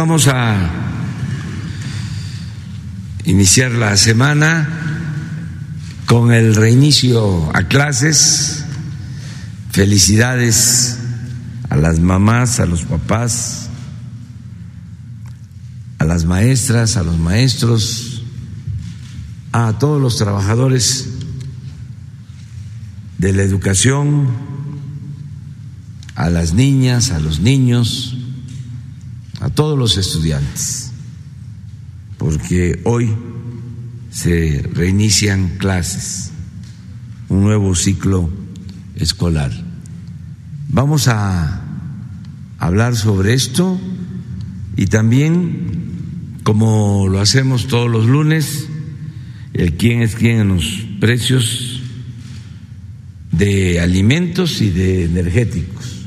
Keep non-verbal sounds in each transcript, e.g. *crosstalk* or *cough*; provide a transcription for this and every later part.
Vamos a iniciar la semana con el reinicio a clases. Felicidades a las mamás, a los papás, a las maestras, a los maestros, a todos los trabajadores de la educación, a las niñas, a los niños a todos los estudiantes, porque hoy se reinician clases, un nuevo ciclo escolar. Vamos a hablar sobre esto y también, como lo hacemos todos los lunes, el quién es quién en los precios de alimentos y de energéticos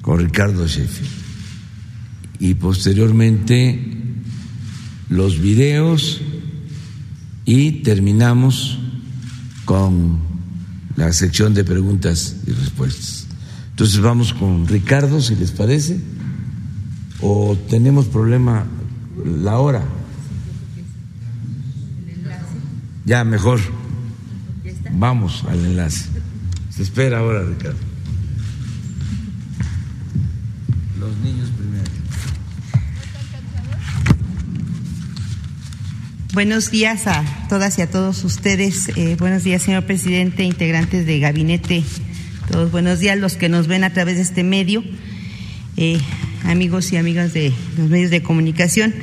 con Ricardo Sheffield y posteriormente los videos y terminamos con la sección de preguntas y respuestas. Entonces vamos con Ricardo, si les parece, o tenemos problema la hora. Ya, mejor. Vamos al enlace. Se espera ahora, Ricardo. Los niños Buenos días a todas y a todos ustedes. Eh, buenos días, señor presidente, integrantes de gabinete. Todos buenos días los que nos ven a través de este medio, eh, amigos y amigas de los medios de comunicación.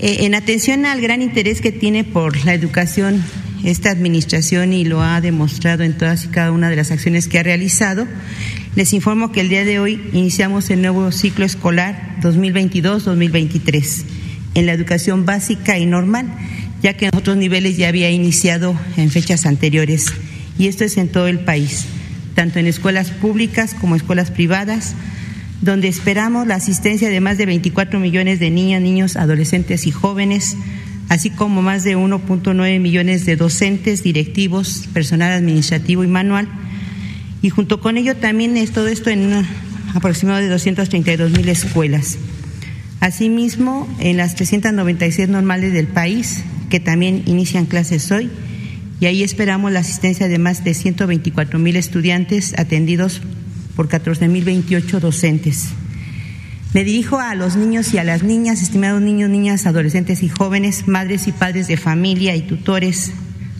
Eh, en atención al gran interés que tiene por la educación esta administración y lo ha demostrado en todas y cada una de las acciones que ha realizado, les informo que el día de hoy iniciamos el nuevo ciclo escolar 2022-2023 en la educación básica y normal, ya que en otros niveles ya había iniciado en fechas anteriores. Y esto es en todo el país, tanto en escuelas públicas como escuelas privadas, donde esperamos la asistencia de más de 24 millones de niñas, niños, adolescentes y jóvenes, así como más de 1.9 millones de docentes, directivos, personal administrativo y manual. Y junto con ello también es todo esto en aproximado de 232 mil escuelas. Asimismo, en las 396 normales del país, que también inician clases hoy, y ahí esperamos la asistencia de más de 124 mil estudiantes atendidos por 14 mil 28 docentes. Me dirijo a los niños y a las niñas, estimados niños, niñas, adolescentes y jóvenes, madres y padres de familia y tutores,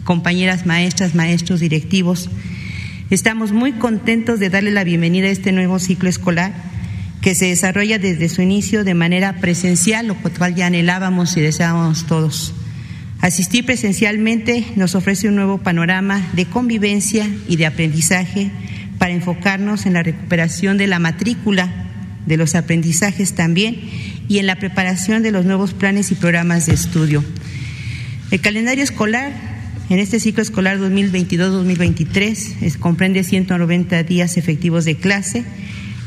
compañeras maestras, maestros, directivos. Estamos muy contentos de darle la bienvenida a este nuevo ciclo escolar que se desarrolla desde su inicio de manera presencial, lo cual ya anhelábamos y deseábamos todos. Asistir presencialmente nos ofrece un nuevo panorama de convivencia y de aprendizaje para enfocarnos en la recuperación de la matrícula, de los aprendizajes también y en la preparación de los nuevos planes y programas de estudio. El calendario escolar en este ciclo escolar 2022-2023 comprende 190 días efectivos de clase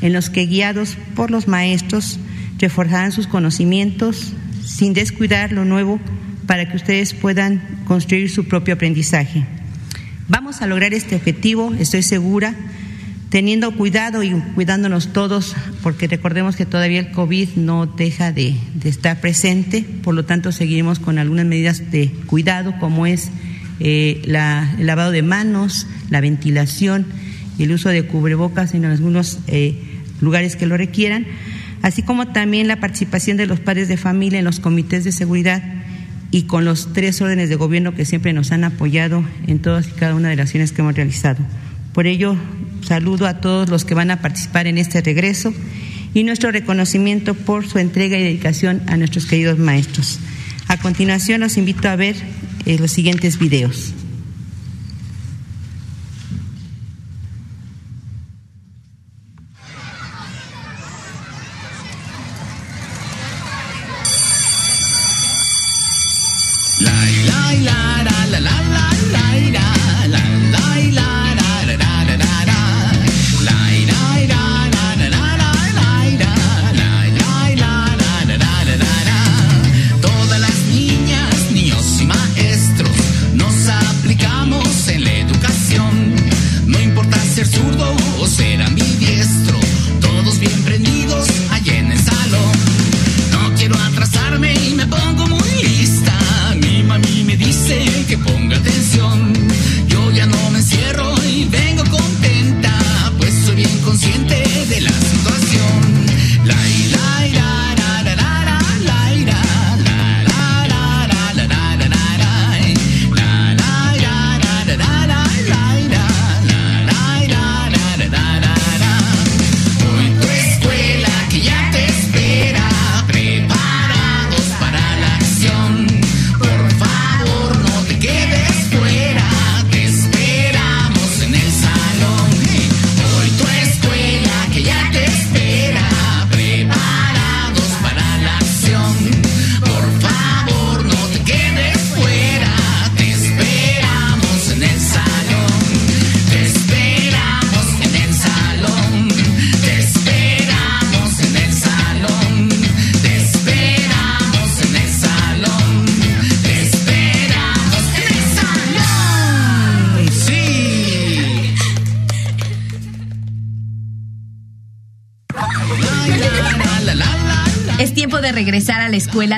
en los que guiados por los maestros reforzarán sus conocimientos sin descuidar lo nuevo para que ustedes puedan construir su propio aprendizaje. Vamos a lograr este objetivo, estoy segura, teniendo cuidado y cuidándonos todos, porque recordemos que todavía el COVID no deja de, estar presente, por lo tanto seguiremos con algunas medidas de cuidado, como es eh, el lavado de manos, la ventilación el uso de cubrebocas en algunos eh, lugares que lo requieran, así como también la participación de los padres de familia en los comités de seguridad y con los tres órdenes de gobierno que siempre nos han apoyado en todas y cada una de las acciones que hemos realizado. Por ello, saludo a todos los que van a participar en este regreso y nuestro reconocimiento por su entrega y dedicación a nuestros queridos maestros. A continuación, los invito a ver eh, los siguientes videos.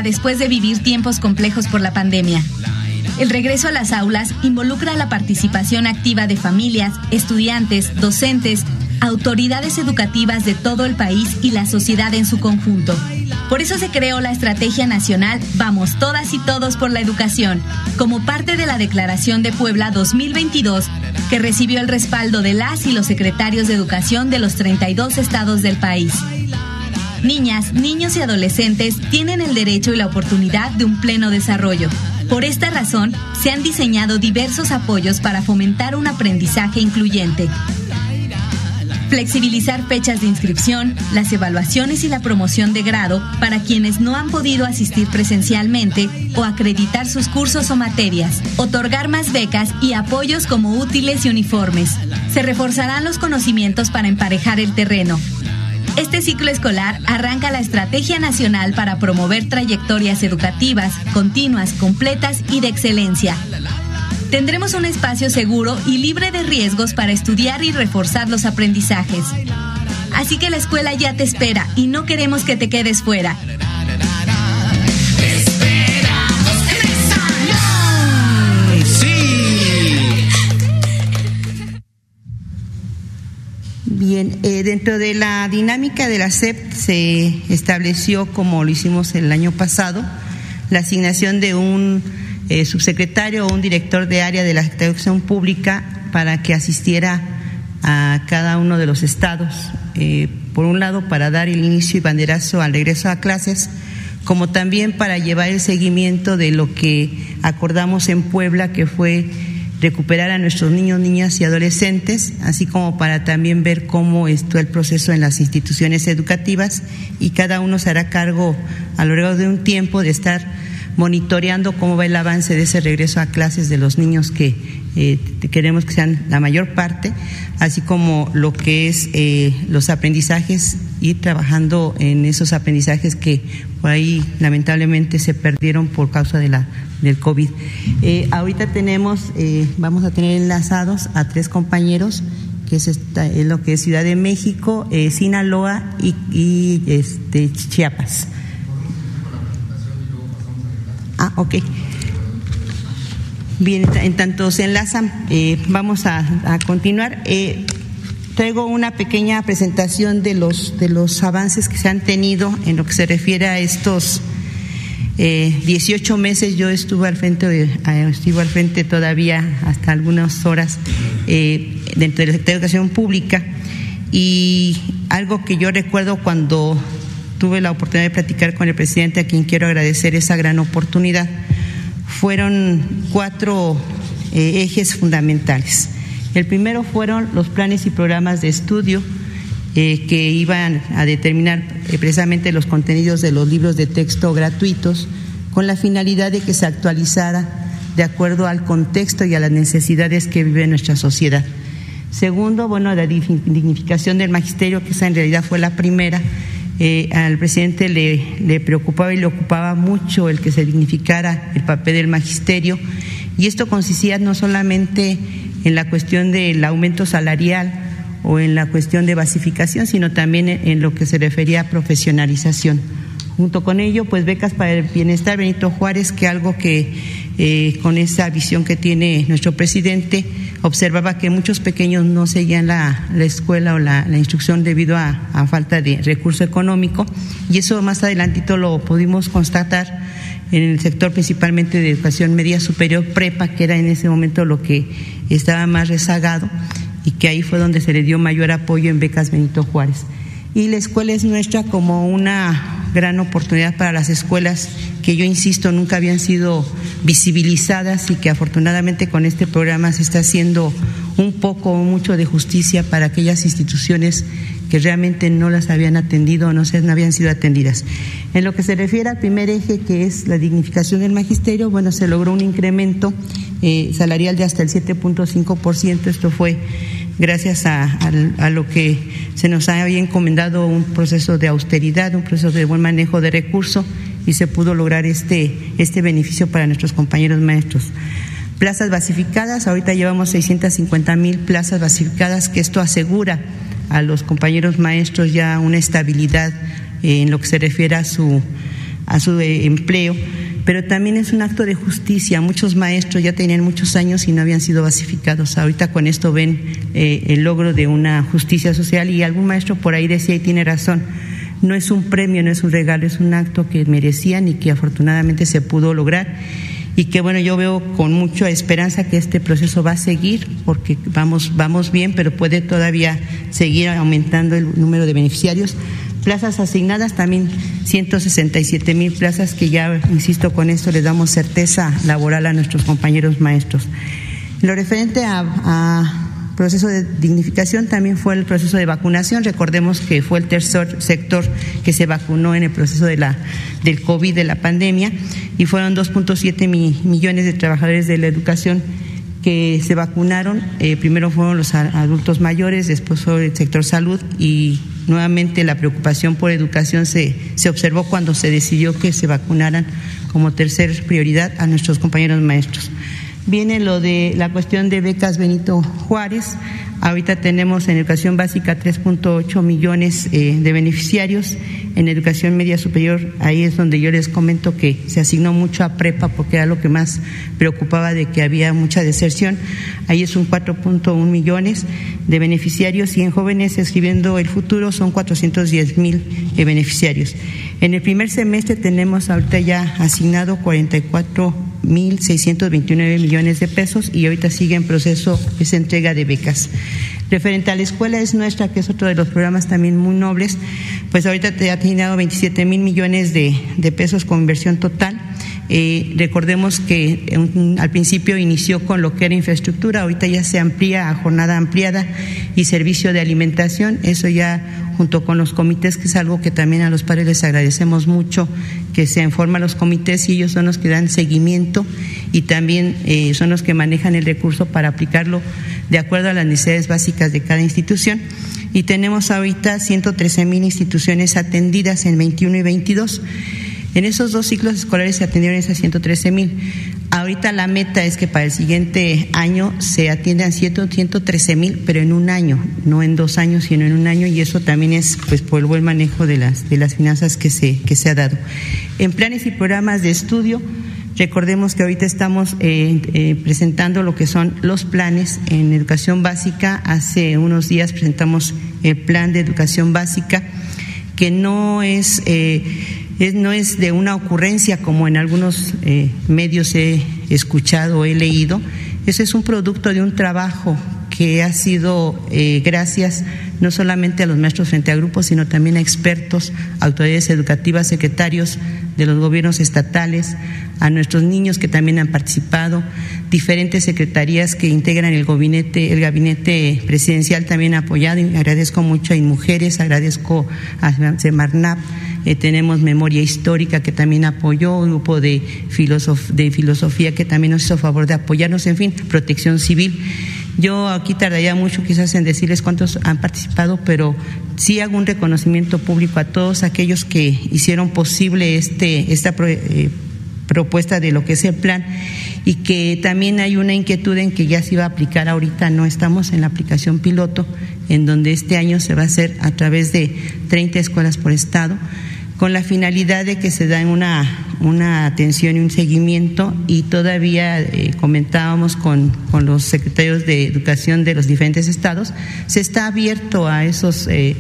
Después de vivir tiempos complejos por la pandemia. El regreso a las aulas involucra la participación activa de familias, estudiantes, docentes, autoridades educativas de todo el país y la sociedad en su conjunto. Por eso se creó la Estrategia Nacional Vamos Todas y Todos por la Educación, como parte de la Declaración de Puebla 2022, que recibió el respaldo de las y los secretarios de Educación de los 32 estados del país. Niñas, niños y adolescentes tienen el derecho y la oportunidad de un pleno desarrollo. Por esta razón, se han diseñado diversos apoyos para fomentar un aprendizaje incluyente flexibilizar fechas de inscripción, las evaluaciones y la promoción de grado para quienes no han podido asistir presencialmente o acreditar sus cursos o materias, otorgar más becas y apoyos como útiles y uniformes. Se reforzarán los conocimientos para emparejar el terreno. Este ciclo escolar arranca la Estrategia Nacional para promover trayectorias educativas, continuas, completas y de excelencia tendremos un espacio seguro y libre de riesgos para estudiar y reforzar los aprendizajes. Así que la escuela ya te espera y no queremos que te quedes fuera. Eh, dentro de la dinámica de la SEP se estableció, como lo hicimos el año pasado, la asignación de un eh, subsecretario o un director de área de la educación pública para que asistiera a cada uno de los estados, eh, por un lado para dar el inicio y banderazo al regreso a clases, como también para llevar el seguimiento de lo que acordamos en Puebla, que fue recuperar a nuestros niños, niñas y adolescentes, así como para también ver cómo está el proceso en las instituciones educativas y cada uno se hará cargo a lo largo de un tiempo de estar monitoreando cómo va el avance de ese regreso a clases de los niños que eh, queremos que sean la mayor parte, así como lo que es eh, los aprendizajes, y trabajando en esos aprendizajes que por ahí lamentablemente se perdieron por causa de la del COVID. Eh, ahorita tenemos, vamos a tener enlazados a tres compañeros que es, lo que es Ciudad de México, Sinaloa y, y este, Chiapas. Ah, ok. Bien, en tanto se enlazan, eh, vamos a, continuar. Eh, traigo una pequeña presentación de los, de los avances que se han tenido en lo que se refiere a estos eh, 18 meses. Yo estuve al frente, de, eh, estuve al frente todavía hasta algunas horas dentro de la Educación Pública y algo que yo recuerdo cuando tuve la oportunidad de platicar con el presidente, a quien quiero agradecer esa gran oportunidad, fueron cuatro eh, ejes fundamentales. El primero fueron los planes y programas de estudio eh, que iban a determinar eh, precisamente los contenidos de los libros de texto gratuitos con la finalidad de que se actualizara de acuerdo al contexto y a las necesidades que vive nuestra sociedad. Segundo, bueno, la dignificación del magisterio, que esa en realidad fue la primera, eh, al presidente le, le, preocupaba y le ocupaba mucho el que se dignificara el papel del magisterio y esto consistía no solamente en la cuestión del aumento salarial o en la cuestión de basificación, sino también en lo que se refería a profesionalización. Junto con ello, pues becas para el bienestar Benito Juárez, que algo que eh, con esa visión que tiene nuestro presidente, observaba que muchos pequeños no seguían la, escuela o la, instrucción debido a, falta de recurso económico y eso más adelantito lo pudimos constatar en el sector principalmente de educación media superior prepa, que era en ese momento lo que estaba más rezagado y que ahí fue donde se le dio mayor apoyo en becas Benito Juárez. Y la escuela es nuestra como una gran oportunidad para las escuelas que yo insisto nunca habían sido visibilizadas y que afortunadamente con este programa se está haciendo un poco o mucho de justicia para aquellas instituciones que realmente no las habían atendido o no, se, no habían sido atendidas. En lo que se refiere al primer eje, que es la dignificación del magisterio, bueno, se logró un incremento eh, salarial de hasta el 7.5%. Esto fue gracias a, lo que se nos había encomendado un proceso de austeridad, un proceso de buen manejo de recursos y se pudo lograr este, este beneficio para nuestros compañeros maestros. Plazas basificadas, ahorita llevamos 650 mil plazas basificadas, que esto asegura a los compañeros maestros ya una estabilidad en lo que se refiere a su, a su empleo pero también es un acto de justicia. Muchos maestros ya tenían muchos años y no habían sido basificados. Ahorita con esto ven eh, el logro de una justicia social y algún maestro por ahí decía y tiene razón. No es un premio, no es un regalo, es un acto que merecían y que afortunadamente se pudo lograr y que bueno, yo veo con mucha esperanza que este proceso va a seguir porque vamos, vamos bien, pero puede todavía seguir aumentando el número de beneficiarios. Plazas asignadas también 167 mil plazas que ya, insisto, con esto le damos certeza laboral a nuestros compañeros maestros. Lo referente a, proceso de dignificación también fue el proceso de vacunación. Recordemos que fue el tercer sector que se vacunó en el proceso de la, del COVID, de la pandemia, y fueron 2.7 millones de trabajadores de la educación que se vacunaron. Eh, primero fueron los adultos mayores, después fue el sector salud y nuevamente la preocupación por educación se, se observó cuando se decidió que se vacunaran como tercer prioridad a nuestros compañeros maestros. Viene lo de la cuestión de becas Benito Juárez. Ahorita tenemos en educación básica 3.8 millones eh, de beneficiarios. En educación media superior, ahí es donde yo les comento que se asignó mucho a prepa porque era lo que más preocupaba de que había mucha deserción. Ahí es un 4.1 millones de beneficiarios y en jóvenes escribiendo el futuro son 410 mil beneficiarios. En el primer semestre tenemos ahorita ya asignado 44 mil 629 millones de pesos y ahorita sigue en proceso esa entrega de becas. Referente a la escuela es nuestra, que es otro de los programas también muy nobles, pues ahorita te ha asignado 27 mil millones de, de pesos con inversión total eh, recordemos que al principio inició con lo que era infraestructura, ahorita ya se amplía a jornada ampliada y servicio de alimentación. Eso ya junto con los comités, que es algo que también a los padres les agradecemos mucho, que se informan los comités y ellos son los que dan seguimiento y también eh, son los que manejan el recurso para aplicarlo de acuerdo a las necesidades básicas de cada institución. Y tenemos ahorita 113 mil instituciones atendidas en 21 y 22. En esos dos ciclos escolares se atendieron esas 113 mil. Ahorita la meta es que para el siguiente año se atiendan 113 mil, pero en un año, no en dos años, sino en un año, y eso también es pues por el buen manejo de las, de las finanzas que se, que se ha dado. En planes y programas de estudio, Recordemos que ahorita estamos eh, eh, presentando lo que son los planes en educación básica. Hace unos días presentamos el plan de educación básica, que no es eh, no es de una ocurrencia como en algunos eh, medios he escuchado o he leído, ese es un producto de un trabajo que ha sido eh, gracias no solamente a los maestros frente a grupos, sino también a expertos, autoridades educativas, secretarios de los gobiernos estatales, a nuestros niños que también han participado, diferentes secretarías que integran el gabinete, el gabinete presidencial también ha apoyado, y agradezco mucho a Mujeres, agradezco a Semarnap, eh, tenemos Memoria Histórica que también apoyó, un grupo de, de filosofía que también nos hizo favor de apoyarnos, en fin, protección civil. Yo aquí tardaría mucho quizás en decirles cuántos han participado, pero sí hago un reconocimiento público a todos aquellos que hicieron posible este, esta eh, propuesta de lo que es el plan y que también hay una inquietud en que ya se iba a aplicar. Ahorita, no estamos en la aplicación piloto, en donde este año se va a hacer a través de 30 escuelas por estado con la finalidad de que se den una, una atención y un seguimiento. Y todavía eh, comentábamos con, con, los secretarios de educación de los diferentes estados, se está abierto a esos eh,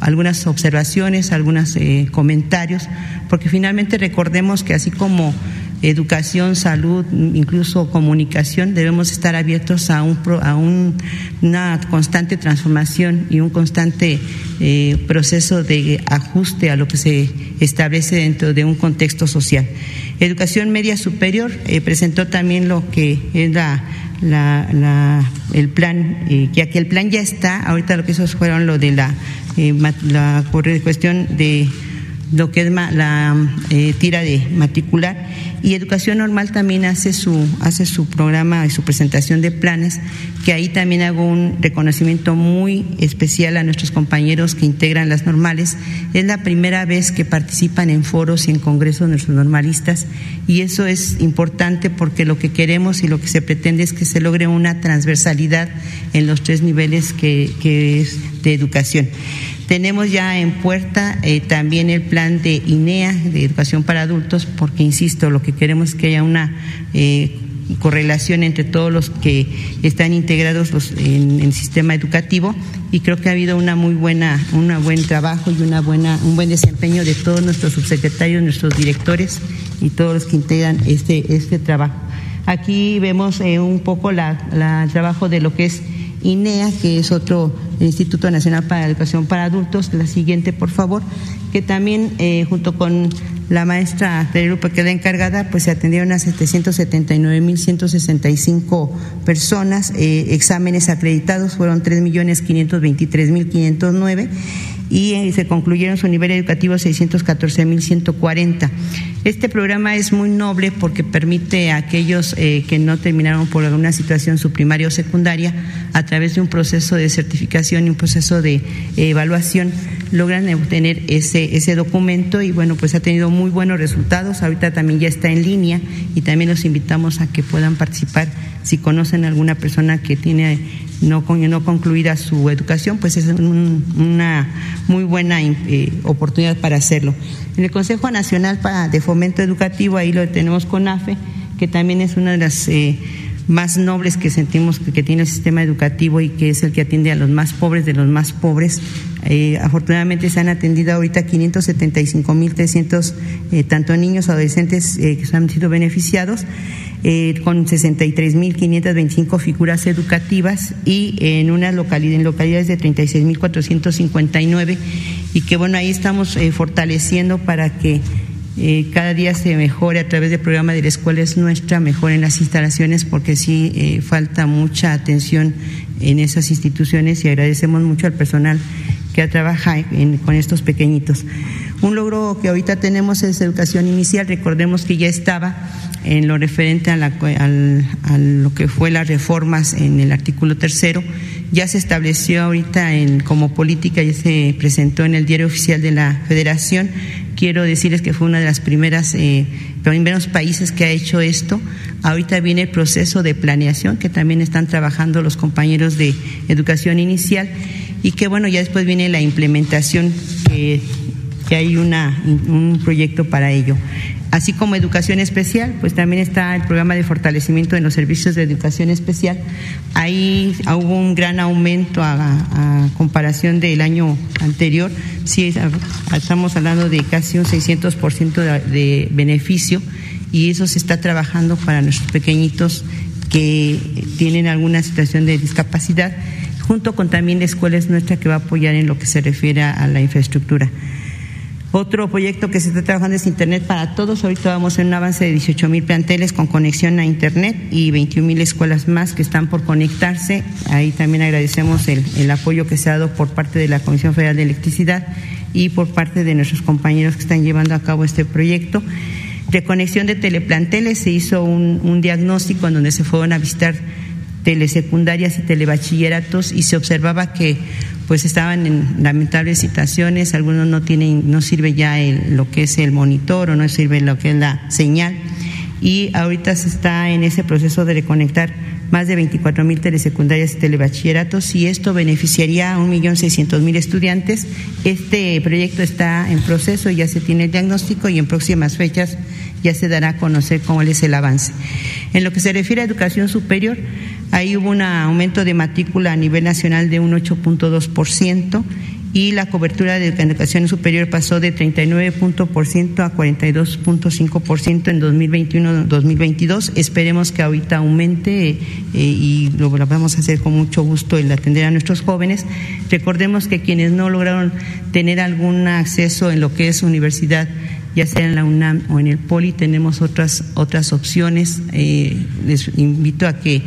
algunas observaciones, algunos eh, comentarios, porque finalmente recordemos que así como educación, salud, incluso comunicación, debemos estar abiertos a, un, a una constante transformación y un constante eh, proceso de ajuste a lo que se establece dentro de un contexto social. Educación media superior eh, presentó también lo que es la, la, el plan, eh, ya que el plan ya está, ahorita lo que esos fueron lo de la, la cuestión de lo que es la eh, tira de matricular. Y educación normal también hace su hace su programa y su presentación de planes que ahí también hago un reconocimiento muy especial a nuestros compañeros que integran las normales. Es la primera vez que participan en foros y en congresos nuestros normalistas y eso es importante porque lo que queremos y lo que se pretende es que se logre una transversalidad en los tres niveles que, que es de educación Tenemos ya en puerta eh, también el plan de INEA, de educación para adultos, porque, insisto, lo que queremos es que haya una eh, correlación entre todos los que están integrados en, el sistema educativo y creo que ha habido una muy buena, un buen trabajo y una buena, un buen desempeño de todos nuestros subsecretarios, nuestros directores y todos los que integran este, este trabajo. Aquí vemos eh, un poco el trabajo de lo que es INEA, que es otro Instituto Nacional para la Educación para Adultos, la siguiente por favor, que también eh, junto con la maestra del grupo que queda encargada, pues se atendieron a 779.165 personas, eh, exámenes acreditados fueron 3.523.509 y eh, se concluyeron su nivel educativo 614.140. Este programa es muy noble porque permite a aquellos eh, que no terminaron por alguna situación su primaria o secundaria, a través de un proceso de certificación y un proceso de evaluación, logran obtener ese, ese documento y bueno, pues ha tenido muy buenos resultados. Ahorita también ya está en línea y también los invitamos a que puedan participar si conocen a alguna persona que tiene no, no concluida su educación, pues es una muy buena eh, oportunidad para hacerlo. En el Consejo Nacional de Fomento Educativo, ahí lo tenemos con AFE, que también es una de las eh, más nobles que sentimos que, tiene el sistema educativo y que es el que atiende a los más pobres de los más pobres. Eh, afortunadamente se han atendido ahorita 575.300 eh, tanto niños, adolescentes que han sido beneficiados eh, con 63.525 figuras educativas y en unas localidades, en localidades de 36.459 y que bueno, ahí estamos eh, fortaleciendo para que eh, cada día se mejore a través del programa de la escuela es nuestra, mejoren las instalaciones porque sí eh, falta mucha atención en esas instituciones y agradecemos mucho al personal que trabaja con estos pequeñitos. Un logro que ahorita tenemos es educación inicial, recordemos que ya estaba en lo referente a, lo que fue las reformas en el artículo tercero. Ya se estableció ahorita en, como política, ya se presentó en el diario oficial de la Federación. Quiero decirles que fue una de las primeras, eh, primeros países que ha hecho esto. Ahorita viene el proceso de planeación que también están trabajando los compañeros de educación inicial y que bueno, ya después viene la implementación que, que hay una, un proyecto para ello así como educación especial, pues también está el programa de fortalecimiento de los servicios de educación especial. Ahí hubo un gran aumento a, comparación del año anterior. Sí, estamos hablando de casi un 600% de, de beneficio y eso se está trabajando para nuestros pequeñitos que tienen alguna situación de discapacidad, junto con también la escuela es nuestra que va a apoyar en lo que se refiere a la infraestructura. Otro proyecto que se está trabajando es Internet para Todos. Ahorita vamos en un avance de 18 mil planteles con conexión a Internet y 21 mil escuelas más que están por conectarse. Ahí también agradecemos el, el, apoyo que se ha dado por parte de la Comisión Federal de Electricidad y por parte de nuestros compañeros que están llevando a cabo este proyecto. De conexión de teleplanteles se hizo un, un diagnóstico en donde se fueron a visitar telesecundarias y telebachilleratos y se observaba que pues estaban en lamentables situaciones, algunos no tienen, no sirve ya lo que es el monitor o no sirve lo que es la señal y ahorita se está en ese proceso de reconectar más de 24 mil telesecundarias y telebachilleratos y esto beneficiaría a un millón seiscientos mil estudiantes. Este proyecto está en proceso, ya se tiene el diagnóstico y en próximas fechas ya se dará a conocer cómo es el avance. En lo que se refiere a educación superior, ahí hubo un aumento de matrícula a nivel nacional de un 8.2% y la cobertura de educación superior pasó de 39% a 42.5% en 2021-2022. Esperemos que ahorita aumente eh, y lo vamos a hacer con mucho gusto el atender a nuestros jóvenes. Recordemos que quienes no lograron tener algún acceso en lo que es universidad ya sea en la UNAM o en el POLI, tenemos otras, otras opciones. Eh, les invito a que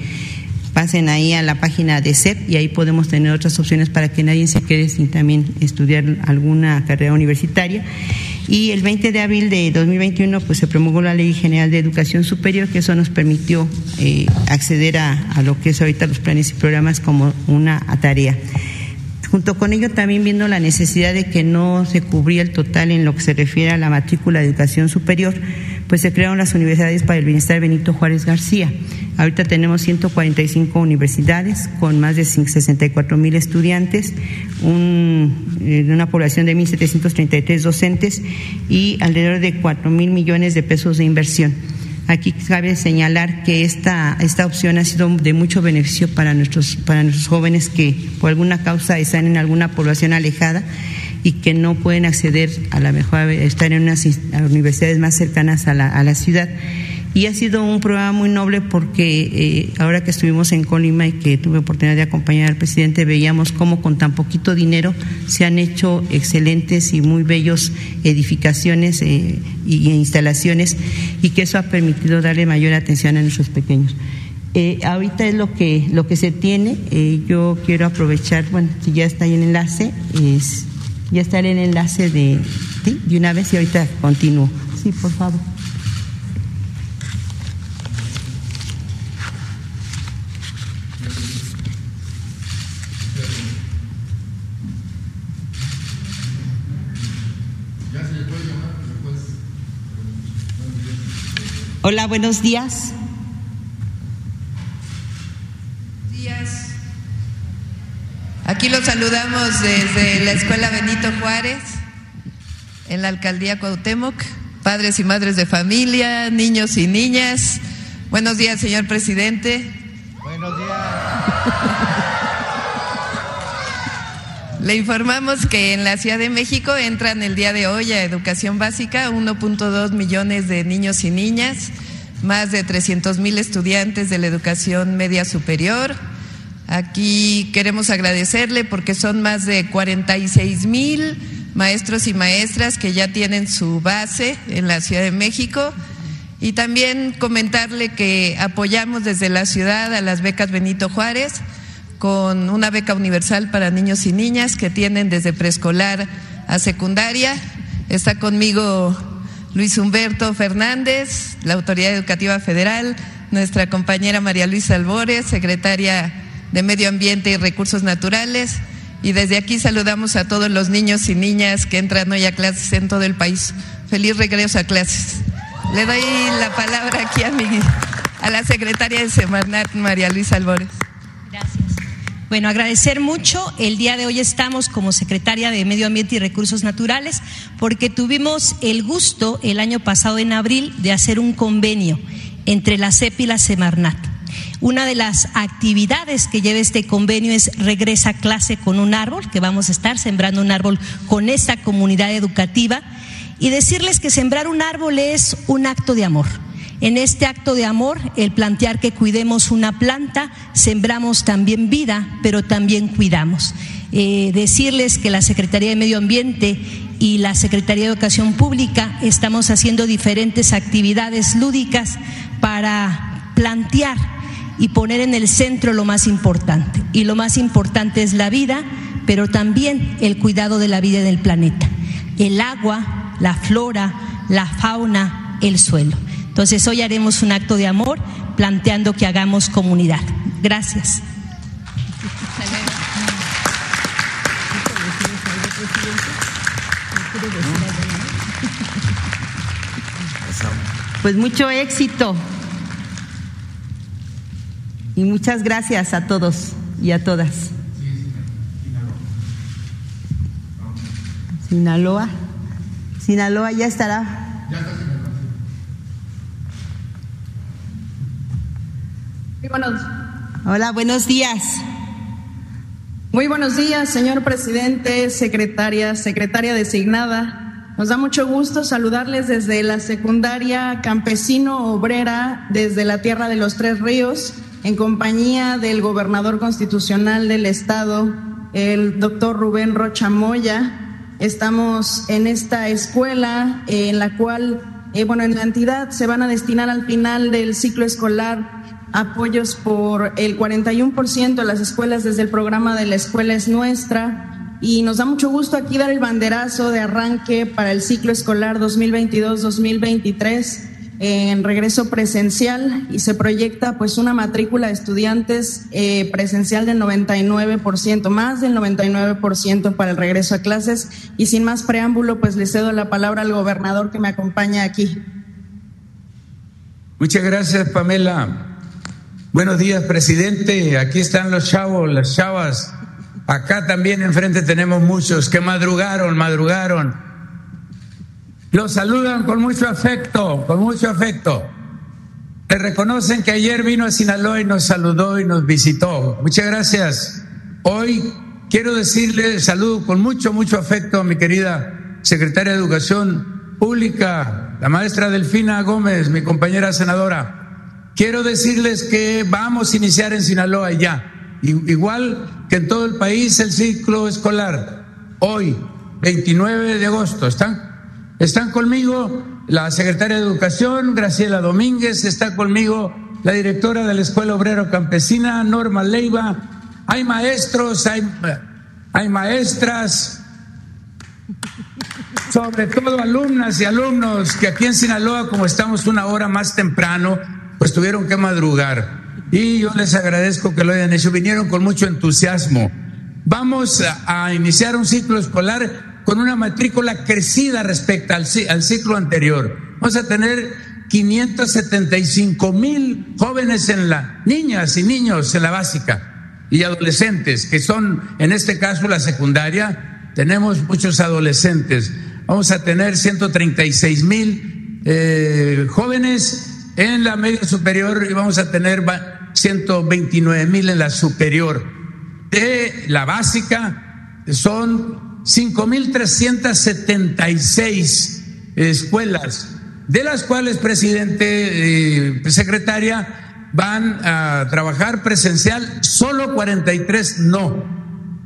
pasen ahí a la página de CEP y ahí podemos tener otras opciones para que nadie se quede sin también estudiar alguna carrera universitaria. Y el 20 de abril de 2021 pues se promulgó la Ley General de Educación Superior, que eso nos permitió eh, acceder a, a lo que es ahorita los planes y programas como una tarea. Junto con ello también viendo la necesidad de que no se cubría el total en lo que se refiere a la matrícula de educación superior, pues se crearon las universidades para el bienestar Benito Juárez García. Ahorita tenemos 145 universidades con más de 64 mil estudiantes, eh, una población de 1.733 docentes y alrededor de 4 mil millones de pesos de inversión. Aquí cabe señalar que esta, esta opción ha sido de mucho beneficio para nuestros, para nuestros jóvenes que por alguna causa están en alguna población alejada y que no pueden acceder a la mejor, estar en unas universidades más cercanas a la, a la ciudad. Y ha sido un programa muy noble porque eh, ahora que estuvimos en Colima y que tuve oportunidad de acompañar al presidente, veíamos cómo con tan poquito dinero se han hecho excelentes y muy bellos edificaciones eh, y instalaciones y que eso ha permitido darle mayor atención a nuestros pequeños. Eh, ahorita es lo que, lo que se tiene. Eh, yo quiero aprovechar, bueno, si ya está ahí el enlace, es ya está el enlace de, de una vez y ahorita continúo. Sí, por favor. Hola, buenos días. días. Aquí los saludamos desde la Escuela Benito Juárez, en la Alcaldía Cuauhtémoc, padres y madres de familia, niños y niñas. Buenos días, señor presidente. Buenos días. Le informamos que en la Ciudad de México entran el día de hoy a educación básica 1.2 millones de niños y niñas, más de 300 mil estudiantes de la educación media superior. Aquí queremos agradecerle porque son más de 46 mil maestros y maestras que ya tienen su base en la Ciudad de México. Y también comentarle que apoyamos desde la ciudad a las becas Benito Juárez con una beca universal para niños y niñas que tienen desde preescolar a secundaria. Está conmigo Luis Humberto Fernández, la Autoridad Educativa Federal, nuestra compañera María Luisa Albores, secretaria de Medio Ambiente y Recursos Naturales. Y desde aquí saludamos a todos los niños y niñas que entran hoy a clases en todo el país. Feliz regreso a clases. Le doy la palabra aquí a, la secretaria de Semarnat, María Luisa Albores. Gracias. Bueno, agradecer mucho. El día de hoy estamos como secretaria de Medio Ambiente y Recursos Naturales porque tuvimos el gusto el año pasado en abril de hacer un convenio entre la CEP y la Semarnat. Una de las actividades que lleva este convenio es regresa a clase con un árbol, que vamos a estar sembrando un árbol con esta comunidad educativa y decirles que sembrar un árbol es un acto de amor. En este acto de amor, el plantear que cuidemos una planta, sembramos también vida, pero también cuidamos. Eh, decirles que la Secretaría de Medio Ambiente y la Secretaría de Educación Pública estamos haciendo diferentes actividades lúdicas para plantear y poner en el centro lo más importante. Y lo más importante es la vida, pero también el cuidado de la vida en el planeta. El agua, la flora, la fauna, el suelo. Entonces hoy haremos un acto de amor planteando que hagamos comunidad. Gracias. Pues mucho éxito. Y muchas gracias a todos y a todas. Sinaloa. Sinaloa ya estará. Muy buenos, Hola, buenos días. muy buenos días, señor presidente, secretaria, secretaria designada. Nos da mucho gusto saludarles desde la secundaria campesino obrera, desde la Tierra de los Tres Ríos, en compañía del gobernador constitucional del estado, el doctor Rubén Rocha Moya. Estamos en esta escuela en la cual, eh, bueno, en la entidad se van a destinar al final del ciclo escolar apoyos por el 41% de las escuelas desde el programa de la escuela es nuestra y nos da mucho gusto aquí dar el banderazo de arranque para el ciclo escolar 2022-2023 en regreso presencial y se proyecta pues una matrícula de estudiantes eh, presencial del 99%, más del 99% para el regreso a clases y sin más preámbulo pues le cedo la palabra al gobernador que me acompaña aquí. Muchas gracias, Pamela. Buenos días, presidente. Aquí están los chavos, las chavas. Acá también enfrente tenemos muchos que madrugaron, madrugaron. Los saludan con mucho afecto, con mucho afecto. Le reconocen que ayer vino a Sinaloa y nos saludó y nos visitó. Muchas gracias. Hoy quiero decirle, saludo con mucho, mucho afecto a mi querida secretaria de Educación Pública, la maestra Delfina Gómez, mi compañera senadora. Quiero decirles que vamos a iniciar en Sinaloa ya, igual que en todo el país, el ciclo escolar. Hoy, 29 de agosto, ¿están? ¿Están conmigo? la secretaria de Educación, Graciela Domínguez, está conmigo la directora de la Escuela Obrero Campesina, Norma Leiva. Hay maestros, hay, hay maestras, sobre todo alumnas y alumnos que aquí en Sinaloa, como estamos una hora más temprano, pues tuvieron que madrugar. Y yo les agradezco que lo hayan hecho, vinieron con mucho entusiasmo. Vamos a, iniciar un ciclo escolar con una matrícula crecida respecto al, al ciclo anterior. Vamos a tener 575 mil jóvenes en la, niñas y niños en la básica y adolescentes, que son en este caso la secundaria. Tenemos muchos adolescentes. Vamos a tener 136 mil eh, jóvenes en la media superior y vamos a tener 129 mil en la superior. De la básica son 5.376 escuelas, de las cuales, presidente, eh, secretaria, van a trabajar presencial, solo 43 no.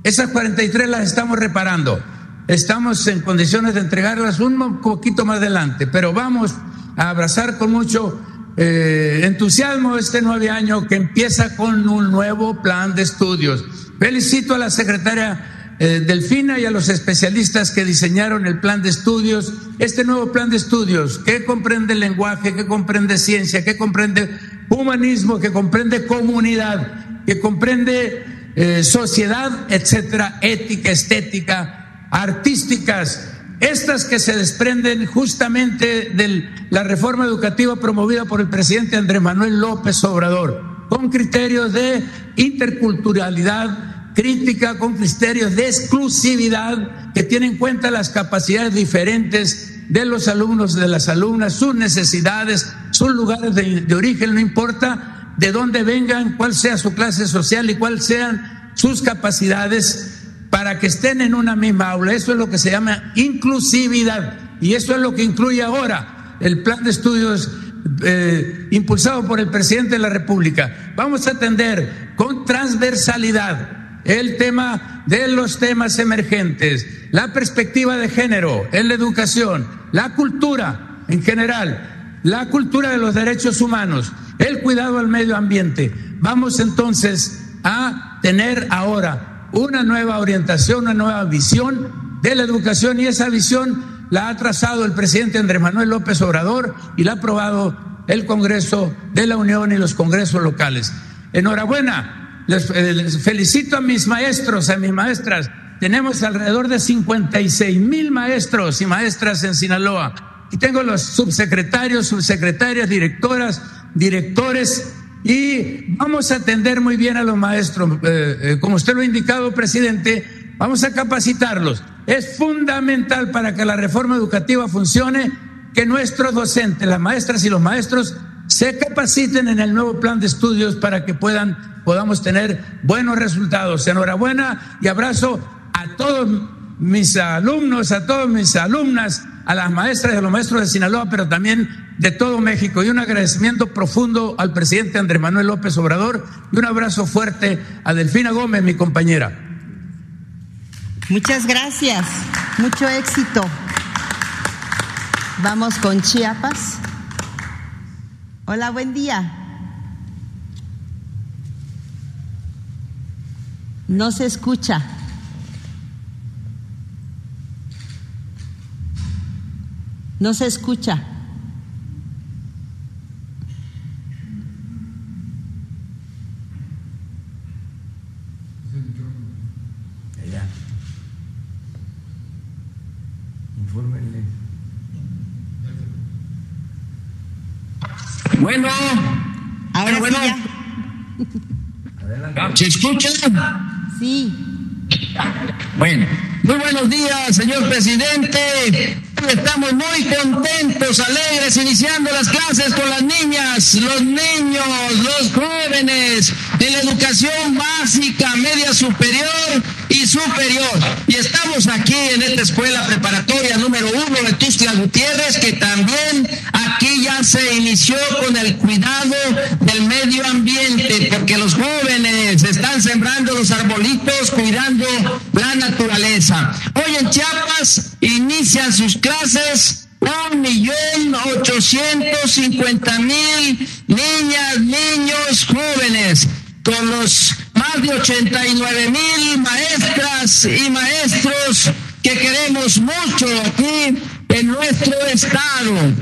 Esas 43 las estamos reparando. Estamos en condiciones de entregarlas un poquito más adelante, pero vamos a abrazar con mucho eh, entusiasmo este nueve año que empieza con un nuevo plan de estudios. Felicito a la secretaria eh, Delfina y a los especialistas que diseñaron el plan de estudios, este nuevo plan de estudios, que comprende lenguaje, que comprende ciencia, que comprende humanismo, que comprende comunidad, que comprende eh, sociedad, etcétera, ética, estética, artísticas, estas que se desprenden justamente de la reforma educativa promovida por el presidente Andrés Manuel López Obrador, con criterios de interculturalidad, crítica con criterios de exclusividad que tienen en cuenta las capacidades diferentes de los alumnos, de las alumnas, sus necesidades, sus lugares de, origen, no importa de dónde vengan, cuál sea su clase social y cuáles sean sus capacidades para que estén en una misma aula. Eso es lo que se llama inclusividad y eso es lo que incluye ahora el plan de estudios eh, impulsado por el presidente de la República. Vamos a atender con transversalidad el tema de los temas emergentes, la perspectiva de género en la educación, la cultura en general, la cultura de los derechos humanos, el cuidado al medio ambiente. Vamos entonces a tener ahora una nueva orientación, una nueva visión de la educación y esa visión la ha trazado el presidente Andrés Manuel López Obrador y la ha aprobado el Congreso de la Unión y los congresos locales. Enhorabuena eh, les, felicito a mis maestros, a mis maestras. Tenemos alrededor de 56 mil maestros y maestras en Sinaloa. Y tengo los subsecretarios, subsecretarias, directoras, directores. Y vamos a atender muy bien a los maestros. Eh, eh, como usted lo ha indicado, presidente, vamos a capacitarlos. Es fundamental para que la reforma educativa funcione que nuestros docentes, las maestras y los maestros, se capaciten en el nuevo plan de estudios para que puedan, podamos tener buenos resultados. Enhorabuena y abrazo a todos mis alumnos, a todas mis alumnas, a las maestras y a los maestros de Sinaloa, pero también de todo México. Y un agradecimiento profundo al presidente Andrés Manuel López Obrador y un abrazo fuerte a Delfina Gómez, mi compañera. Muchas gracias, mucho éxito. Vamos con Chiapas. Hola, buen día. No se escucha. No se escucha. Bueno. Ahora bueno, sí ¿Se escucha? Sí. Bueno, muy buenos días, señor presidente. Estamos muy contentos, alegres, iniciando las clases con las niñas, los niños, los jóvenes, en la educación básica, media superior y superior. Y estamos aquí en esta escuela preparatoria número uno de Tuxtla Gutiérrez, que también aquí ya se inició con el cuidado del medio ambiente, porque los jóvenes están sembrando los arbolitos, cuidando la naturaleza. Hoy en Chiapas inician sus clases un millón ochocientos cincuenta mil niñas, niños, jóvenes, con los más de ochenta y nueve mil maestras y maestros que queremos mucho aquí en nuestro estado.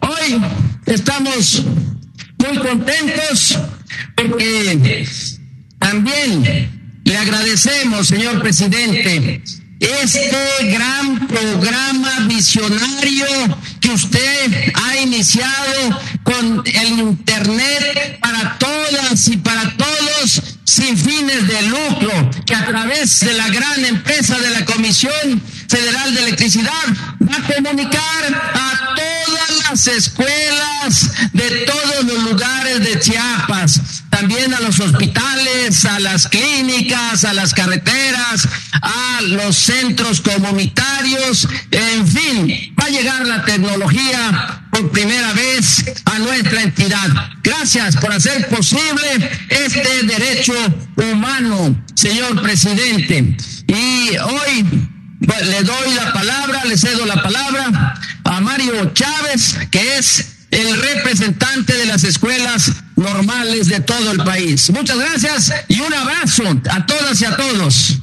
Hoy estamos muy contentos porque también le agradecemos, señor presidente, este gran programa visionario que usted ha iniciado con el Internet para todas y para todos sin fines de lucro, que a través de la gran empresa de la Comisión Federal de Electricidad va a comunicar a todas las escuelas de todos los lugares de Chiapas, también a los hospitales, a las clínicas, a las carreteras, a los centros comunitarios, en fin, va a llegar la tecnología por primera vez a nuestra entidad. Gracias por hacer posible este derecho humano, señor presidente. Y hoy pues, le doy la palabra, le cedo la palabra a Mario Chávez, que es el representante de las escuelas normales de todo el país. Muchas gracias y un abrazo a todas y a todos.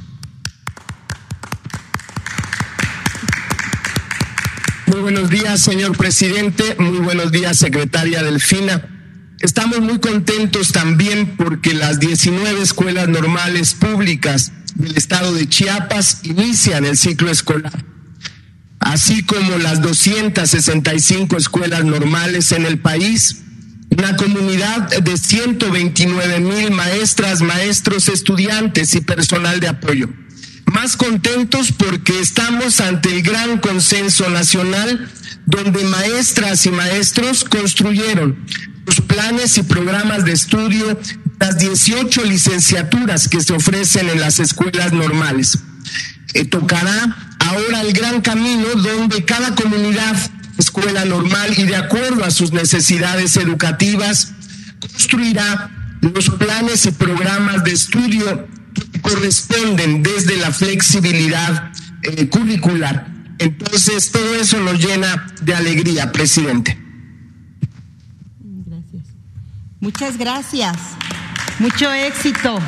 Muy buenos días, señor presidente. Muy buenos días, secretaria Delfina. Estamos muy contentos también porque las 19 escuelas normales públicas del estado de Chiapas inician el ciclo escolar, así como las 265 escuelas normales en el país, una comunidad de 129 mil maestras, maestros, estudiantes y personal de apoyo. Más contentos porque estamos ante el gran consenso nacional donde maestras y maestros construyeron los planes y programas de estudio, las 18 licenciaturas que se ofrecen en las escuelas normales. Eh, tocará ahora el gran camino donde cada comunidad, escuela normal y de acuerdo a sus necesidades educativas, construirá los planes y programas de estudio que corresponden desde la flexibilidad eh, curricular. Entonces, todo eso nos llena de alegría, presidente. Muchas gracias. Mucho éxito.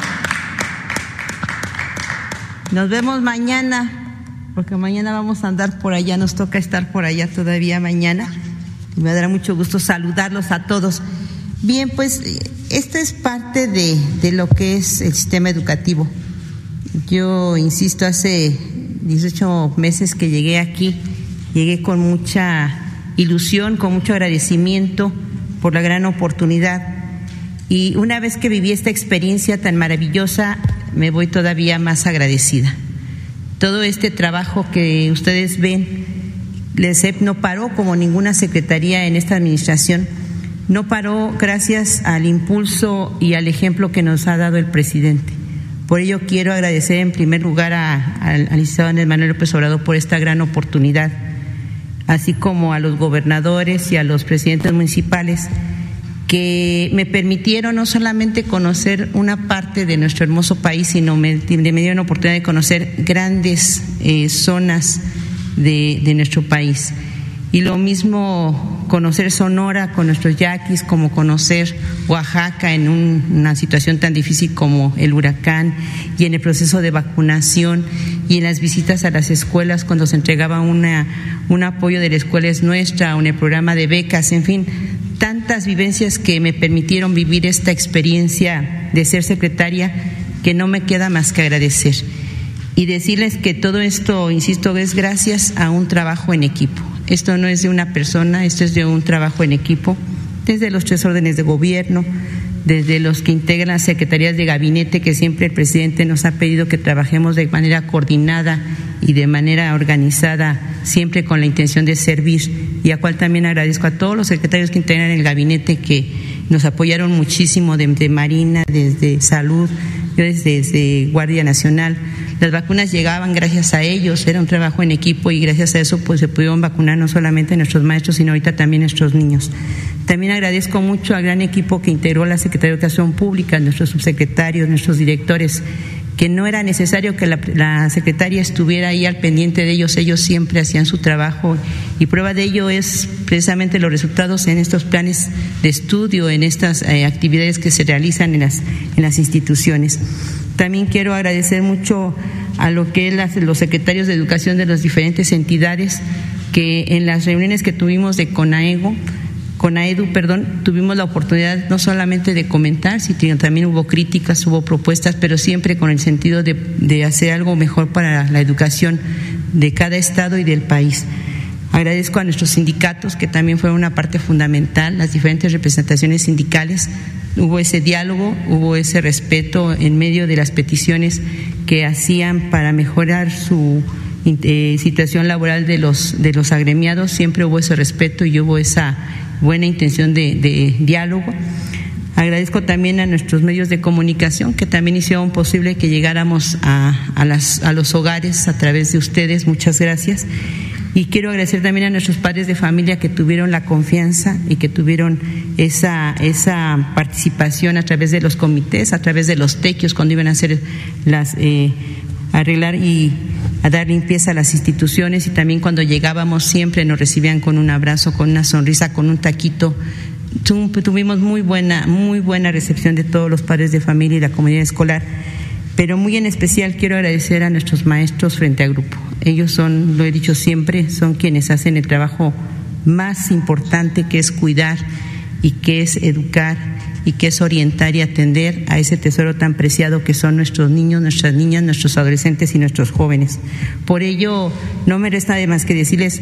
Nos vemos mañana, porque mañana vamos a andar por allá, nos toca estar por allá todavía mañana. Y me dará mucho gusto saludarlos a todos. Bien, pues esta es parte de, de lo que es el sistema educativo. Yo insisto, hace 18 meses que llegué aquí, llegué con mucha ilusión, con mucho agradecimiento por la gran oportunidad y una vez que viví esta experiencia tan maravillosa, me voy todavía más agradecida. Todo este trabajo que ustedes ven, LESEP no paró como ninguna secretaría en esta administración, no paró gracias al impulso y al ejemplo que nos ha dado el presidente. Por ello quiero agradecer en primer lugar al licenciado Manuel López Obrador por esta gran oportunidad, así como a los gobernadores y a los presidentes municipales que me permitieron no solamente conocer una parte de nuestro hermoso país, sino me, me dieron la oportunidad de conocer grandes eh, zonas de, nuestro país. Y lo mismo conocer Sonora con nuestros yaquis, como conocer Oaxaca en un, una situación tan difícil como el huracán y en el proceso de vacunación y en las visitas a las escuelas cuando se entregaba una, un apoyo de la escuela es nuestra, en el programa de becas, en fin, tantas vivencias que me permitieron vivir esta experiencia de ser secretaria que no me queda más que agradecer. Y decirles que todo esto, insisto, es gracias a un trabajo en equipo. Esto no es de una persona, esto es de un trabajo en equipo, desde los tres órdenes de gobierno, desde los que integran secretarías de gabinete, que siempre el presidente nos ha pedido que trabajemos de manera coordinada y de manera organizada, siempre con la intención de servir, y a cual también agradezco a todos los secretarios que integran el gabinete que nos apoyaron muchísimo desde Marina, desde Salud, desde, Guardia Nacional. Las vacunas llegaban gracias a ellos, era un trabajo en equipo y gracias a eso pues se pudieron vacunar no solamente nuestros maestros, sino ahorita también nuestros niños. También agradezco mucho al gran equipo que integró la Secretaría de Educación Pública, nuestros subsecretarios, nuestros directores, que no era necesario que la, secretaria estuviera ahí al pendiente de ellos, ellos siempre hacían su trabajo y prueba de ello es precisamente los resultados en estos planes de estudio, en estas eh, actividades que se realizan en las, en las instituciones. También quiero agradecer mucho a lo que es los secretarios de educación de las diferentes entidades que en las reuniones que tuvimos de CONAEGO, con AEDU, perdón, tuvimos la oportunidad no solamente de comentar, sino también hubo críticas, hubo propuestas, pero siempre con el sentido de, de hacer algo mejor para la educación de cada estado y del país. Agradezco a nuestros sindicatos, que también fueron una parte fundamental, las diferentes representaciones sindicales. Hubo ese diálogo, hubo ese respeto en medio de las peticiones que hacían para mejorar su eh, situación laboral de los, de los agremiados. Siempre hubo ese respeto y hubo esa buena intención de, diálogo. Agradezco también a nuestros medios de comunicación que también hicieron posible que llegáramos a, a, las, a los hogares a través de ustedes. Muchas gracias. Y quiero agradecer también a nuestros padres de familia que tuvieron la confianza y que tuvieron esa, esa participación a través de los comités, a través de los tequios cuando iban a hacer las eh, arreglar y a dar limpieza a las instituciones y también cuando llegábamos siempre nos recibían con un abrazo, con una sonrisa, con un taquito. Tuvimos muy buena, muy buena recepción de todos los padres de familia y la comunidad escolar, pero muy en especial quiero agradecer a nuestros maestros frente a grupo. Ellos son, lo he dicho siempre, son quienes hacen el trabajo más importante que es cuidar y que es educar y que es orientar y atender a ese tesoro tan preciado que son nuestros niños, nuestras niñas, nuestros adolescentes y nuestros jóvenes. Por ello, no me resta de más que decirles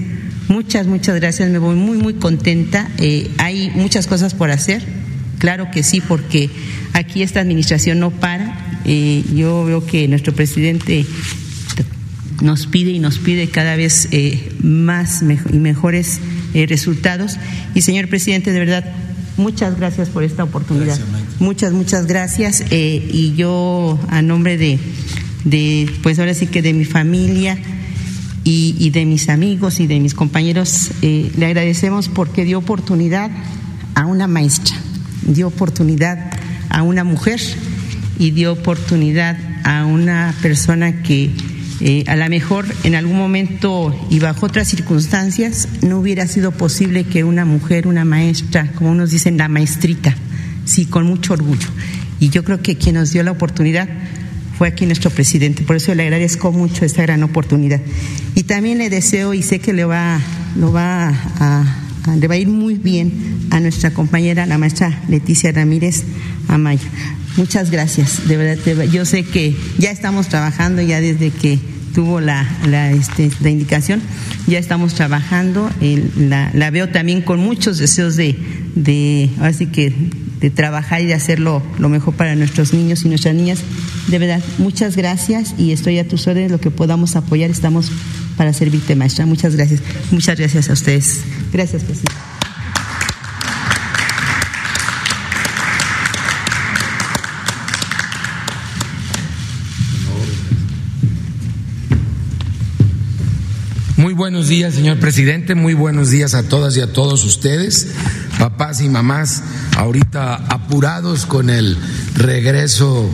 muchas, muchas gracias, me voy muy, muy contenta. Eh, hay muchas cosas por hacer, claro que sí, porque aquí esta administración no para. Eh, yo veo que nuestro presidente nos pide y nos pide cada vez eh, más y mejores resultados. Y señor presidente, de verdad, Muchas gracias por esta oportunidad. muchas, muchas gracias. Eh, y yo, a nombre de, de, pues ahora sí que de mi familia y, de mis amigos y de mis compañeros, eh, le agradecemos porque dio oportunidad a una maestra, dio oportunidad a una mujer y dio oportunidad a una persona que eh, a lo mejor en algún momento y bajo otras circunstancias no hubiera sido posible que una mujer, una maestra, como unos dicen, la maestrita, sí, con mucho orgullo. Y yo creo que quien nos dio la oportunidad fue aquí nuestro presidente. Por eso le agradezco mucho esta gran oportunidad. Y también le deseo y sé que le va, lo va a, le va a ir muy bien a nuestra compañera, la maestra Leticia Ramírez Amaya. Muchas gracias, de verdad. Yo sé que ya estamos trabajando ya desde que tuvo la, la, este, la indicación, ya estamos trabajando, la, la, veo también con muchos deseos de, de, así que de trabajar y de hacerlo lo mejor para nuestros niños y nuestras niñas. De verdad, muchas gracias y estoy a tus órdenes, lo que podamos apoyar, estamos para servirte, maestra. Muchas gracias. Muchas gracias a ustedes. Gracias, presidente. Muy buenos días, señor presidente. Muy buenos días a todas y a todos ustedes, papás y mamás, ahorita apurados con el regreso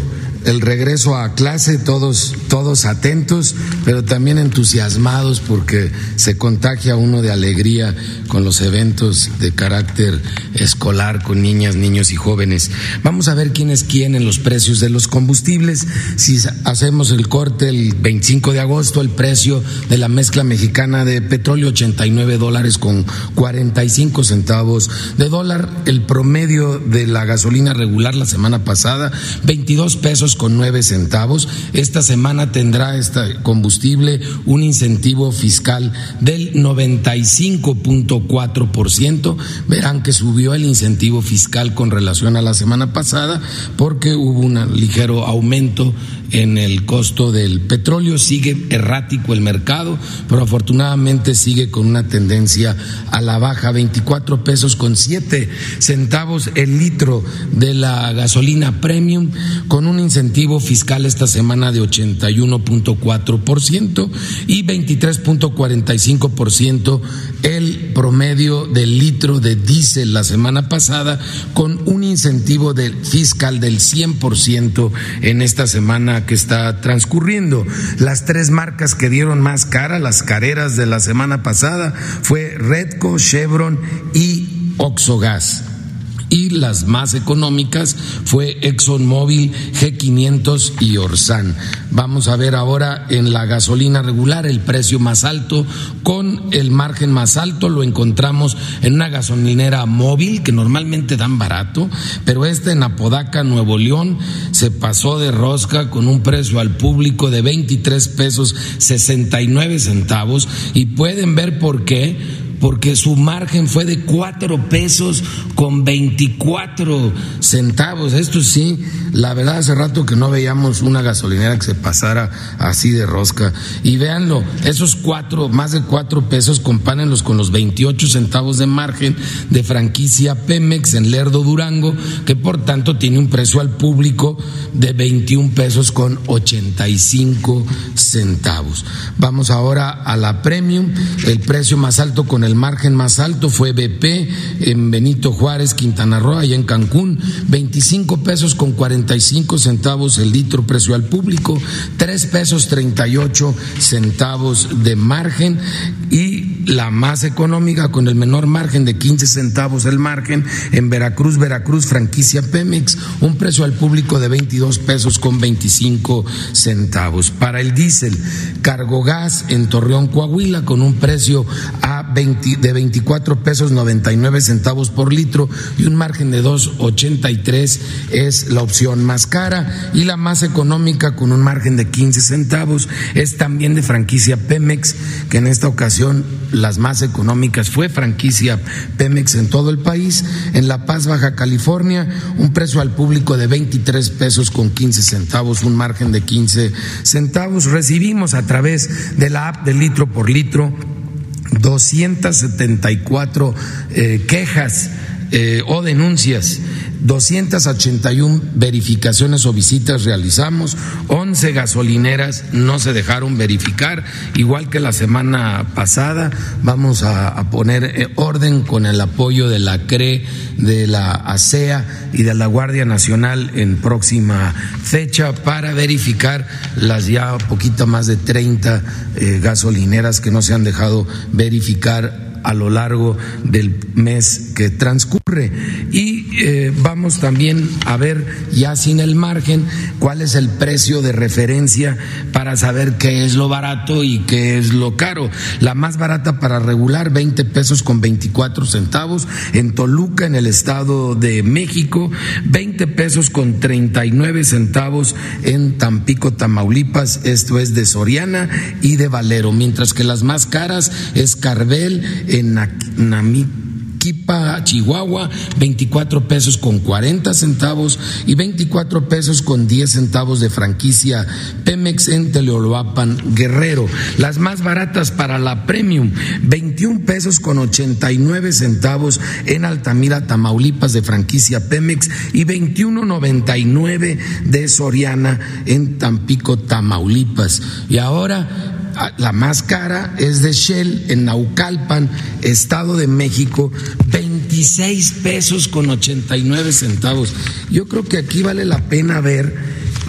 el regreso a clase, todos, todos atentos, pero también entusiasmados porque se contagia uno de alegría con los eventos de carácter escolar con niñas, niños y jóvenes. Vamos a ver quién es quién en los precios de los combustibles. Si hacemos el corte el 25 de agosto, el precio de la mezcla mexicana de petróleo 89 dólares con 45 centavos de dólar. El promedio de la gasolina regular la semana pasada 22 pesos con nueve centavos. Esta semana tendrá este combustible un incentivo fiscal del 95.4%. Verán que subió el incentivo fiscal con relación a la semana pasada porque hubo un ligero aumento en el costo del petróleo. Sigue errático el mercado, pero afortunadamente sigue con una tendencia a la baja. 24 pesos con 7 centavos el litro de la gasolina premium, con un incentivo fiscal esta semana de 81.4% y 23.45% el promedio del litro de diésel la semana pasada, con un incentivo fiscal del 100% en esta semana que está transcurriendo. Las tres marcas que dieron más cara, las careras de la semana pasada, fue Redco, Chevron y Oxogas y las más económicas fue ExxonMobil, G500 y Orsan. Vamos a ver ahora en la gasolina regular el precio más alto. Con el margen más alto lo encontramos en una gasolinera móvil que normalmente dan barato, pero este en Apodaca, Nuevo León, se pasó de rosca con un precio al público de 23 pesos 69 centavos. Y pueden ver por qué porque su margen fue de cuatro pesos con veinticuatro centavos. Esto sí, la verdad hace rato que no veíamos una gasolinera que se pasara así de rosca. Y véanlo, esos cuatro, más de cuatro pesos, compárenlos con los 28 centavos de margen de franquicia Pemex en Lerdo Durango, que por tanto tiene un precio al público de 21 pesos con 85 centavos. Vamos ahora a la premium, el precio más alto con el margen más alto fue BP en Benito Juárez, Quintana Roo, allá en Cancún, 25 pesos con 45 centavos el litro precio al público, 3 pesos 38 centavos de margen. Y la más económica con el menor margen de 15 centavos el margen en Veracruz, Veracruz, franquicia Pemex, un precio al público de 22 pesos con 25 centavos. Para el diésel, cargo gas en Torreón, Coahuila, con un precio a 20 de 24 pesos 99 centavos por litro y un margen de 2.83 es la opción más cara y la más económica con un margen de 15 centavos es también de franquicia Pemex, que en esta ocasión las más económicas fue franquicia Pemex en todo el país. En La Paz, Baja California, un precio al público de 23 pesos con 15 centavos, un margen de 15 centavos. Recibimos a través de la app de litro por litro 274 eh, quejas eh, o denuncias 281 verificaciones o visitas realizamos, 11 gasolineras no se dejaron verificar, igual que la semana pasada vamos a, poner eh, orden con el apoyo de la CRE, de la ASEA y de la Guardia Nacional en próxima fecha para verificar las ya poquito más de 30 eh, gasolineras que no se han dejado verificar a lo largo del mes que transcurre. Y eh, vamos también a ver, ya sin el margen, cuál es el precio de referencia para saber qué es lo barato y qué es lo caro. La más barata para regular, 20 pesos con 24 centavos. En Toluca, en el Estado de México, 20 pesos con 39 centavos en Tampico, Tamaulipas. Esto es de Soriana y de Valero. Mientras que las más caras es Carvel en Namiquipa, Chihuahua, 24 pesos con 40 centavos y 24 pesos con 10 centavos de franquicia Pemex en Teleoloapan, Guerrero. Las más baratas para la Premium, 21 pesos con 89 centavos en Altamira, Tamaulipas de franquicia Pemex y 21.99 de Soriana en Tampico, Tamaulipas. Y ahora Ah, la más cara es de Shell en Naucalpan, Estado de México, 26 pesos con 89 centavos. Yo creo que aquí vale la pena ver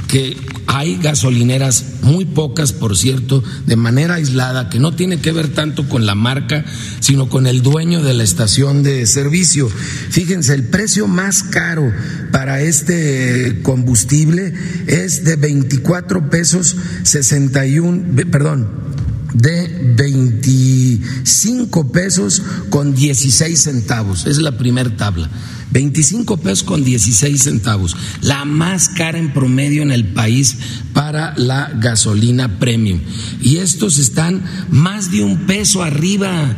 que hay gasolineras, muy pocas por cierto, de manera aislada, que no tiene que ver tanto con la marca, sino con el dueño de la estación de servicio. Fíjense, el precio más caro para este combustible es de 24 pesos 61, perdón, de 25 pesos con 16 centavos. Es la primera tabla. 25 pesos con 16 centavos, la más cara en promedio en el país para la gasolina premium. Y estos están más de un peso arriba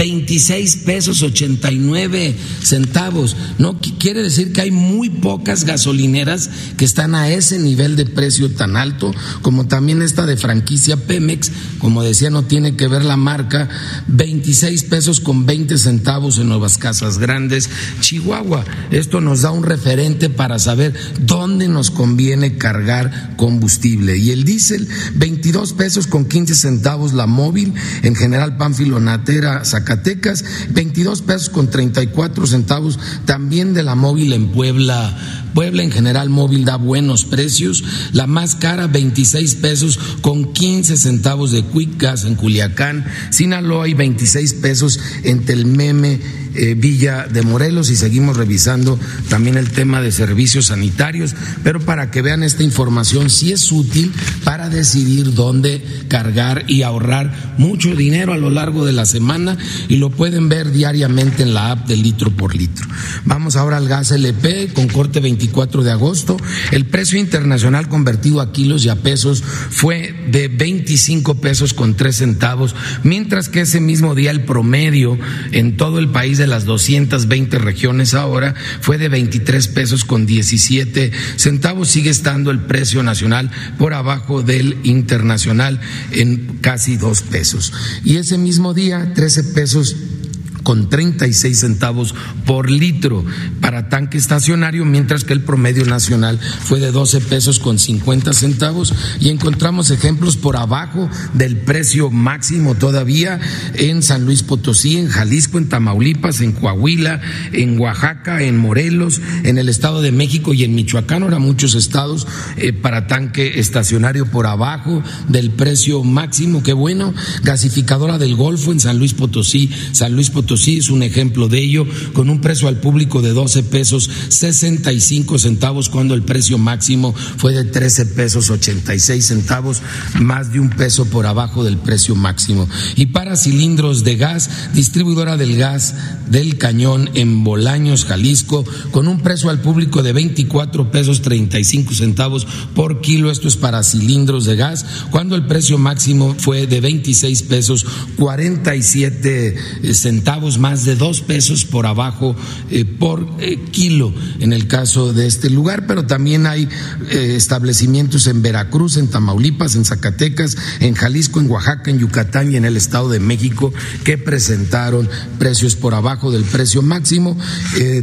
26 pesos 89 centavos. No quiere decir que hay muy pocas gasolineras que están a ese nivel de precio tan alto, como también esta de franquicia Pemex, como decía, no tiene que ver la marca, 26 pesos con 20 centavos en Nuevas Casas Grandes, Chihuahua. Esto nos da un referente para saber dónde nos conviene cargar combustible. Y el diésel, 22 pesos con 15 centavos la móvil, en general Pánfilo Natera, Zacatecas, 22 pesos con 34 centavos también de la móvil en Puebla. Puebla en general móvil da buenos precios. La más cara, 26 pesos con 15 centavos de Quick Gas en Culiacán. Sinaloa y 26 pesos en Telmeme eh, Villa de Morelos y seguimos revisando también el tema de servicios sanitarios, pero para que vean esta información sí es útil para decidir dónde cargar y ahorrar mucho dinero a lo largo de la semana y lo pueden ver diariamente en la app de litro por litro. Vamos ahora al gas LP con corte 24 de agosto. El precio internacional convertido a kilos y a pesos fue de 25 pesos con 3 centavos, mientras que ese mismo día el promedio en todo el país de las 220 regiones ahora fue de 23 pesos con 17 centavos. Sigue estando el precio nacional por abajo del internacional en casi dos pesos. Y ese mismo día, 13 pesos con 36 centavos por litro para tanque estacionario, mientras que el promedio nacional fue de 12 pesos con 50 centavos. Y encontramos ejemplos por abajo del precio máximo todavía en San Luis Potosí, en Jalisco, en Tamaulipas, en Coahuila, en Oaxaca, en Morelos, en el Estado de México y en Michoacán, ahora muchos estados eh, para tanque estacionario por abajo del precio máximo, qué bueno, gasificadora del Golfo en San Luis Potosí, San Luis Potosí sí es un ejemplo de ello, con un precio al público de 12 pesos 65 centavos cuando el precio máximo fue de 13 pesos 86 centavos, más de un peso por abajo del precio máximo. Y para cilindros de gas, distribuidora del gas del cañón en Bolaños, Jalisco, con un precio al público de 24 pesos 35 centavos por kilo, esto es para cilindros de gas, cuando el precio máximo fue de 26 pesos 47 centavos más de dos pesos por abajo eh, por eh, kilo en el caso de este lugar, pero también hay eh, establecimientos en Veracruz, en Tamaulipas, en Zacatecas, en Jalisco, en Oaxaca, en Yucatán y en el Estado de México que presentaron precios por abajo del precio máximo.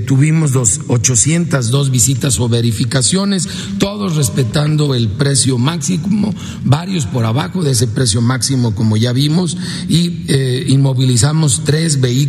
tuvimos dos, 802 visitas o verificaciones, todos respetando el precio máximo, varios por abajo de ese precio máximo como ya vimos y inmovilizamos tres vehículos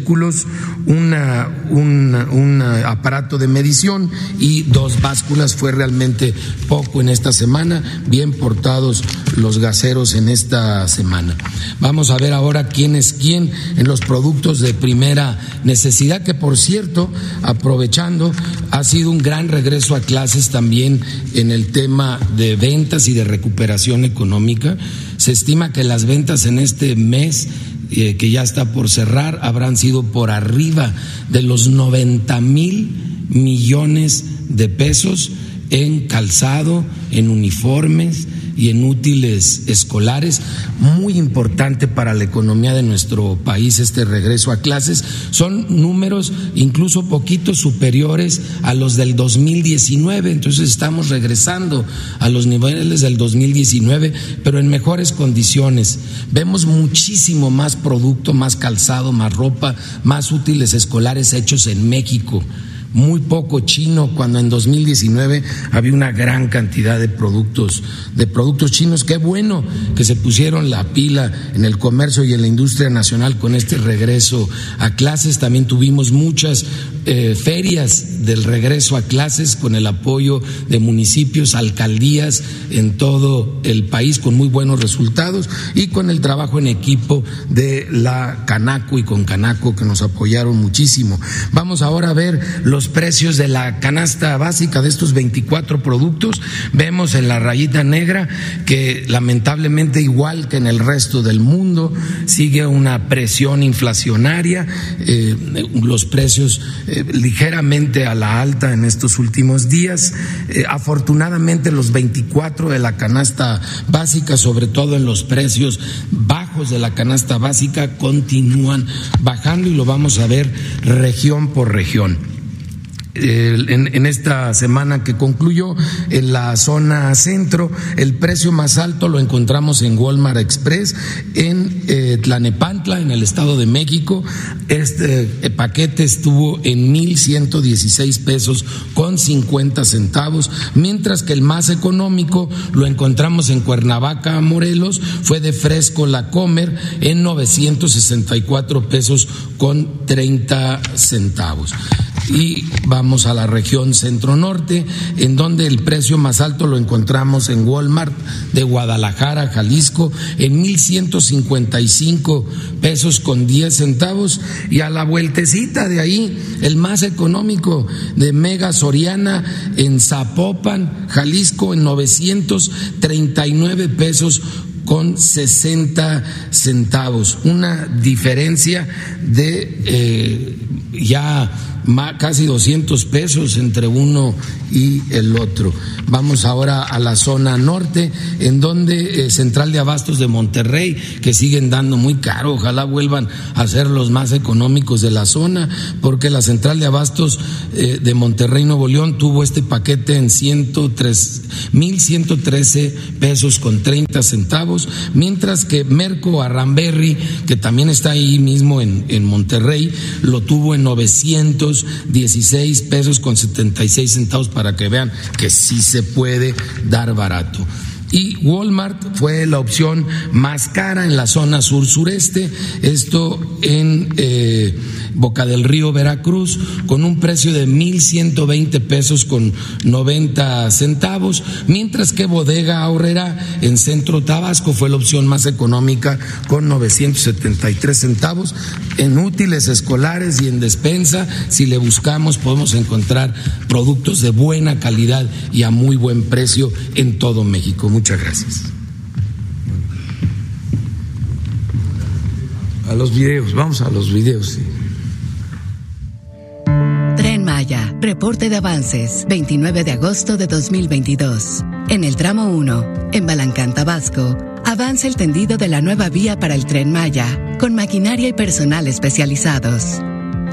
una, un aparato de medición y dos básculas. Fue realmente poco en esta semana, bien portados los gaseros en esta semana. Vamos a ver ahora quién es quién en los productos de primera necesidad, que por cierto, aprovechando, ha sido un gran regreso a clases también en el tema de ventas y de recuperación económica. Se estima que las ventas en este mes eh, que ya está por cerrar, habrán sido por arriba de los 90 mil millones de pesos en calzado, en uniformes, y en útiles escolares, muy importante para la economía de nuestro país este regreso a clases. Son números incluso poquito superiores a los del 2019, entonces estamos regresando a los niveles del 2019, pero en mejores condiciones. Vemos muchísimo más producto, más calzado, más ropa, más útiles escolares hechos en México muy poco chino cuando en 2019 había una gran cantidad de productos de productos chinos. Qué bueno que se pusieron la pila en el comercio y en la industria nacional con este regreso a clases. También tuvimos muchas eh, ferias del regreso a clases con el apoyo de municipios, alcaldías en todo el país con muy buenos resultados y con el trabajo en equipo de la Canaco y con Canaco que nos apoyaron muchísimo. Vamos ahora a ver los precios de la canasta básica de estos 24 productos. Vemos en la rayita negra que lamentablemente igual que en el resto del mundo sigue una presión inflacionaria, eh, los precios eh, ligeramente a la alta en estos últimos días. Eh, afortunadamente los 24 de la canasta básica, sobre todo en los precios bajos de la canasta básica, continúan bajando y lo vamos a ver región por región en, esta semana que concluyó en la zona centro. El precio más alto lo encontramos en Walmart Express, en eh, Tlanepantla, en el Estado de México. Este eh, paquete estuvo en 1.116 pesos con 50 centavos, mientras que el más económico lo encontramos en Cuernavaca, Morelos, fue de Fresco La Comer en 964 pesos con 30 centavos y vamos a la región centro-norte, en donde el precio más alto lo encontramos en Walmart de Guadalajara, Jalisco, en 1.155 pesos con 10 centavos, y a la vueltecita de ahí, el más económico de Mega Soriana en Zapopan, Jalisco, en 939 pesos con 60 centavos, una diferencia de eh, ya casi 200 pesos entre uno y el otro. Vamos ahora a la zona norte, en donde eh, Central de Abastos de Monterrey, que siguen dando muy caro, ojalá vuelvan a ser los más económicos de la zona, porque la Central de Abastos eh, de Monterrey, Nuevo León, tuvo este paquete en 103, 1.113 pesos con 30 centavos, mientras que Merco Arramberry, que también está ahí mismo en, en Monterrey, lo tuvo en 916 pesos con 76 centavos para que vean que sí se puede dar barato y Walmart fue la opción más cara en la zona sur-sureste, esto en eh, Boca del Río, Veracruz, con un precio de 1.120 pesos con 90 centavos, mientras que Bodega Ahorrera en Centro Tabasco fue la opción más económica con 973 centavos. En útiles escolares y en despensa, si le buscamos, podemos encontrar productos de buena calidad y a muy buen precio en todo México. Muchas gracias. A los videos, vamos a los videos. Tren Maya, reporte de avances, 29 de agosto de 2022. En el tramo 1, en Balancán, Tabasco, avanza el tendido de la nueva vía para el Tren Maya, con maquinaria y personal especializados.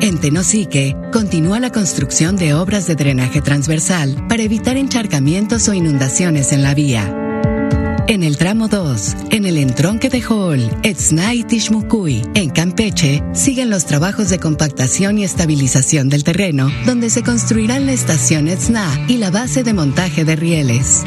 En Tenosique, continúa la construcción de obras de drenaje transversal para evitar encharcamientos o inundaciones en la vía. En el tramo 2, en el entronque de Jool, Etznay Tishmukui, en Campeche, siguen los trabajos de compactación y estabilización del terreno, donde se construirán la estación Etzna y la base de montaje de rieles.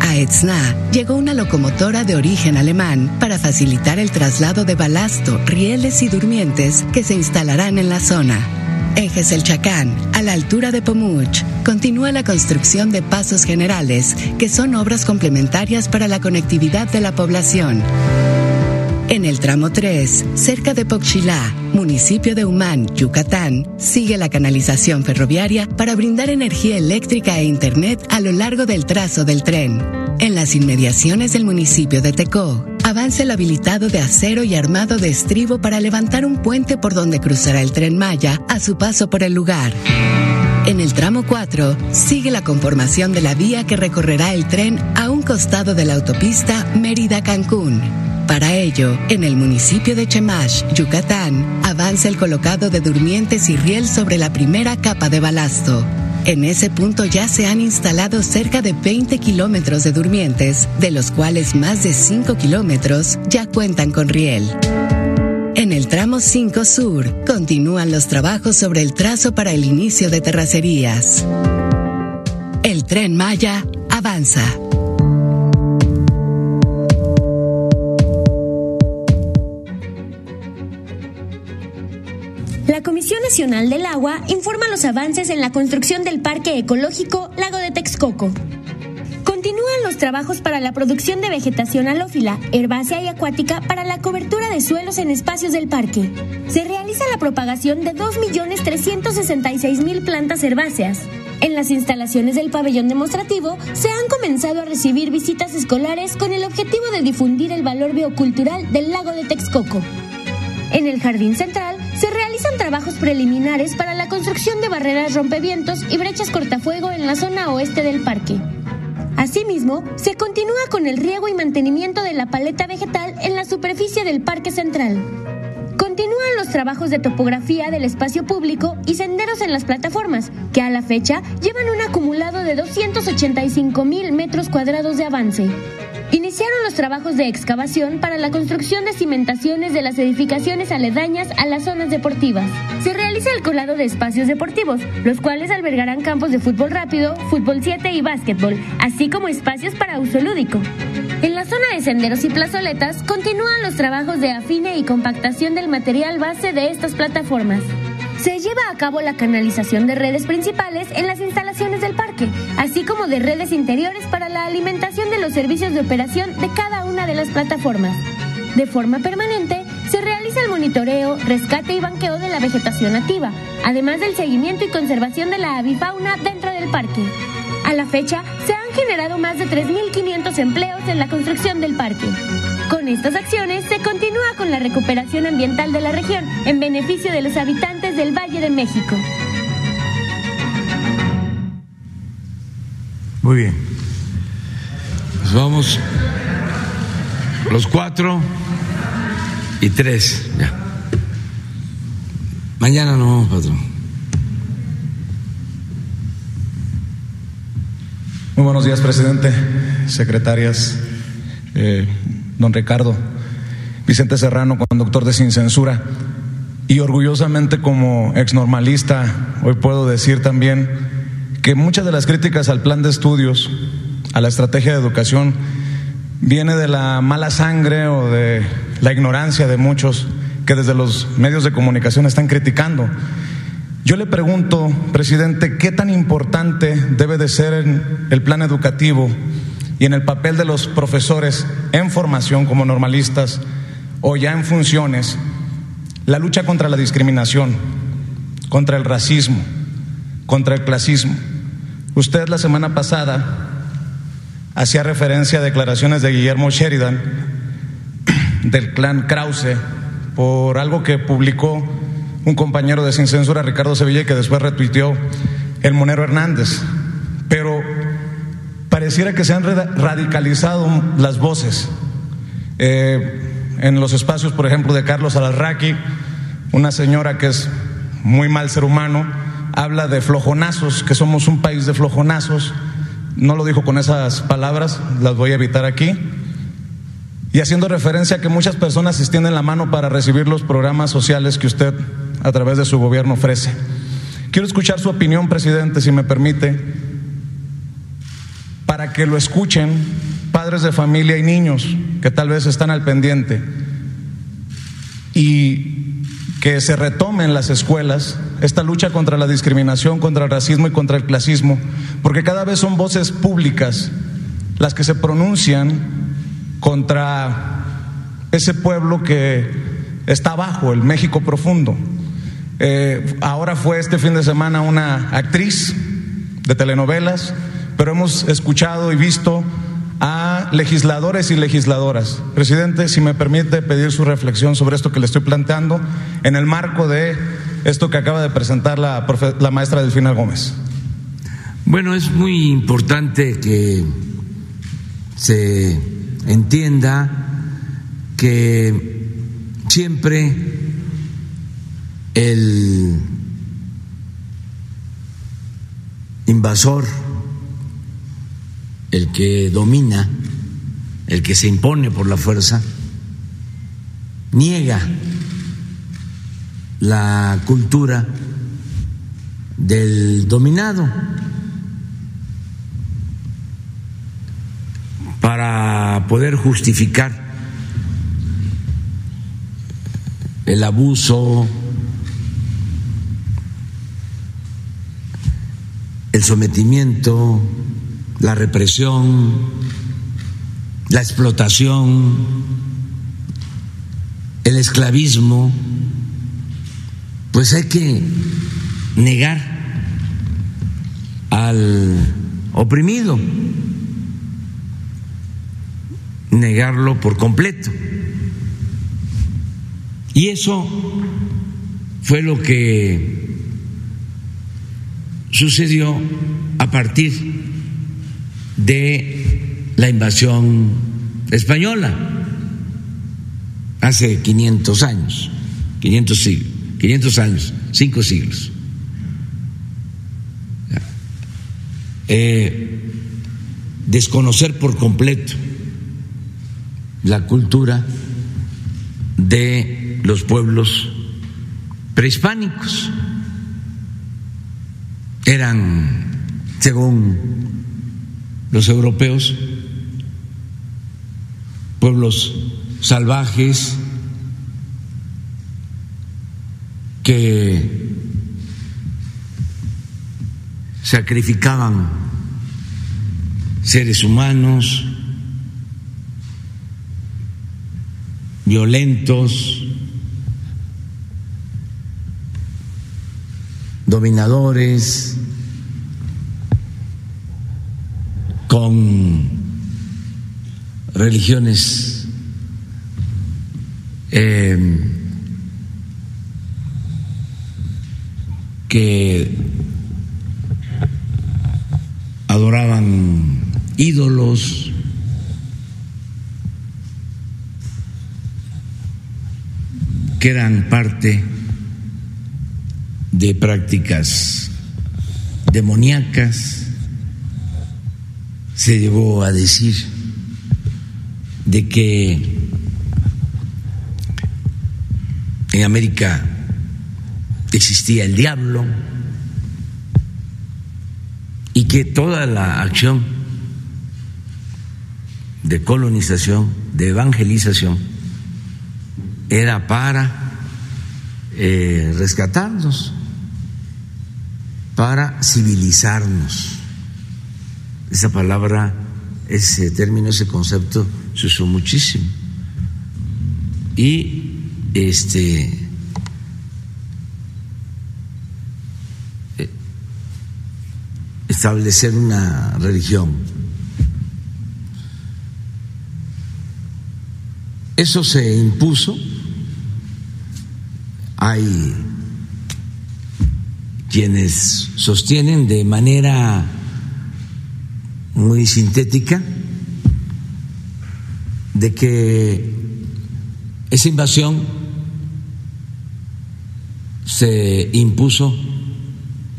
A Etzna llegó una locomotora de origen alemán para facilitar el traslado de balasto, rieles y durmientes que se instalarán en la zona. En Chacán, a la altura de Pomuch, continúa la construcción de pasos generales, que son obras complementarias para la conectividad de la población. En el tramo 3, cerca de Pochilá, municipio de Humán, Yucatán, sigue la canalización ferroviaria para brindar energía eléctrica e internet a lo largo del trazo del tren. En las inmediaciones del municipio de Tecó, avanza el habilitado de acero y armado de estribo para levantar un puente por donde cruzará el tren Maya a su paso por el lugar. En el tramo 4 sigue la conformación de la vía que recorrerá el tren a un costado de la autopista Mérida-Cancún. Para ello, en el municipio de Chemash, Yucatán, avanza el colocado de durmientes y riel sobre la primera capa de balasto. En ese punto ya se han instalado cerca de 20 kilómetros de durmientes, de los cuales más de 5 kilómetros ya cuentan con riel. En el tramo 5 Sur continúan los trabajos sobre el trazo para el inicio de terracerías. El tren Maya avanza. La Comisión Nacional del Agua informa los avances en la construcción del Parque Ecológico Lago de Texcoco. Continúan los trabajos para la producción de vegetación halófila, herbácea y acuática para la cobertura de suelos en espacios del parque. Se realiza la propagación de 2.366.000 plantas herbáceas. En las instalaciones del pabellón demostrativo se han comenzado a recibir visitas escolares con el objetivo de difundir el valor biocultural del lago de Texcoco. En el jardín central se realizan trabajos preliminares para la construcción de barreras rompevientos y brechas cortafuego en la zona oeste del parque. Asimismo, se continúa con el riego y mantenimiento de la paleta vegetal en la superficie del parque central. Continúan los trabajos de topografía del espacio público y senderos en las plataformas, que a la fecha llevan un acumulado de 285 mil metros cuadrados de avance. Iniciaron los trabajos de excavación para la construcción de cimentaciones de las edificaciones aledañas a las zonas deportivas. Se realiza el colado de espacios deportivos, los cuales albergarán campos de fútbol rápido, fútbol 7 y básquetbol, así como espacios para uso lúdico. En la zona de senderos y plazoletas continúan los trabajos de afine y compactación del material base de estas plataformas. Se lleva a cabo la canalización de redes principales en las instalaciones del parque, así como de redes interiores para la alimentación de los servicios de operación de cada una de las plataformas. De forma permanente, se realiza el monitoreo, rescate y banqueo de la vegetación nativa, además del seguimiento y conservación de la avifauna dentro del parque. A la fecha, se han generado más de 3.500 empleos en la construcción del parque. Con estas acciones se continúa con la recuperación ambiental de la región en beneficio de los habitantes del Valle de México. Muy bien. Pues vamos los cuatro y tres. Mañana no vamos, patrón. Muy buenos días, presidente, secretarias, eh, don Ricardo, Vicente Serrano, conductor de Sin Censura. Y orgullosamente como exnormalista, hoy puedo decir también que muchas de las críticas al plan de estudios, a la estrategia de educación, viene de la mala sangre o de la ignorancia de muchos que desde los medios de comunicación están criticando. Yo le pregunto, presidente, ¿qué tan importante debe de ser el plan educativo y en el papel de los profesores en formación como normalistas o ya en funciones, la lucha contra la discriminación, contra el racismo, contra el clasismo. Usted la semana pasada hacía referencia a declaraciones de Guillermo Sheridan del clan Krause por algo que publicó un compañero de Sin Censura, Ricardo Sevilla, que después retuiteó el Monero Hernández. Pero pareciera que se han radicalizado las voces. Eh, en los espacios, por ejemplo, de Carlos Alarraqui, una señora que es muy mal ser humano, habla de flojonazos, que somos un país de flojonazos. No lo dijo con esas palabras, las voy a evitar aquí. Y haciendo referencia a que muchas personas extienden la mano para recibir los programas sociales que usted a través de su gobierno ofrece. Quiero escuchar su opinión, presidente, si me permite, para que lo escuchen padres de familia y niños que tal vez están al pendiente y que se retome en las escuelas esta lucha contra la discriminación, contra el racismo y contra el clasismo, porque cada vez son voces públicas las que se pronuncian contra ese pueblo que está abajo, el México profundo. Eh, ahora fue este fin de semana una actriz de telenovelas pero hemos escuchado y visto a legisladores y legisladoras. Presidente, si me permite pedir su reflexión sobre esto que le estoy planteando en el marco de esto que acaba de presentar la, la maestra Delfina Gómez. Bueno, es muy importante que se entienda que siempre el invasor el que domina, el que se impone por la fuerza, niega la cultura del dominado. Para poder justificar el abuso, el sometimiento, la represión, la explotación, el esclavismo, pues hay que negar al oprimido, negarlo por completo. Y eso fue lo que sucedió a partir de la invasión española hace 500 años, 500 siglos, 500 años, cinco siglos. Desconocer por completo la cultura de los pueblos prehispánicos. Eran, según los europeos, pueblos salvajes que sacrificaban seres humanos, violentos, dominadores, con religiones eh, que adoraban ídolos, que eran parte de prácticas demoníacas. Se llegó a decir de que en América existía el diablo y que toda la acción de colonización, de evangelización, era para eh, rescatarnos, para civilizarnos. Esa palabra, ese término, ese concepto se usó muchísimo. Y este establecer una religión. Eso se impuso. Hay quienes sostienen de manera muy sintética de que esa invasión se impuso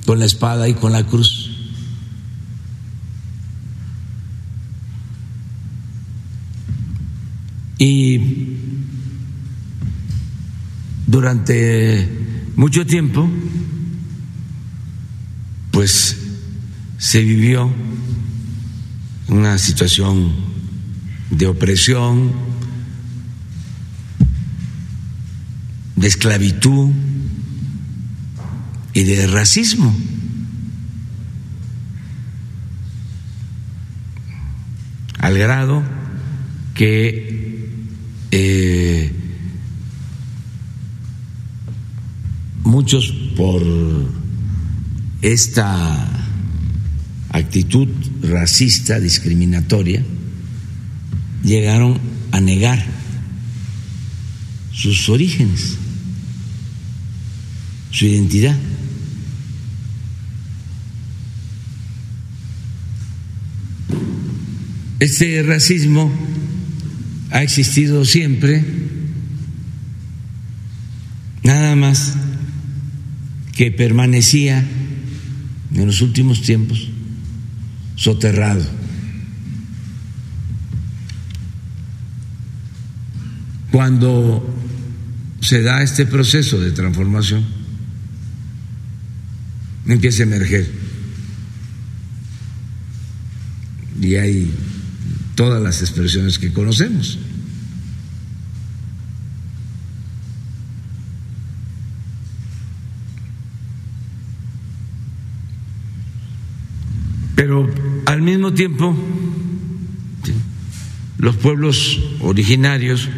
con la espada y con la cruz. Y durante mucho tiempo, pues se vivió una situación de opresión, de esclavitud y de racismo. Al grado que eh, muchos por esta actitud racista, discriminatoria, llegaron a negar sus orígenes, su identidad. Este racismo ha existido siempre, nada más que permanecía en los últimos tiempos soterrado. Cuando se da este proceso de transformación, empieza a emerger y hay todas las expresiones que conocemos. Pero al mismo tiempo, los pueblos originarios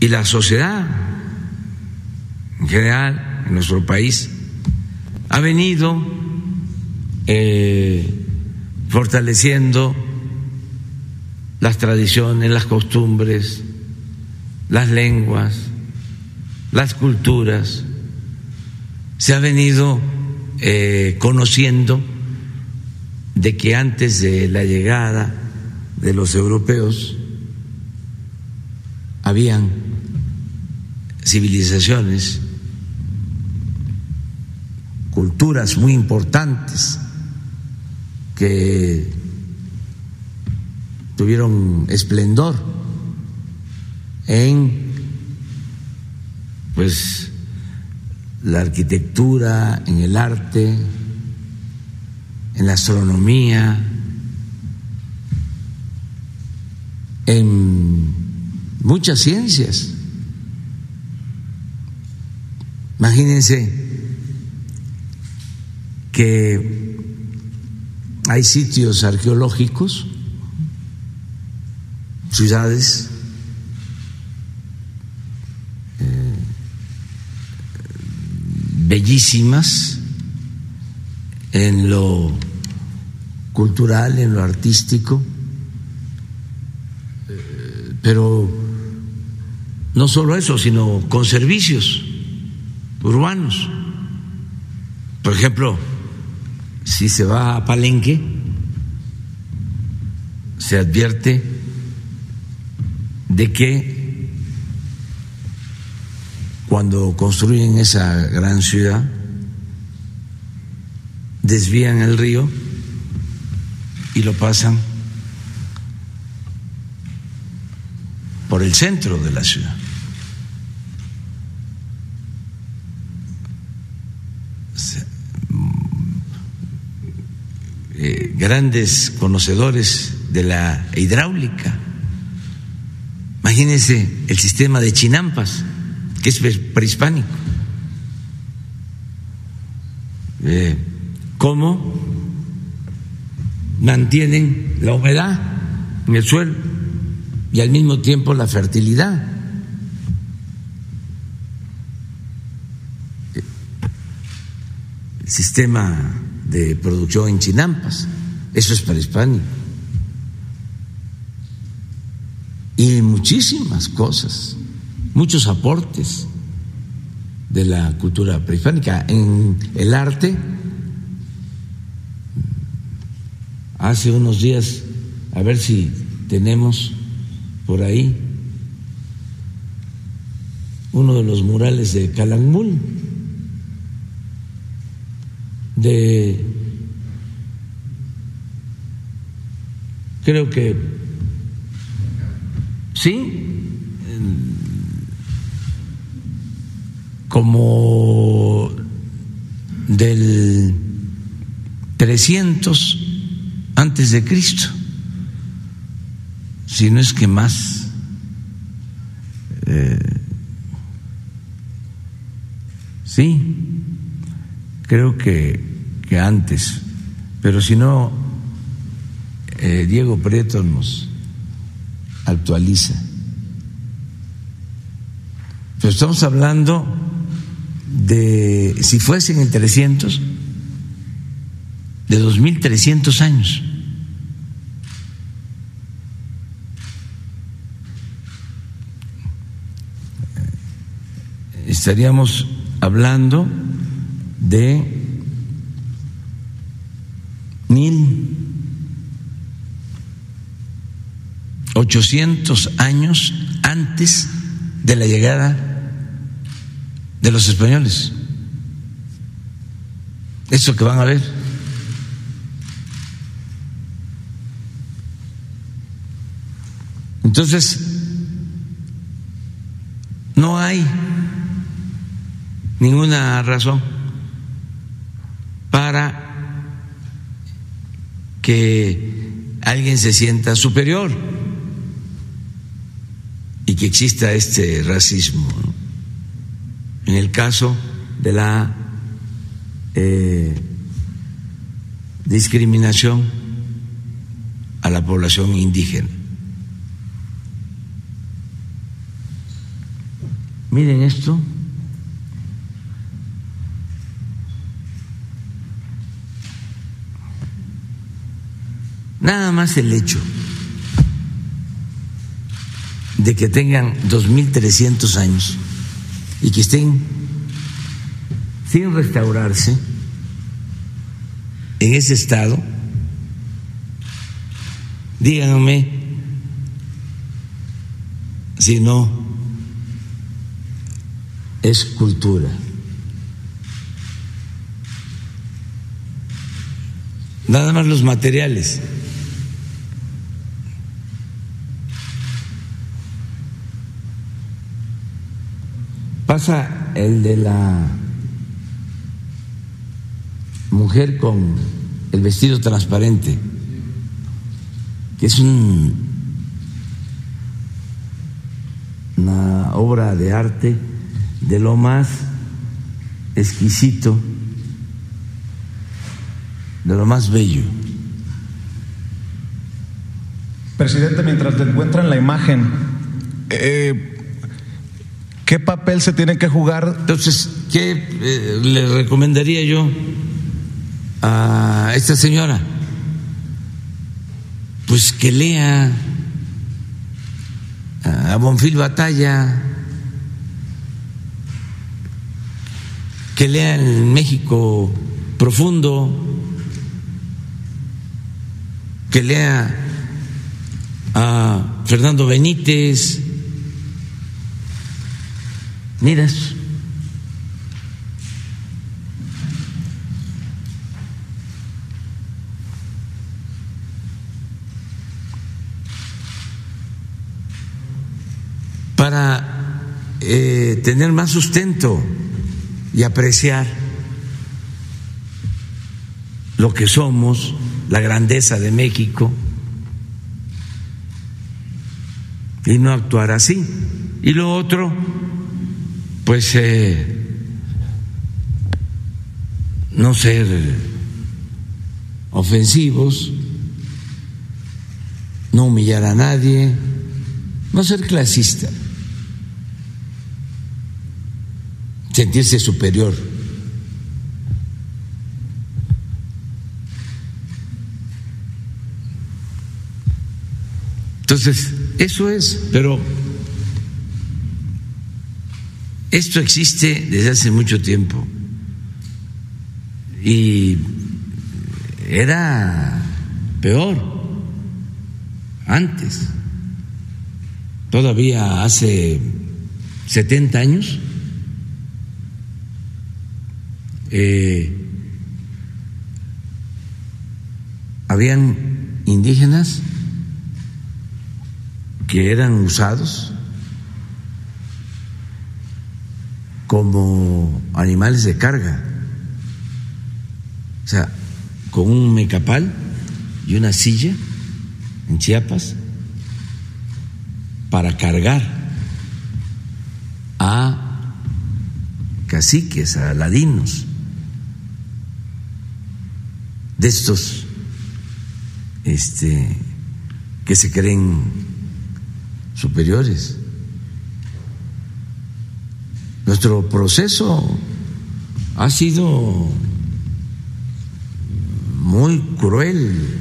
y la sociedad en general en nuestro país ha venido eh, fortaleciendo las tradiciones, las costumbres, las lenguas, las culturas, se ha venido eh, conociendo de que antes de la llegada de los europeos habían civilizaciones, culturas muy importantes que tuvieron esplendor en pues la arquitectura, en el arte, en la astronomía, en muchas ciencias. Imagínense que hay sitios arqueológicos, ciudades, eh, bellísimas en lo cultural, en lo artístico, eh, pero no solo eso, sino con servicios urbanos. Por ejemplo, si se va a Palenque, se advierte de que cuando construyen esa gran ciudad, desvían el río y lo pasan por el centro de la ciudad. Eh, grandes conocedores de la hidráulica. Imagínense el sistema de Chinampas, que es prehispánico. Eh, ¿Cómo mantienen la humedad en el suelo y al mismo tiempo la fertilidad? El sistema de producción en Chinampas. Eso es prehispánico. Y muchísimas cosas, muchos aportes de la cultura prehispánica. En el arte, hace unos días, a ver si tenemos por ahí uno de los murales de Calakmul de, creo que, sí, como del 300 antes de Cristo, si no es que más. Eh, sí, creo que que antes, pero si no, eh, Diego Prieto nos actualiza. Pero estamos hablando de, si fuesen el 300, de 2.300 años. Estaríamos hablando de mil ochocientos años antes de la llegada de los españoles. Eso que van a ver. Entonces, no hay ninguna razón para que alguien se sienta superior y que exista este racismo. En el caso de la eh, discriminación a la población indígena. Miren esto. Nada más el hecho de que tengan 2.300 años y que estén sin restaurarse en ese estado, díganme si no es cultura. Nada más los materiales. Pasa el de la mujer con el vestido transparente, que es un, una obra de arte de lo más exquisito, de lo más bello. Presidente, mientras te encuentran la imagen, eh, ¿qué papel se tiene que jugar? Entonces, ¿qué eh, le recomendaría yo a esta señora? Pues que lea a Bonfil Batalla, que lea el México profundo, que lea a Fernando Benítez. Mira eso. para eh, tener más sustento y apreciar lo que somos, la grandeza de México, y no actuar así. Y lo otro, pues eh, no ser ofensivos, no humillar a nadie, no ser clasista. Sentirse superior. Entonces, eso es, pero esto existe desde hace mucho tiempo. Y era peor antes, todavía hace 70 años eh, habían indígenas que eran usados como animales de carga, o sea, con un mecapal y una silla en Chiapas para cargar a caciques, a ladinos de estos este, que se creen superiores. Nuestro proceso ha sido muy cruel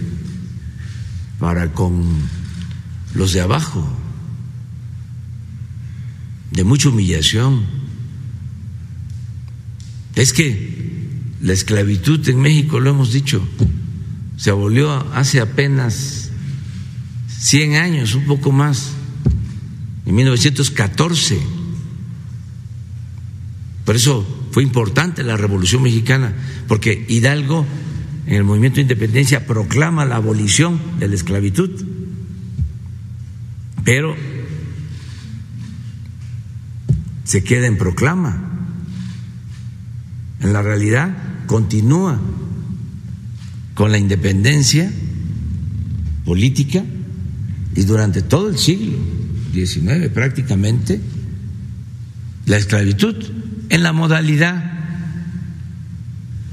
para con los de abajo, de mucha humillación. Es que la esclavitud en México, lo hemos dicho, se abolió hace apenas 100 años, un poco más, en 1914. Por eso fue importante la Revolución Mexicana, porque Hidalgo en el movimiento de independencia proclama la abolición de la esclavitud, pero se queda en proclama. En la realidad, continúa con la independencia política y durante todo el siglo XIX prácticamente la esclavitud en la modalidad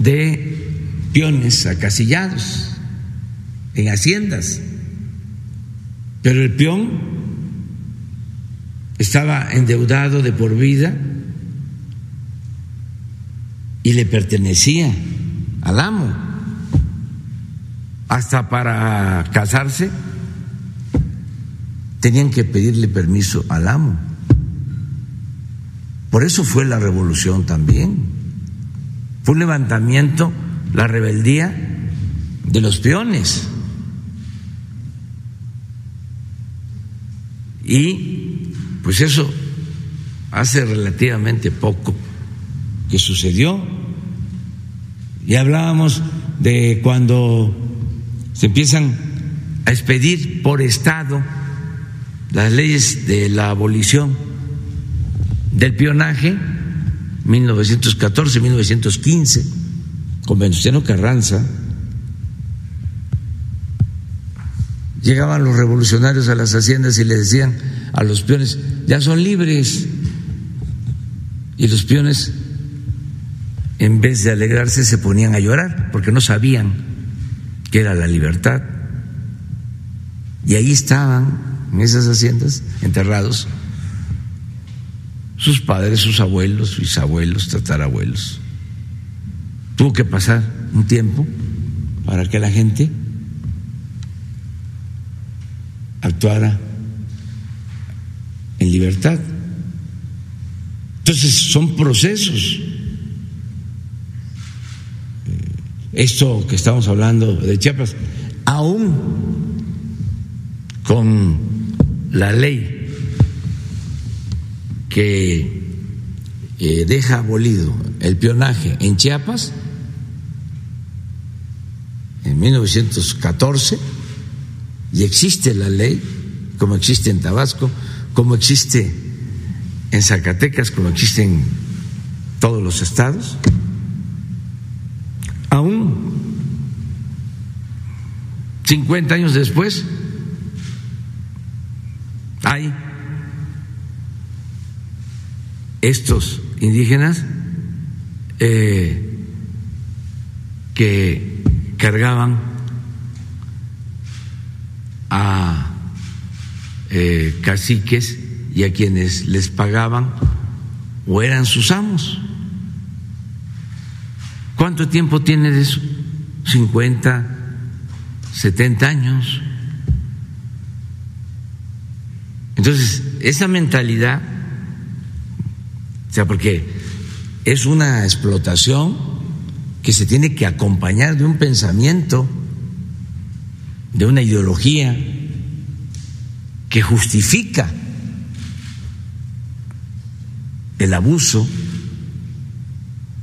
de peones acasillados en haciendas, pero el peón estaba endeudado de por vida y le pertenecía al amo. Hasta para casarse tenían que pedirle permiso al amo. Por eso fue la revolución también. Fue un levantamiento, la rebeldía de los peones. Y pues eso hace relativamente poco que sucedió. Y hablábamos de cuando se empiezan a expedir por Estado las leyes de la abolición del pionaje, 1914-1915, con Venustiano Carranza, llegaban los revolucionarios a las haciendas y le decían a los peones, ya son libres. Y los peones, en vez de alegrarse, se ponían a llorar porque no sabían que era la libertad. Y ahí estaban, en esas haciendas, enterrados, sus padres, sus abuelos, bisabuelos, tatarabuelos. Tuvo que pasar un tiempo para que la gente actuara en libertad. Entonces son procesos. Esto que estamos hablando de Chiapas, aún con la ley que eh, deja abolido el pionaje en Chiapas en 1914 y existe la ley como existe en Tabasco, como existe en Zacatecas, como existe en todos los estados, aún 50 años después hay estos indígenas eh, que cargaban a eh, caciques y a quienes les pagaban o eran sus amos. ¿Cuánto tiempo tiene de eso? 50, 70 años. Entonces, esa mentalidad, o sea, porque es una explotación que se tiene que acompañar de un pensamiento, de una ideología que justifica el abuso,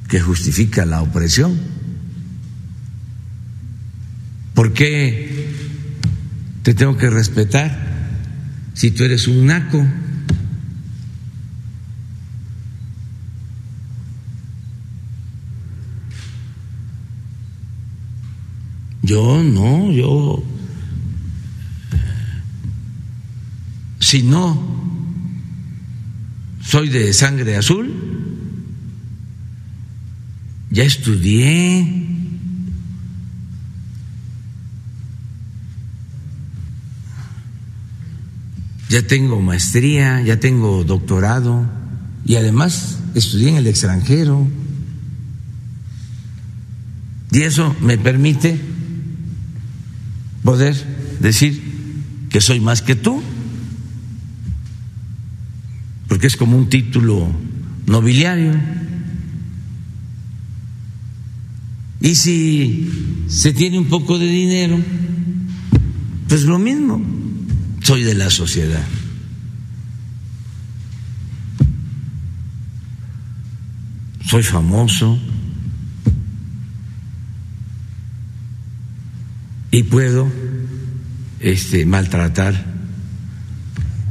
que justifica la opresión. ¿Por qué te tengo que respetar si tú eres un naco? Yo no, yo si no soy de sangre azul, ya estudié, ya tengo maestría, ya tengo doctorado y además estudié en el extranjero. Y eso me permite poder decir que soy más que tú porque es como un título nobiliario. Y si se tiene un poco de dinero, pues lo mismo, soy de la sociedad. Soy famoso y puedo este, maltratar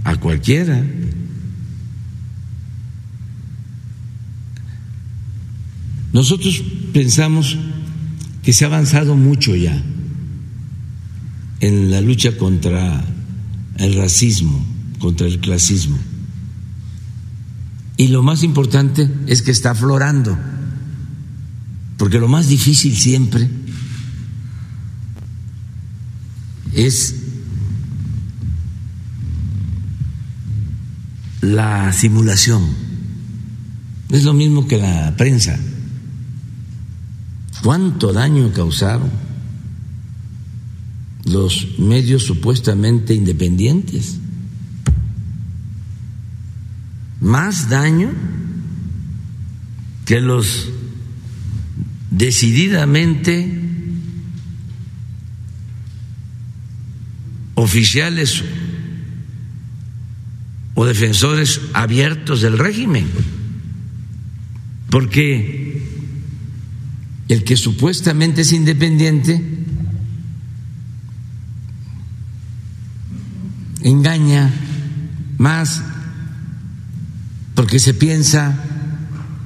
a cualquiera. Nosotros pensamos que se ha avanzado mucho ya en la lucha contra el racismo, contra el clasismo. Y lo más importante es que está aflorando, porque lo más difícil siempre es la simulación. Es lo mismo que la prensa. ¿Cuánto daño causaron los medios supuestamente independientes? Más daño que los decididamente oficiales o defensores abiertos del régimen, porque el que supuestamente es independiente engaña más porque se piensa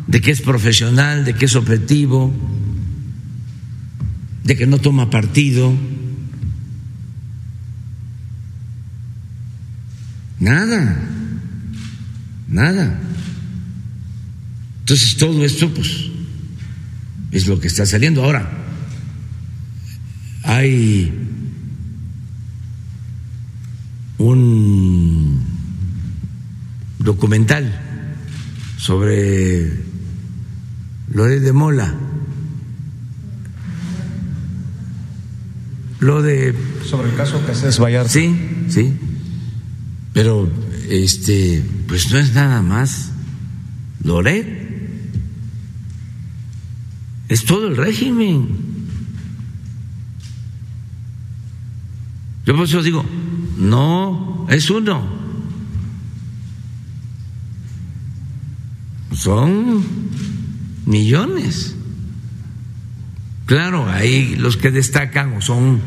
de que es profesional, de que es objetivo, de que no toma partido. Nada, nada. Entonces todo esto, pues, es lo que está saliendo. Ahora, hay un documental sobre lo de Mola, lo de sobre el caso Casés Vallarta. Sí, sí. Pero este, pues no es nada más Loret. Es todo el régimen. Yo por eso digo, no, es uno. Son millones. Claro, ahí los que destacan son,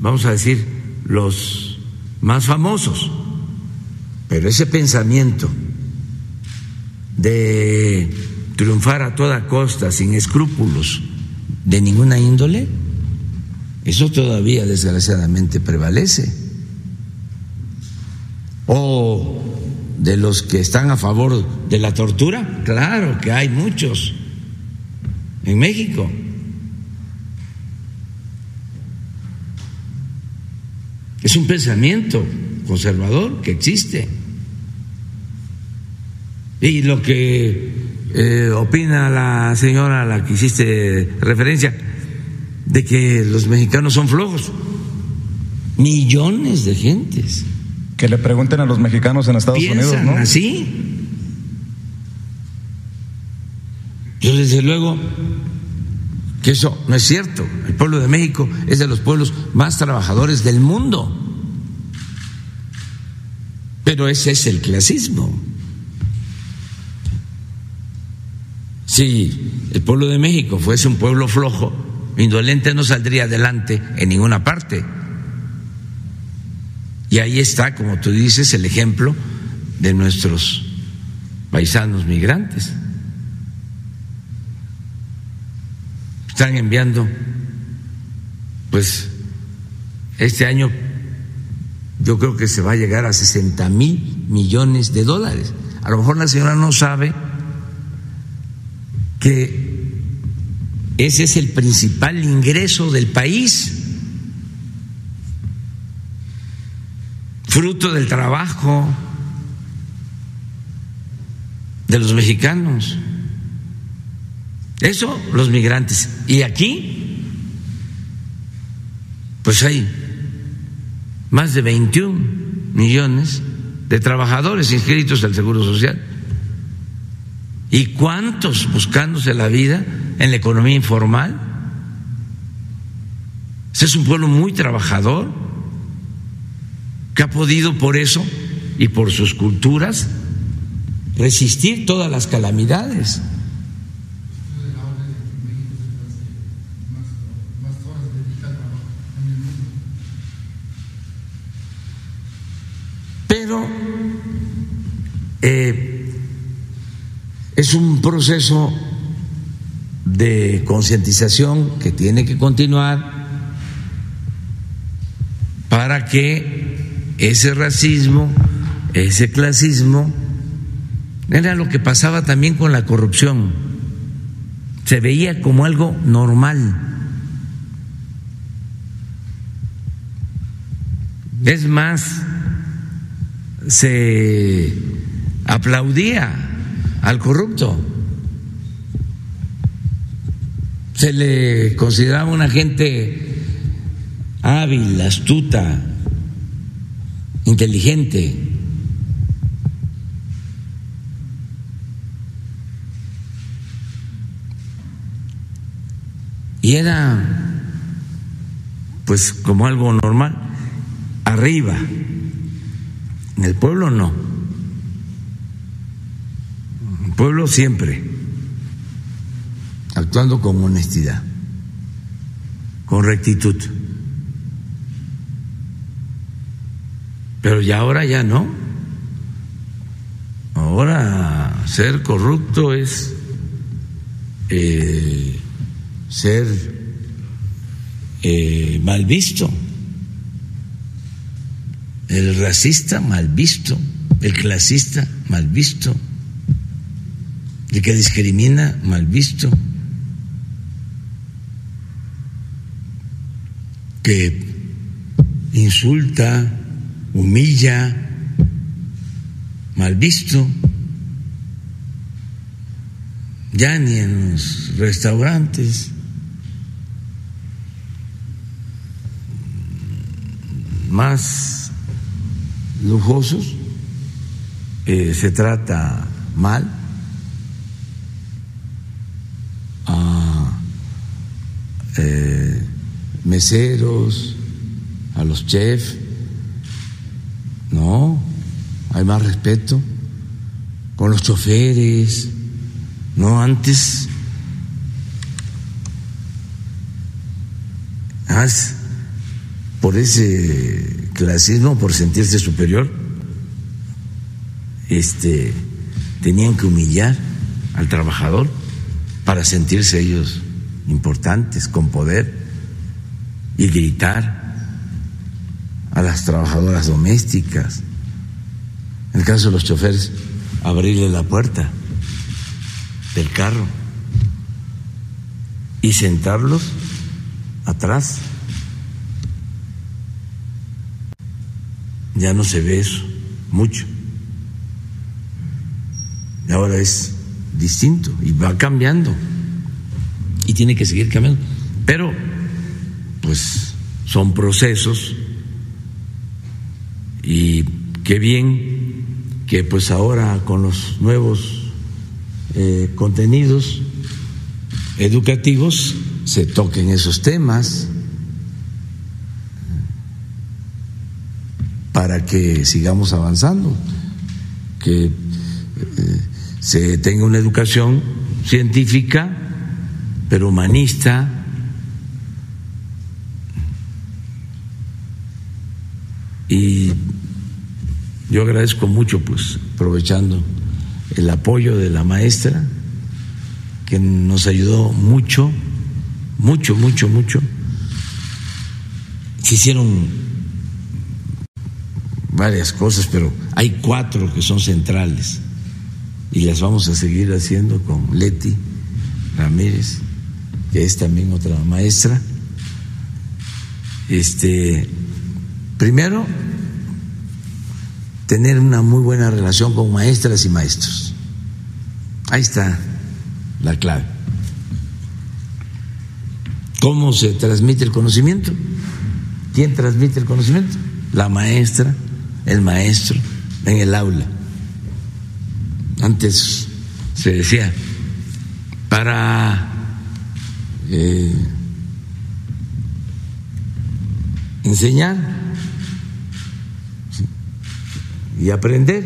vamos a decir, los más famosos pero ese pensamiento de triunfar a toda costa, sin escrúpulos de ninguna índole, eso todavía desgraciadamente prevalece. O de los que están a favor de la tortura, claro que hay muchos en México. Es un pensamiento conservador que existe. Y lo que eh, opina la señora a la que hiciste referencia, de que los mexicanos son flojos. Millones de gentes. Que le pregunten a los mexicanos en Estados Unidos, ¿no? Así. Yo desde luego que eso no es cierto. El pueblo de México es de los pueblos más trabajadores del mundo. Pero ese es el clasismo. Si el pueblo de México fuese un pueblo flojo, indolente no saldría adelante en ninguna parte. Y ahí está, como tú dices, el ejemplo de nuestros paisanos migrantes. Están enviando, pues, este año yo creo que se va a llegar a 60 mil millones de dólares. A lo mejor la señora no sabe que ese es el principal ingreso del país, fruto del trabajo de los mexicanos. Eso los migrantes. Y aquí, pues hay más de 21 millones de trabajadores inscritos al Seguro Social. ¿Y cuántos buscándose la vida en la economía informal? Ese es un pueblo muy trabajador que ha podido por eso y por sus culturas resistir todas las calamidades. Pero eh, es un proceso de concientización que tiene que continuar para que ese racismo, ese clasismo, era lo que pasaba también con la corrupción, se veía como algo normal. Es más, se aplaudía al corrupto. Se le consideraba una gente hábil, astuta, inteligente. Y era pues como algo normal, arriba, en el pueblo no, pueblo siempre actuando con honestidad, con rectitud. Pero ya ahora ya no. Ahora ser corrupto es eh, ser eh, mal visto, el racista mal visto, el clasista mal visto, el que discrimina mal visto, que insulta, humilla, mal visto. Ya ni en los restaurantes. Más lujosos eh, se trata mal eh, meseros, a los chefs, no, hay más respeto. Con los choferes, no antes. por ese clasismo, por sentirse superior, este, tenían que humillar al trabajador para sentirse ellos importantes, con poder, y gritar a las trabajadoras domésticas. En el caso de los choferes, abrirle la puerta del carro y sentarlos atrás. Ya no se ve eso mucho. Ahora es distinto y va cambiando. Y tiene que seguir cambiando. Pero, pues, son procesos y qué bien que pues ahora con los nuevos eh, contenidos educativos se toquen esos temas para que sigamos avanzando, que eh, se tenga una educación científica, pero humanista, y yo agradezco mucho, pues, aprovechando el apoyo de la maestra, que nos ayudó mucho, mucho, mucho, mucho. Se hicieron varias cosas, pero hay cuatro que son centrales y las vamos a seguir haciendo con Leti Ramírez, que es también otra maestra. Este, primero, tener una muy buena relación con maestras y maestros. Ahí está la clave. ¿Cómo se transmite el conocimiento? ¿Quién transmite el conocimiento? La maestra, el maestro, en el aula. Antes se decía, para eh, enseñar y aprender,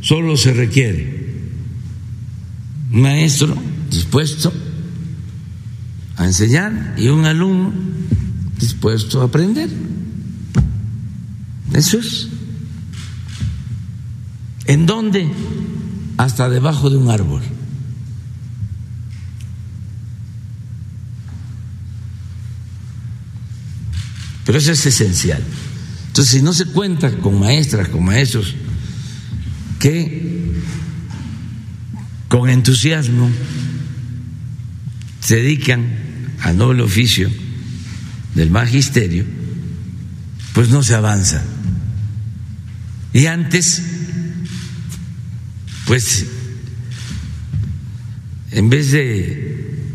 solo se requiere un maestro dispuesto a enseñar y un alumno dispuesto a aprender. Eso es. ¿En dónde? Hasta debajo de un árbol. Pero eso es esencial. Entonces, si no se cuenta con maestras, con maestros que con entusiasmo se dedican al noble oficio del magisterio, pues no se avanza. Y antes, pues, en vez de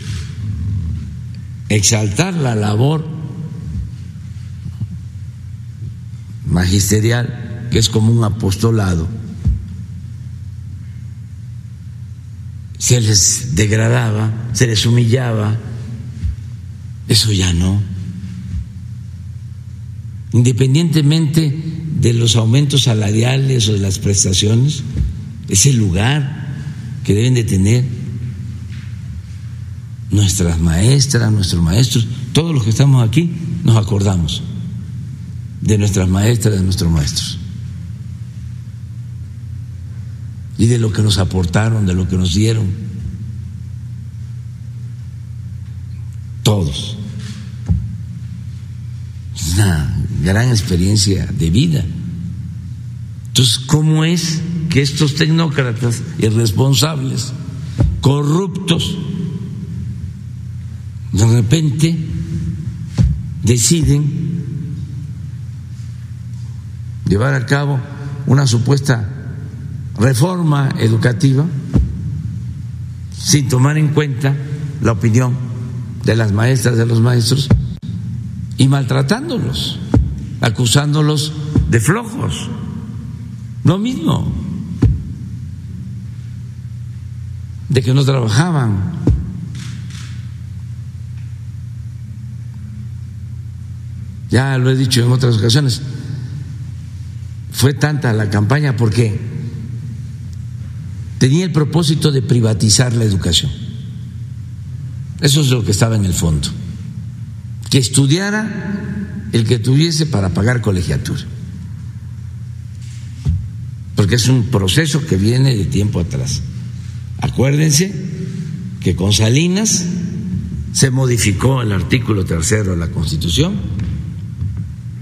exaltar la labor magisterial, que es como un apostolado, se les degradaba, se les humillaba, eso ya no. Independientemente de los aumentos salariales o de las prestaciones, es el lugar que deben de tener nuestras maestras, nuestros maestros, todos los que estamos aquí nos acordamos de nuestras maestras, de nuestros maestros. Y de lo que nos aportaron, de lo que nos dieron. Todos. Es una gran experiencia de vida. Entonces, ¿cómo es que estos tecnócratas irresponsables, corruptos, de repente deciden llevar a cabo una supuesta reforma educativa sin tomar en cuenta la opinión de las maestras, de los maestros y maltratándolos, acusándolos de flojos. Lo mismo, de que no trabajaban. Ya lo he dicho en otras ocasiones, fue tanta la campaña porque tenía el propósito de privatizar la educación. Eso es lo que estaba en el fondo. Que estudiara el que tuviese para pagar colegiatura. Porque es un proceso que viene de tiempo atrás. Acuérdense que con Salinas se modificó el artículo tercero de la Constitución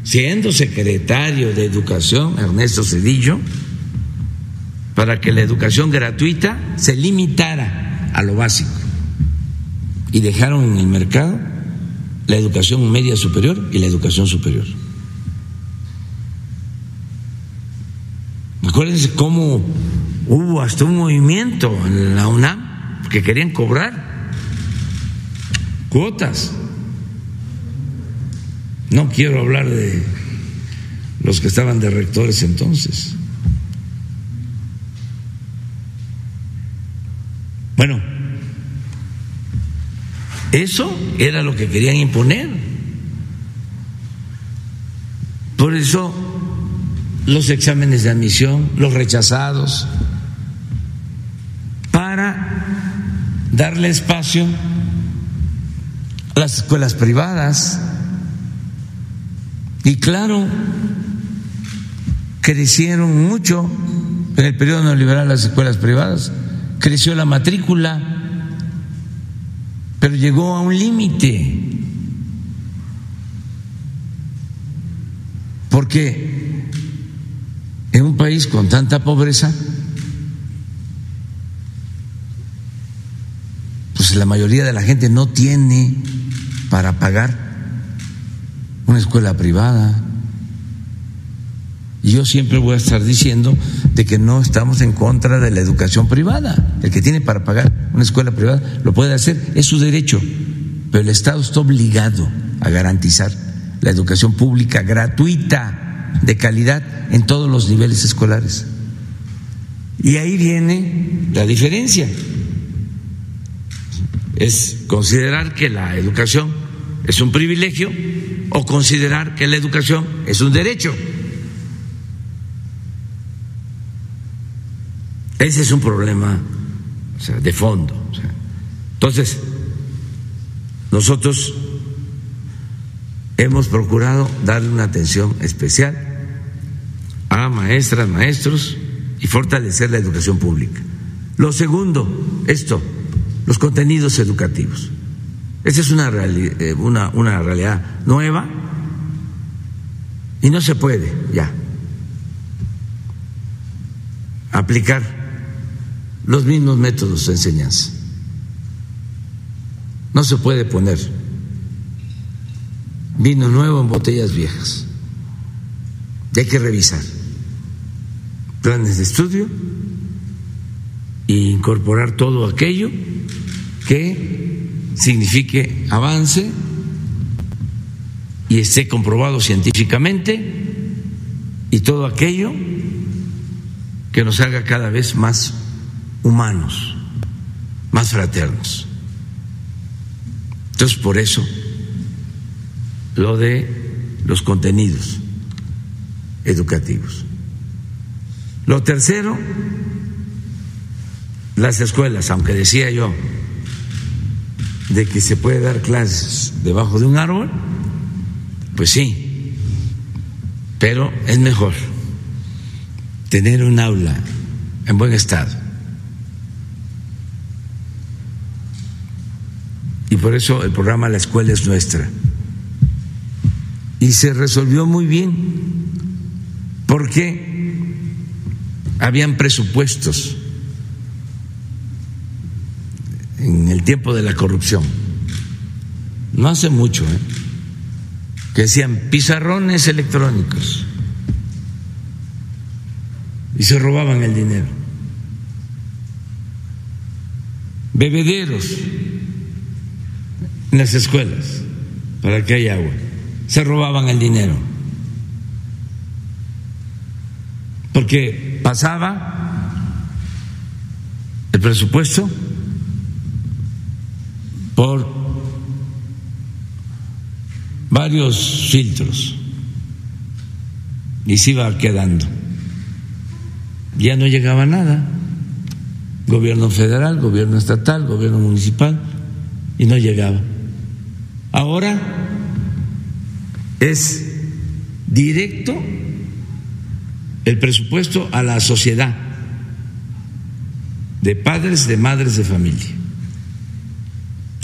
siendo secretario de Educación, Ernesto Cedillo, para que la educación gratuita se limitara a lo básico y dejaron en el mercado la educación media superior y la educación superior. Acuérdense cómo hubo hasta un movimiento en la UNAM que querían cobrar cuotas no quiero hablar de los que estaban de rectores entonces. Bueno, eso era lo que querían imponer. Por eso los exámenes de admisión, los rechazados, para darle espacio a las escuelas privadas y claro, crecieron mucho en el periodo neoliberal las escuelas privadas, creció la matrícula, pero llegó a un límite. Porque en un país con tanta pobreza, pues la mayoría de la gente no tiene para pagar una escuela privada. Y yo siempre voy a estar diciendo de que no estamos en contra de la educación privada. El que tiene para pagar una escuela privada lo puede hacer, es su derecho. Pero el Estado está obligado a garantizar la educación pública gratuita, de calidad, en todos los niveles escolares. Y ahí viene la diferencia. Es considerar que la educación es un privilegio o considerar que la educación es un derecho. Ese es un problema de fondo. Entonces, nosotros hemos procurado darle una atención especial a maestras, maestros y fortalecer la educación pública. Lo segundo, esto, los contenidos educativos. Esa es una, eh, una, una realidad nueva y no se puede ya aplicar los mismos métodos de enseñanza. No se puede poner vino nuevo en botellas viejas. hay que revisar planes de estudio e incorporar todo aquello que signifique avance y esté comprobado científicamente y todo aquello que nos haga cada vez más humanos, más fraternos. Entonces, por eso, lo de los contenidos educativos. Lo tercero, las escuelas, aunque decía yo de que se puede dar clases debajo de un árbol, pues sí, pero es mejor tener un aula en buen estado. Y por eso el programa La Escuela es Nuestra. Y se resolvió muy bien, porque habían presupuestos en el tiempo de la corrupción, no hace mucho, ¿eh? que decían pizarrones electrónicos y se robaban el dinero. Bebederos en las escuelas para que haya agua. Se robaban el dinero. Porque pasaba el presupuesto por varios filtros y se iba quedando. Ya no llegaba nada. Gobierno federal, gobierno estatal, gobierno municipal, y no llegaba. Ahora es directo el presupuesto a la sociedad de padres, de madres de familia.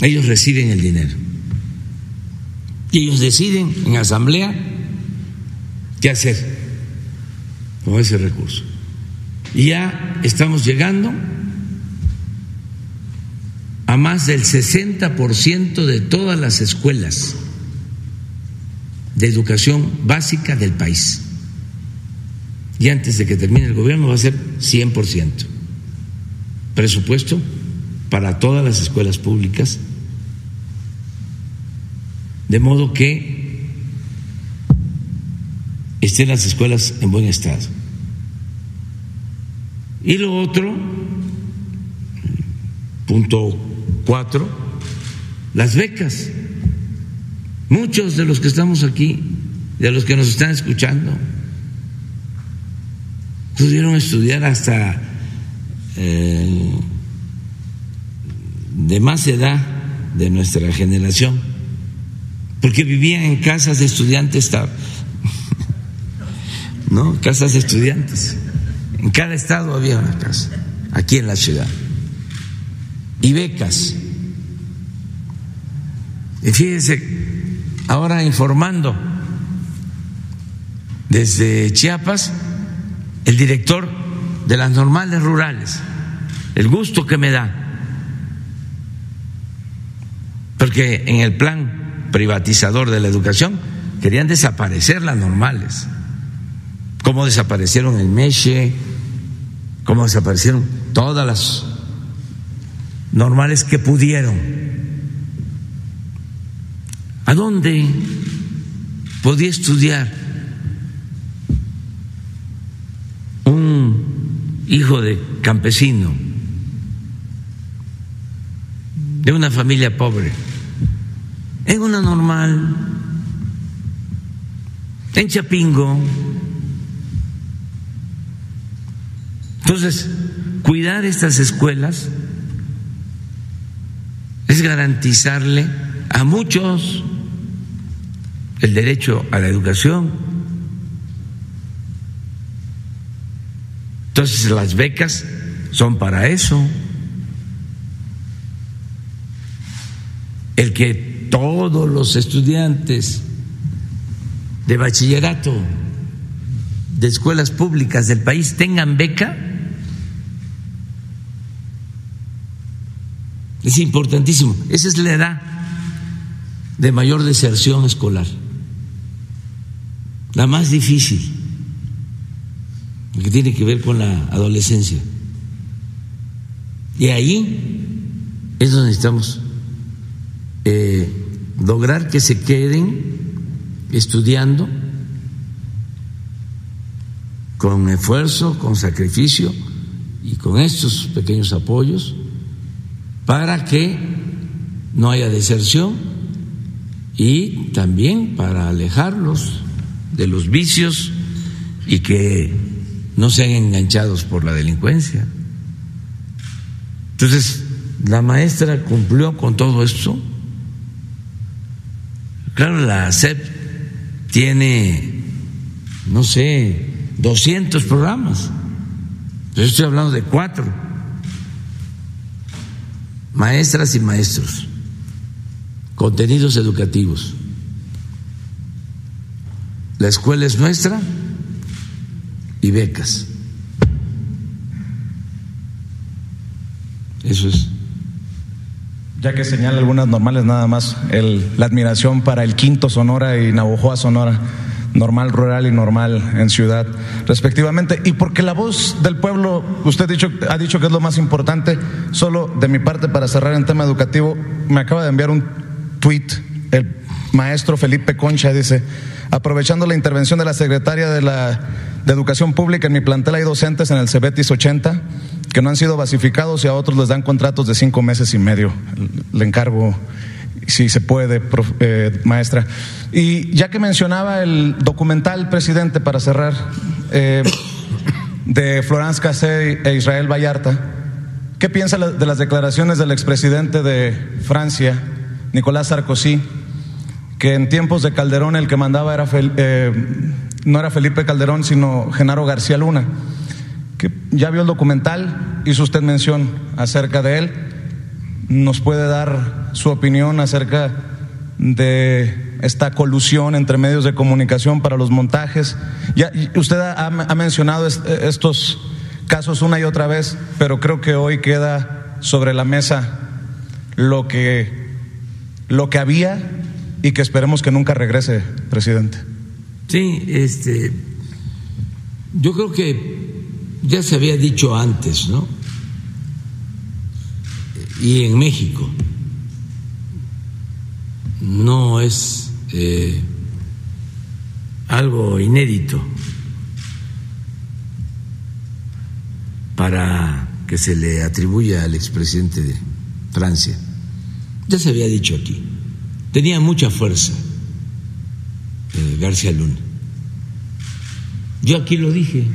Ellos reciben el dinero. Y ellos deciden en asamblea qué hacer con ese recurso. Y ya estamos llegando a más del 60% de todas las escuelas de educación básica del país. Y antes de que termine el gobierno va a ser 100%. Presupuesto para todas las escuelas públicas de modo que estén las escuelas en buen estado. Y lo otro, punto cuatro, las becas. Muchos de los que estamos aquí, de los que nos están escuchando, pudieron estudiar hasta eh, de más edad de nuestra generación porque vivían en casas de estudiantes, *laughs* ¿no? Casas de estudiantes. En cada estado había una casa, aquí en la ciudad. Y becas. Y fíjense, ahora informando desde Chiapas, el director de las normales rurales, el gusto que me da, porque en el plan privatizador de la educación, querían desaparecer las normales. Como desaparecieron el Meche, como desaparecieron todas las normales que pudieron. ¿A dónde podía estudiar un hijo de campesino, de una familia pobre? En una normal, en Chapingo. Entonces, cuidar estas escuelas es garantizarle a muchos el derecho a la educación. Entonces las becas son para eso. El que todos los estudiantes de bachillerato de escuelas públicas del país tengan beca, es importantísimo. Esa es la edad de mayor deserción escolar, la más difícil que tiene que ver con la adolescencia. Y ahí es donde necesitamos eh, lograr que se queden estudiando con esfuerzo, con sacrificio y con estos pequeños apoyos para que no haya deserción y también para alejarlos de los vicios y que no sean enganchados por la delincuencia. Entonces, la maestra cumplió con todo esto. Claro, la SEP tiene, no sé, 200 programas. Yo estoy hablando de cuatro. Maestras y maestros. Contenidos educativos. La escuela es nuestra y becas. Eso es. Ya que señala algunas normales, nada más el, la admiración para el quinto Sonora y Navojoa Sonora, normal rural y normal en ciudad, respectivamente. Y porque la voz del pueblo, usted dicho, ha dicho que es lo más importante, solo de mi parte para cerrar en tema educativo, me acaba de enviar un tuit el maestro Felipe Concha, dice, aprovechando la intervención de la secretaria de, la, de Educación Pública, en mi plantel hay docentes en el Cebetis 80 que no han sido basificados y a otros les dan contratos de cinco meses y medio. Le encargo, si se puede, eh, maestra. Y ya que mencionaba el documental, presidente, para cerrar, eh, de Florence Cassé e Israel Vallarta, ¿qué piensa de las declaraciones del expresidente de Francia, Nicolás Sarkozy? que en tiempos de Calderón el que mandaba era eh, no era Felipe Calderón, sino Genaro García Luna, ya vio el documental, hizo usted mención acerca de él, nos puede dar su opinión acerca de esta colusión entre medios de comunicación para los montajes. Ya, usted ha, ha mencionado estos casos una y otra vez, pero creo que hoy queda sobre la mesa lo que, lo que había y que esperemos que nunca regrese, presidente. Sí, este, yo creo que ya se había dicho antes, ¿no? Y en México no es eh, algo inédito para que se le atribuya al expresidente de Francia. Ya se había dicho aquí tenía mucha fuerza eh, García Luna. Yo aquí lo dije,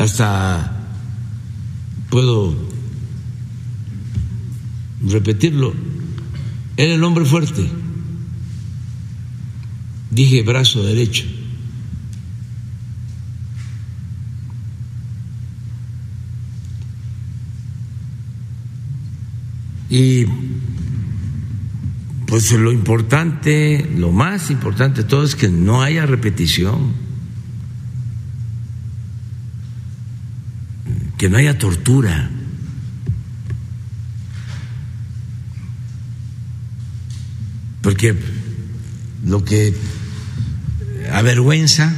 hasta puedo repetirlo, era el hombre fuerte, dije brazo derecho. Y pues lo importante, lo más importante de todo es que no haya repetición, que no haya tortura. Porque lo que avergüenza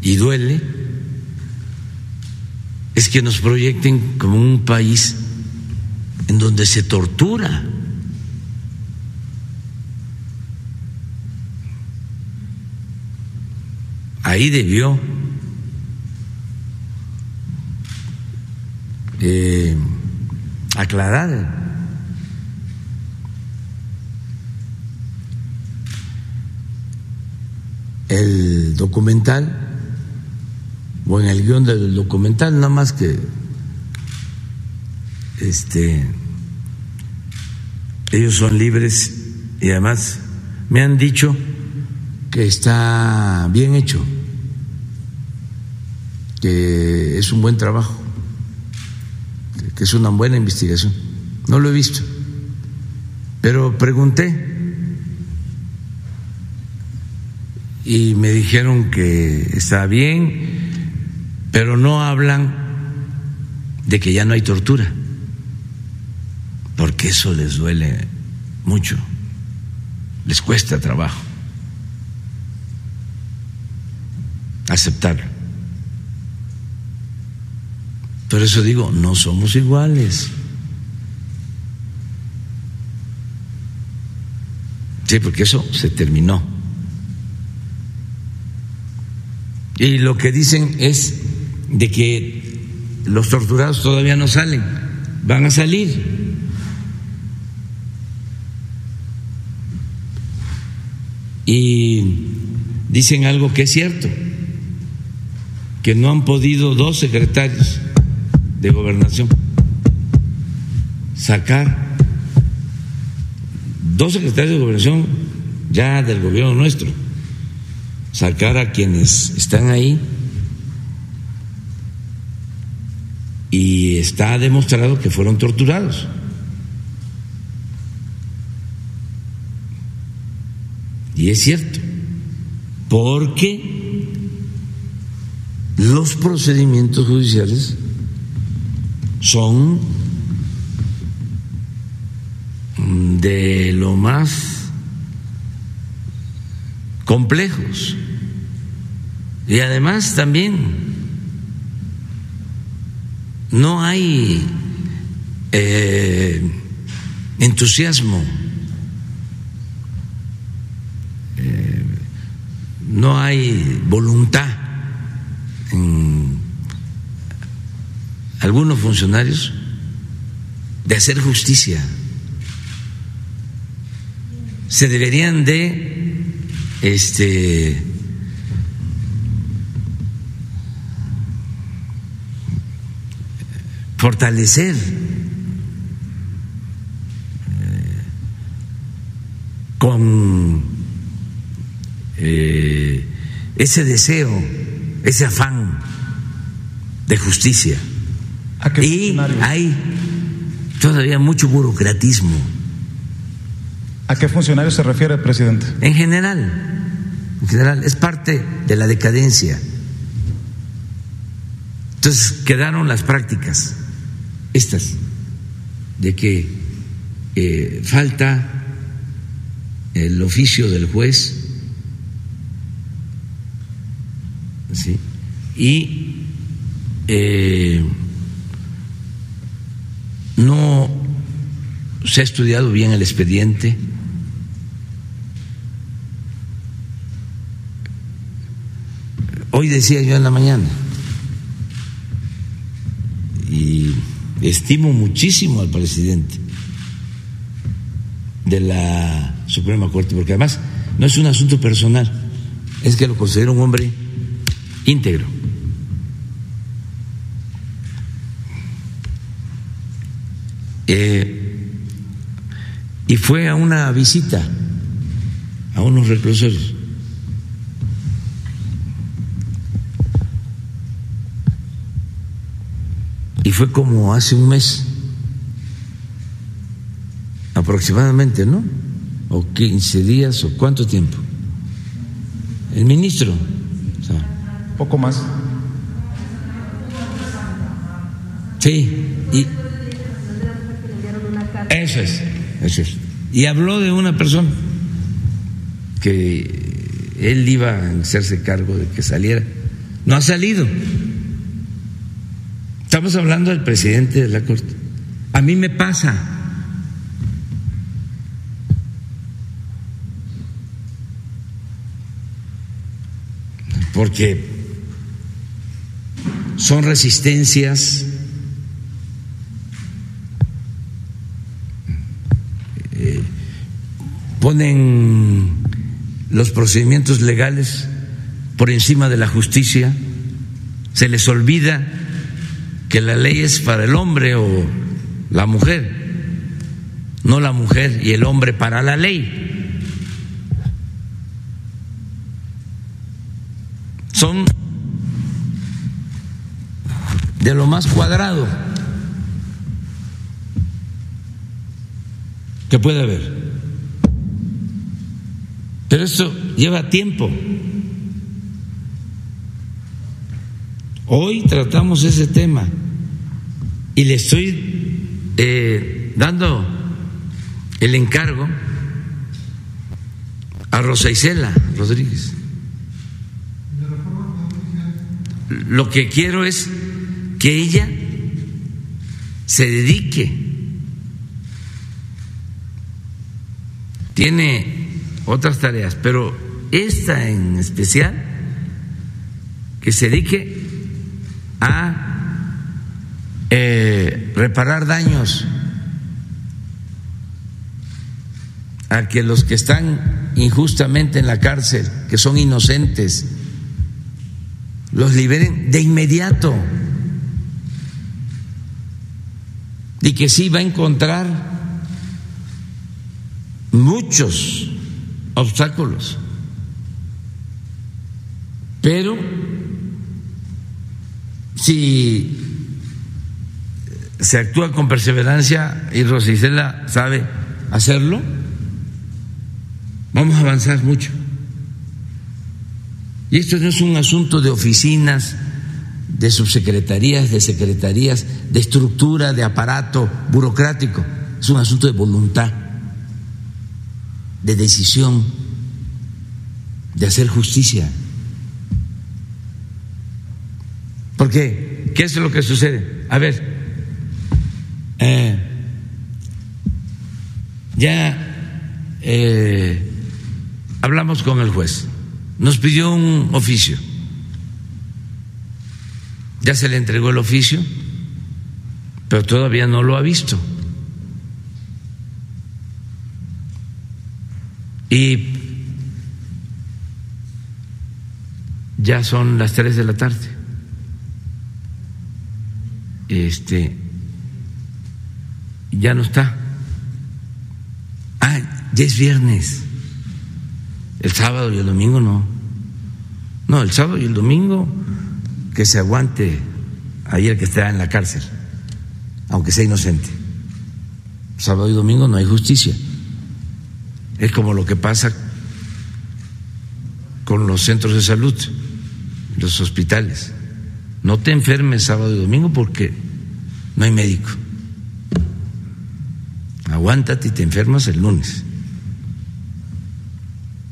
y duele es que nos proyecten como un país en donde se tortura. ahí debió eh, aclarar. El documental o en el guion del documental, nada más que este ellos son libres y además me han dicho que está bien hecho, que es un buen trabajo, que es una buena investigación. No lo he visto, pero pregunté y me dijeron que está bien, pero no hablan de que ya no hay tortura, porque eso les duele mucho, les cuesta trabajo. aceptarlo. Por eso digo, no somos iguales. Sí, porque eso se terminó. Y lo que dicen es de que los torturados todavía no salen, van a salir. Y dicen algo que es cierto, que no han podido dos secretarios de gobernación. Sacar dos secretarios de gobernación ya del gobierno nuestro, sacar a quienes están ahí. Y está demostrado que fueron torturados. Y es cierto, porque los procedimientos judiciales son de lo más complejos. Y además también no hay eh, entusiasmo, eh, no hay voluntad en algunos funcionarios de hacer justicia se deberían de este fortalecer eh, con eh, ese deseo, ese afán de justicia. Y hay todavía mucho burocratismo ¿A qué funcionario se refiere, presidente? En general, en general, es parte de la decadencia. Entonces quedaron las prácticas, estas, de que eh, falta el oficio del juez, ¿sí? y eh, no se ha estudiado bien el expediente Hoy decía yo en la mañana, y estimo muchísimo al presidente de la Suprema Corte, porque además no es un asunto personal, es que lo considero un hombre íntegro. Eh, y fue a una visita a unos reclusorios Y fue como hace un mes, aproximadamente, ¿no? O 15 días, o cuánto tiempo. El ministro. Poco más. Sí, y eso es, eso es. Y habló de una persona que él iba a hacerse cargo de que saliera. No ha salido. Estamos hablando del presidente de la Corte. A mí me pasa. Porque son resistencias eh, ponen los procedimientos legales por encima de la justicia, se les olvida que la ley es para el hombre o la mujer, no la mujer y el hombre para la ley. Son de lo más cuadrado que puede haber. Pero esto lleva tiempo. Hoy tratamos ese tema y le estoy eh, dando el encargo a Rosa Isela Rodríguez lo que quiero es que ella se dedique. Tiene otras tareas, pero esta en especial, que se dedique a eh, reparar daños, a que los que están injustamente en la cárcel, que son inocentes, los liberen de inmediato. Y que sí va a encontrar muchos obstáculos. Pero si se actúa con perseverancia y Rosicela sabe hacerlo, vamos a avanzar mucho. Y esto no es un asunto de oficinas, de subsecretarías, de secretarías, de estructura, de aparato burocrático. Es un asunto de voluntad, de decisión, de hacer justicia. ¿Por qué? ¿Qué es lo que sucede? A ver, eh, ya eh, hablamos con el juez nos pidió un oficio. Ya se le entregó el oficio, pero todavía no lo ha visto. Y ya son las tres de la tarde. Este ya no está. Ah, ya es viernes. El sábado y el domingo no. No, el sábado y el domingo que se aguante ahí el que está en la cárcel, aunque sea inocente. Sábado y domingo no hay justicia. Es como lo que pasa con los centros de salud, los hospitales. No te enfermes sábado y domingo porque no hay médico. Aguántate y te enfermas el lunes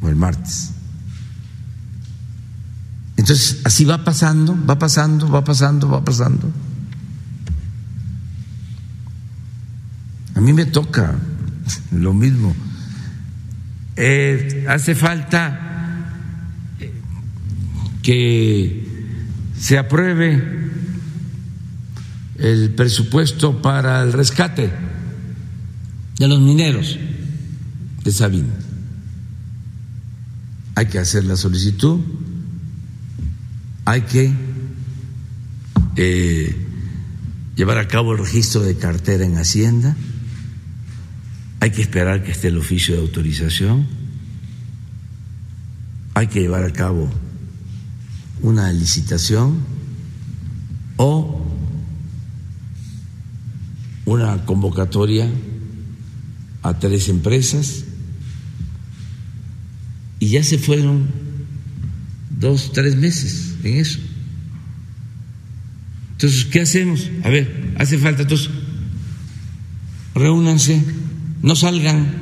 o el martes. Entonces, así va pasando, va pasando, va pasando, va pasando. A mí me toca lo mismo. Eh, hace falta que se apruebe el presupuesto para el rescate de los mineros de Sabina. Hay que hacer la solicitud, hay que eh, llevar a cabo el registro de cartera en Hacienda, hay que esperar que esté el oficio de autorización, hay que llevar a cabo una licitación o una convocatoria a tres empresas y ya se fueron dos, tres meses en eso. Entonces, ¿qué hacemos? A ver, hace falta entonces, reúnanse, no salgan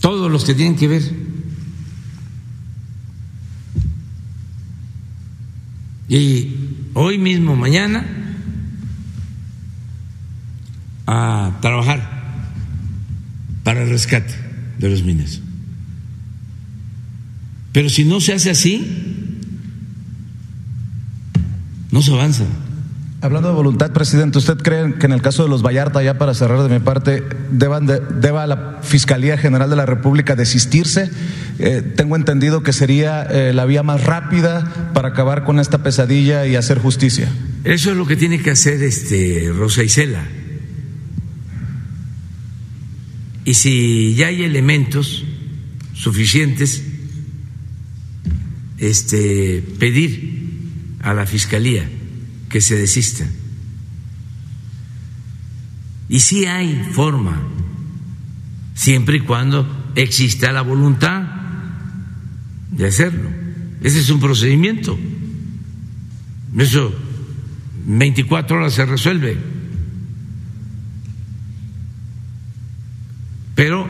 todos los que tienen que ver. Y hoy mismo, mañana, a trabajar para el rescate de los mineros. Pero si no se hace así, no se avanza. Hablando de voluntad, presidente, ¿usted cree que en el caso de los Vallarta, ya para cerrar de mi parte, deban deba la Fiscalía General de la República desistirse? Eh, tengo entendido que sería eh, la vía más rápida para acabar con esta pesadilla y hacer justicia. Eso es lo que tiene que hacer este Rosa Isela. Y si ya hay elementos suficientes este, pedir a la Fiscalía que se desista. Y si hay forma, siempre y cuando exista la voluntad de hacerlo. Ese es un procedimiento. Eso 24 horas se resuelve. Pero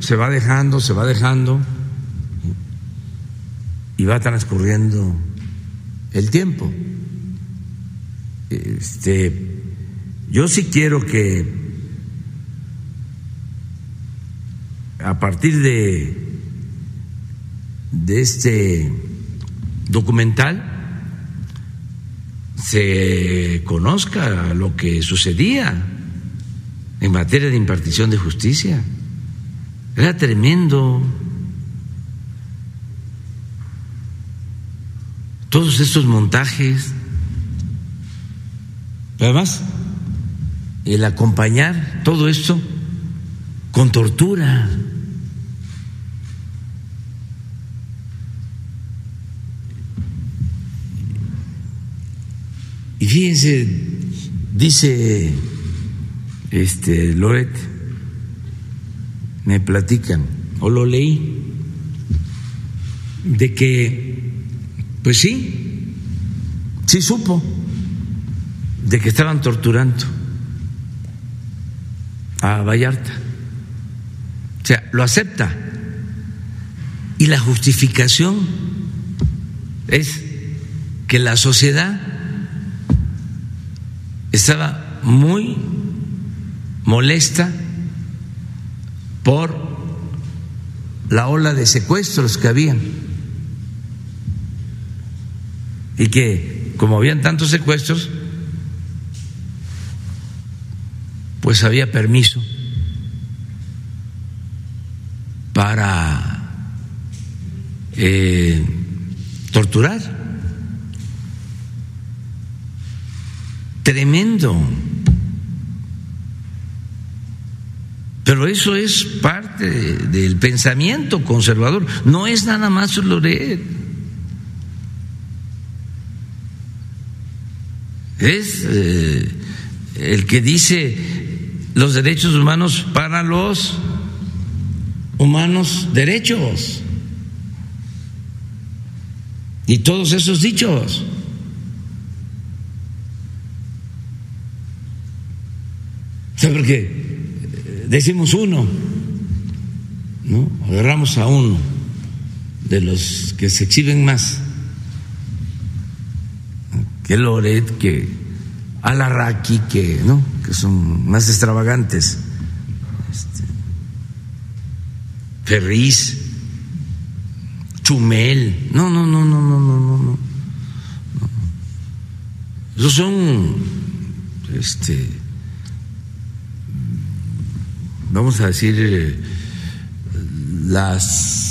se va dejando, se va dejando y va transcurriendo el tiempo. Este, yo sí quiero que a partir de, de este documental se conozca lo que sucedía en materia de impartición de justicia. Era tremendo. Todos estos montajes. Además, el acompañar todo esto con tortura. Y fíjense, dice este Loret, me platican, o lo leí, de que, pues sí, sí supo de que estaban torturando a Vallarta. O sea, lo acepta. Y la justificación es que la sociedad estaba muy molesta por la ola de secuestros que habían y que como habían tantos secuestros pues había permiso para eh, torturar tremendo. Pero eso es parte del pensamiento conservador, no es nada más Loret. Es eh, el que dice los derechos humanos para los humanos derechos. Y todos esos dichos. porque eh, decimos uno, ¿no? Agarramos a uno de los que se exhiben más, que Loret, que Alarraqui, que, ¿no? que son más extravagantes, este, Ferriz, Chumel, no, no, no, no, no, no, no, no. Esos son este, vamos a decir, eh, las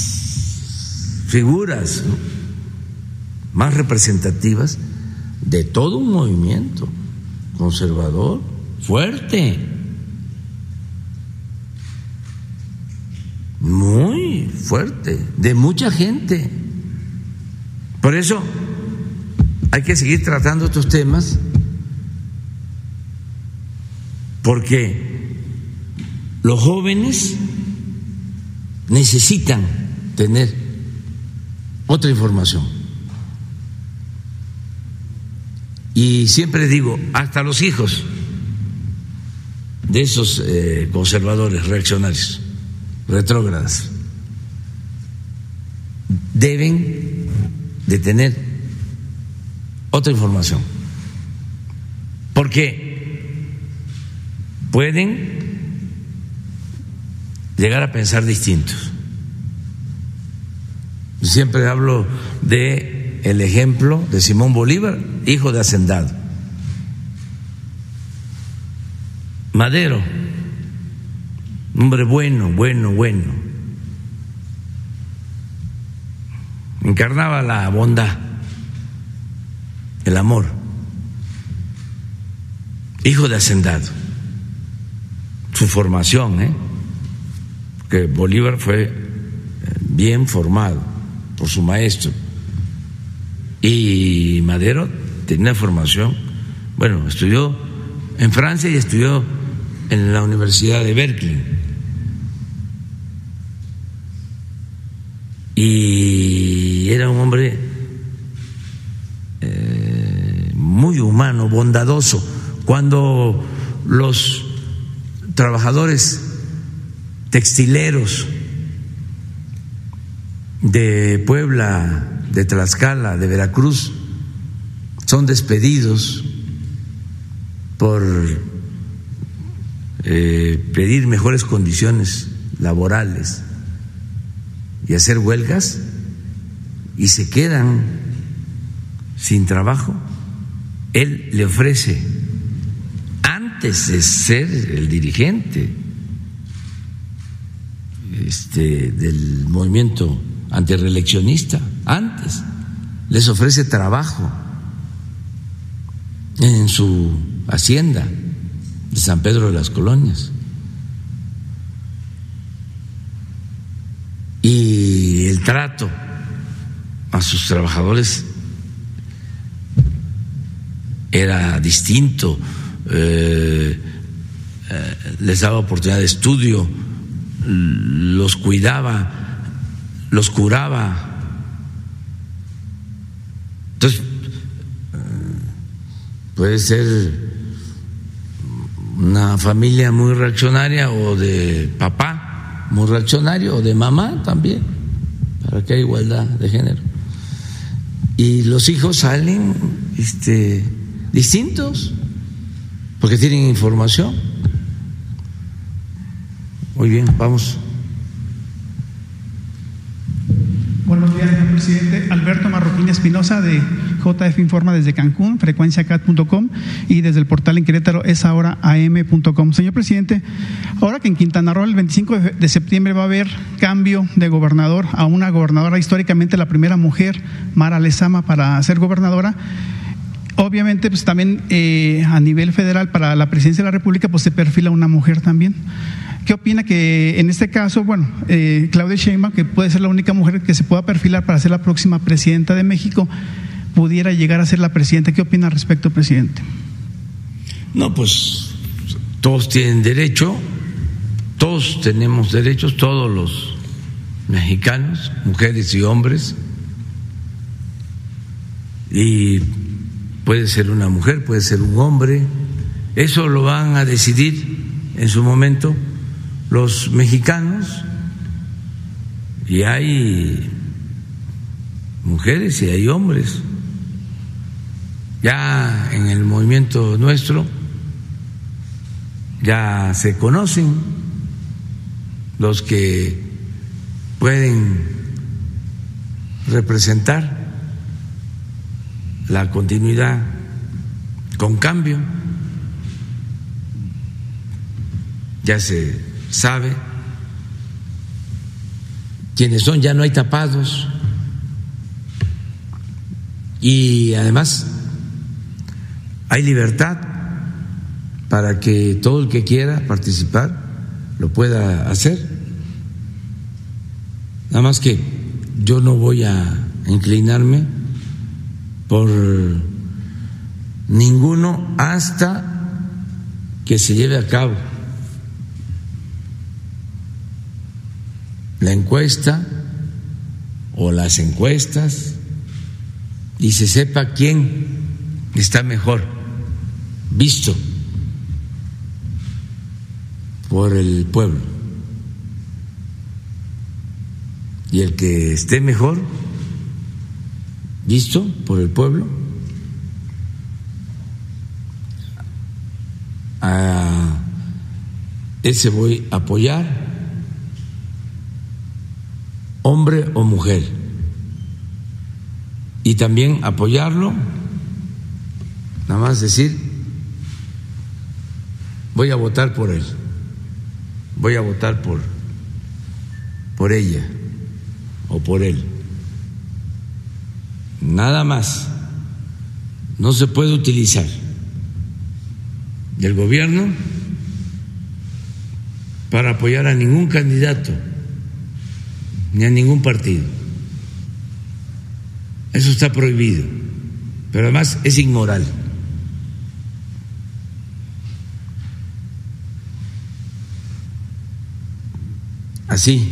figuras más representativas de todo un movimiento conservador fuerte, muy fuerte, de mucha gente. Por eso hay que seguir tratando estos temas porque los jóvenes necesitan tener otra información. Y siempre digo, hasta los hijos de esos eh, conservadores, reaccionarios, retrógradas, deben de tener otra información. Porque pueden llegar a pensar distintos. Siempre hablo de el ejemplo de Simón Bolívar, hijo de hacendado. Madero, hombre bueno, bueno, bueno. Encarnaba la bondad, el amor. Hijo de hacendado. Su formación, ¿eh? que Bolívar fue eh, bien formado por su maestro y Madero tenía formación, bueno, estudió en Francia y estudió en la Universidad de Berkeley. Y era un hombre eh, muy humano, bondadoso. Cuando los trabajadores textileros de Puebla, de Tlaxcala, de Veracruz, son despedidos por eh, pedir mejores condiciones laborales y hacer huelgas y se quedan sin trabajo, él le ofrece, antes de ser el dirigente este, del movimiento antireeleccionista, antes, les ofrece trabajo en su hacienda de San Pedro de las Colonias. Y el trato a sus trabajadores era distinto, eh, eh, les daba oportunidad de estudio, los cuidaba, los curaba. Entonces, puede ser una familia muy reaccionaria o de papá muy reaccionario o de mamá también, para que haya igualdad de género. Y los hijos salen este, distintos porque tienen información. Muy bien, vamos. Buenos días, señor presidente. Alberto Marroquín Espinosa de JF Informa desde Cancún, frecuenciacat.com y desde el portal en Querétaro es ahora am.com. Señor presidente, ahora que en Quintana Roo el 25 de septiembre va a haber cambio de gobernador a una gobernadora, históricamente la primera mujer, Mara Lezama, para ser gobernadora, obviamente pues también eh, a nivel federal para la presidencia de la República pues se perfila una mujer también. ¿Qué opina que en este caso, bueno, eh, Claudia Sheinbaum, que puede ser la única mujer que se pueda perfilar para ser la próxima presidenta de México, pudiera llegar a ser la presidenta? ¿Qué opina al respecto, presidente? No, pues todos tienen derecho, todos tenemos derechos, todos los mexicanos, mujeres y hombres, y puede ser una mujer, puede ser un hombre, eso lo van a decidir en su momento los mexicanos y hay mujeres y hay hombres. Ya en el movimiento nuestro ya se conocen los que pueden representar la continuidad con cambio. Ya se sabe quiénes son, ya no hay tapados. Y además hay libertad para que todo el que quiera participar lo pueda hacer. Nada más que yo no voy a inclinarme por ninguno hasta que se lleve a cabo la encuesta o las encuestas y se sepa quién está mejor visto por el pueblo. Y el que esté mejor visto por el pueblo, a ese voy a apoyar hombre o mujer, y también apoyarlo, nada más decir, voy a votar por él, voy a votar por, por ella o por él. Nada más. No se puede utilizar del gobierno para apoyar a ningún candidato ni a ningún partido. Eso está prohibido, pero además es inmoral. Así,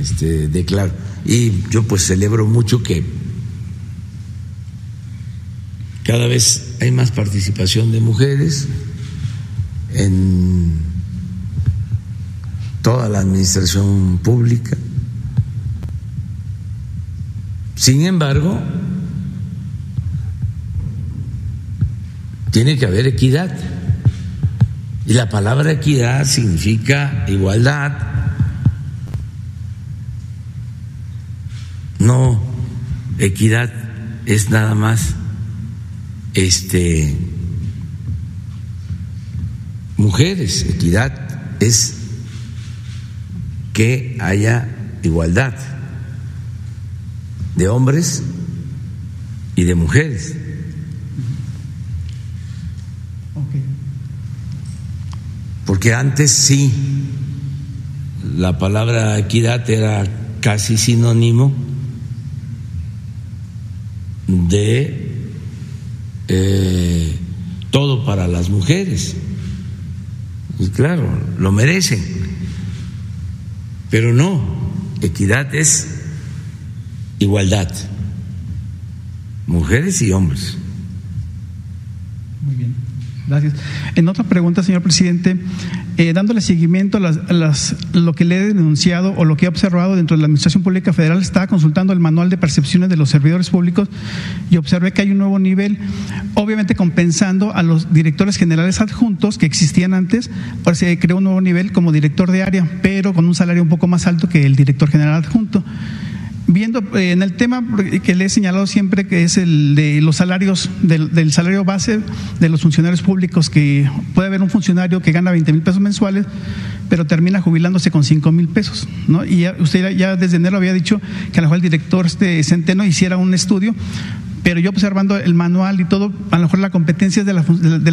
este, declaro. Y yo pues celebro mucho que cada vez hay más participación de mujeres en toda la administración pública. Sin embargo, tiene que haber equidad. Y la palabra equidad significa igualdad. No, equidad es nada más este mujeres, equidad es que haya igualdad de hombres y de mujeres. Porque antes sí, la palabra equidad era casi sinónimo de eh, todo para las mujeres. Y claro, lo merecen. Pero no, equidad es igualdad, mujeres y hombres. Gracias. En otra pregunta, señor presidente, eh, dándole seguimiento a, las, lo que le he denunciado o lo que he observado dentro de la Administración Pública Federal, estaba consultando el manual de percepciones de los servidores públicos y observé que hay un nuevo nivel, obviamente compensando a los directores generales adjuntos que existían antes, ahora se creó un nuevo nivel como director de área, pero con un salario un poco más alto que el director general adjunto viendo eh, en el tema que le he señalado siempre, que es el de los salarios, del, salario base de los funcionarios públicos, que puede haber un funcionario que gana 20 mil pesos mensuales, pero termina jubilándose con 5 mil pesos. ¿no? Y usted ya desde enero había dicho que a lo mejor el director este Centeno hiciera un estudio pero yo observando el manual y todo, a lo mejor la competencia es de la,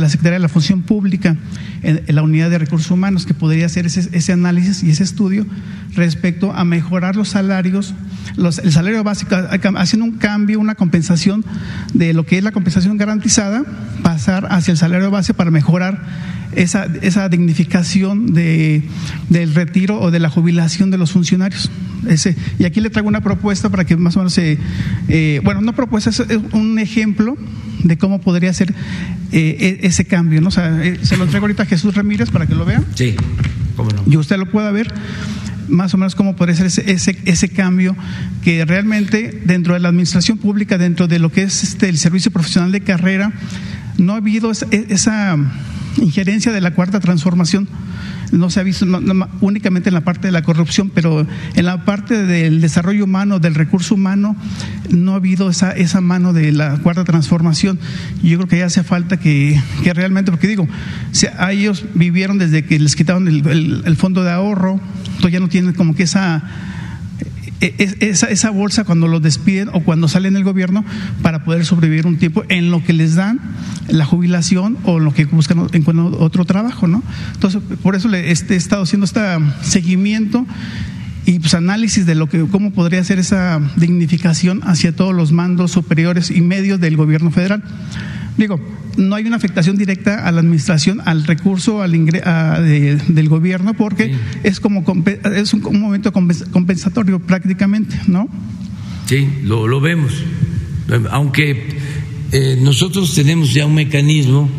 Secretaría de la Función Pública, en, la unidad de recursos humanos, que podría hacer ese, análisis y ese estudio respecto a mejorar los salarios, el salario básico, haciendo un cambio, una compensación de lo que es la compensación garantizada, pasar hacia el salario base para mejorar esa, esa dignificación de, del retiro o de la jubilación de los funcionarios. Ese, y aquí le traigo una propuesta para que más o menos se, eh, bueno, no propuesta, es un ejemplo de cómo podría ser eh, e, ese cambio. ¿no? O sea, eh, se lo entrego ahorita a Jesús Ramírez para que lo vea. Sí, cómo no. Y usted lo pueda ver más o menos cómo podría ser ese, ese, ese, cambio que realmente dentro de la administración pública, dentro de lo que es este, el servicio profesional de carrera, no ha habido esa injerencia de la cuarta transformación no se ha visto únicamente en la parte de la corrupción, pero en la parte del desarrollo humano, del recurso humano, no ha habido esa, esa mano de la cuarta transformación. Yo creo que ya hace falta que, que realmente, porque digo, a ellos vivieron desde que les quitaron el, el fondo de ahorro, entonces ya no tienen como que esa esa, esa bolsa cuando los despiden o cuando salen del gobierno para poder sobrevivir un tiempo en lo que les dan la jubilación o en lo que buscan otro trabajo, ¿no? Entonces, por eso le este, he estado haciendo este seguimiento y pues análisis de lo que cómo podría ser esa dignificación hacia todos los mandos superiores y medios del gobierno federal. Digo, no hay una afectación directa a la administración, al recurso al del gobierno, porque es como es un, momento compensatorio prácticamente, ¿no? Sí, lo, vemos. Aunque eh, nosotros tenemos ya un mecanismo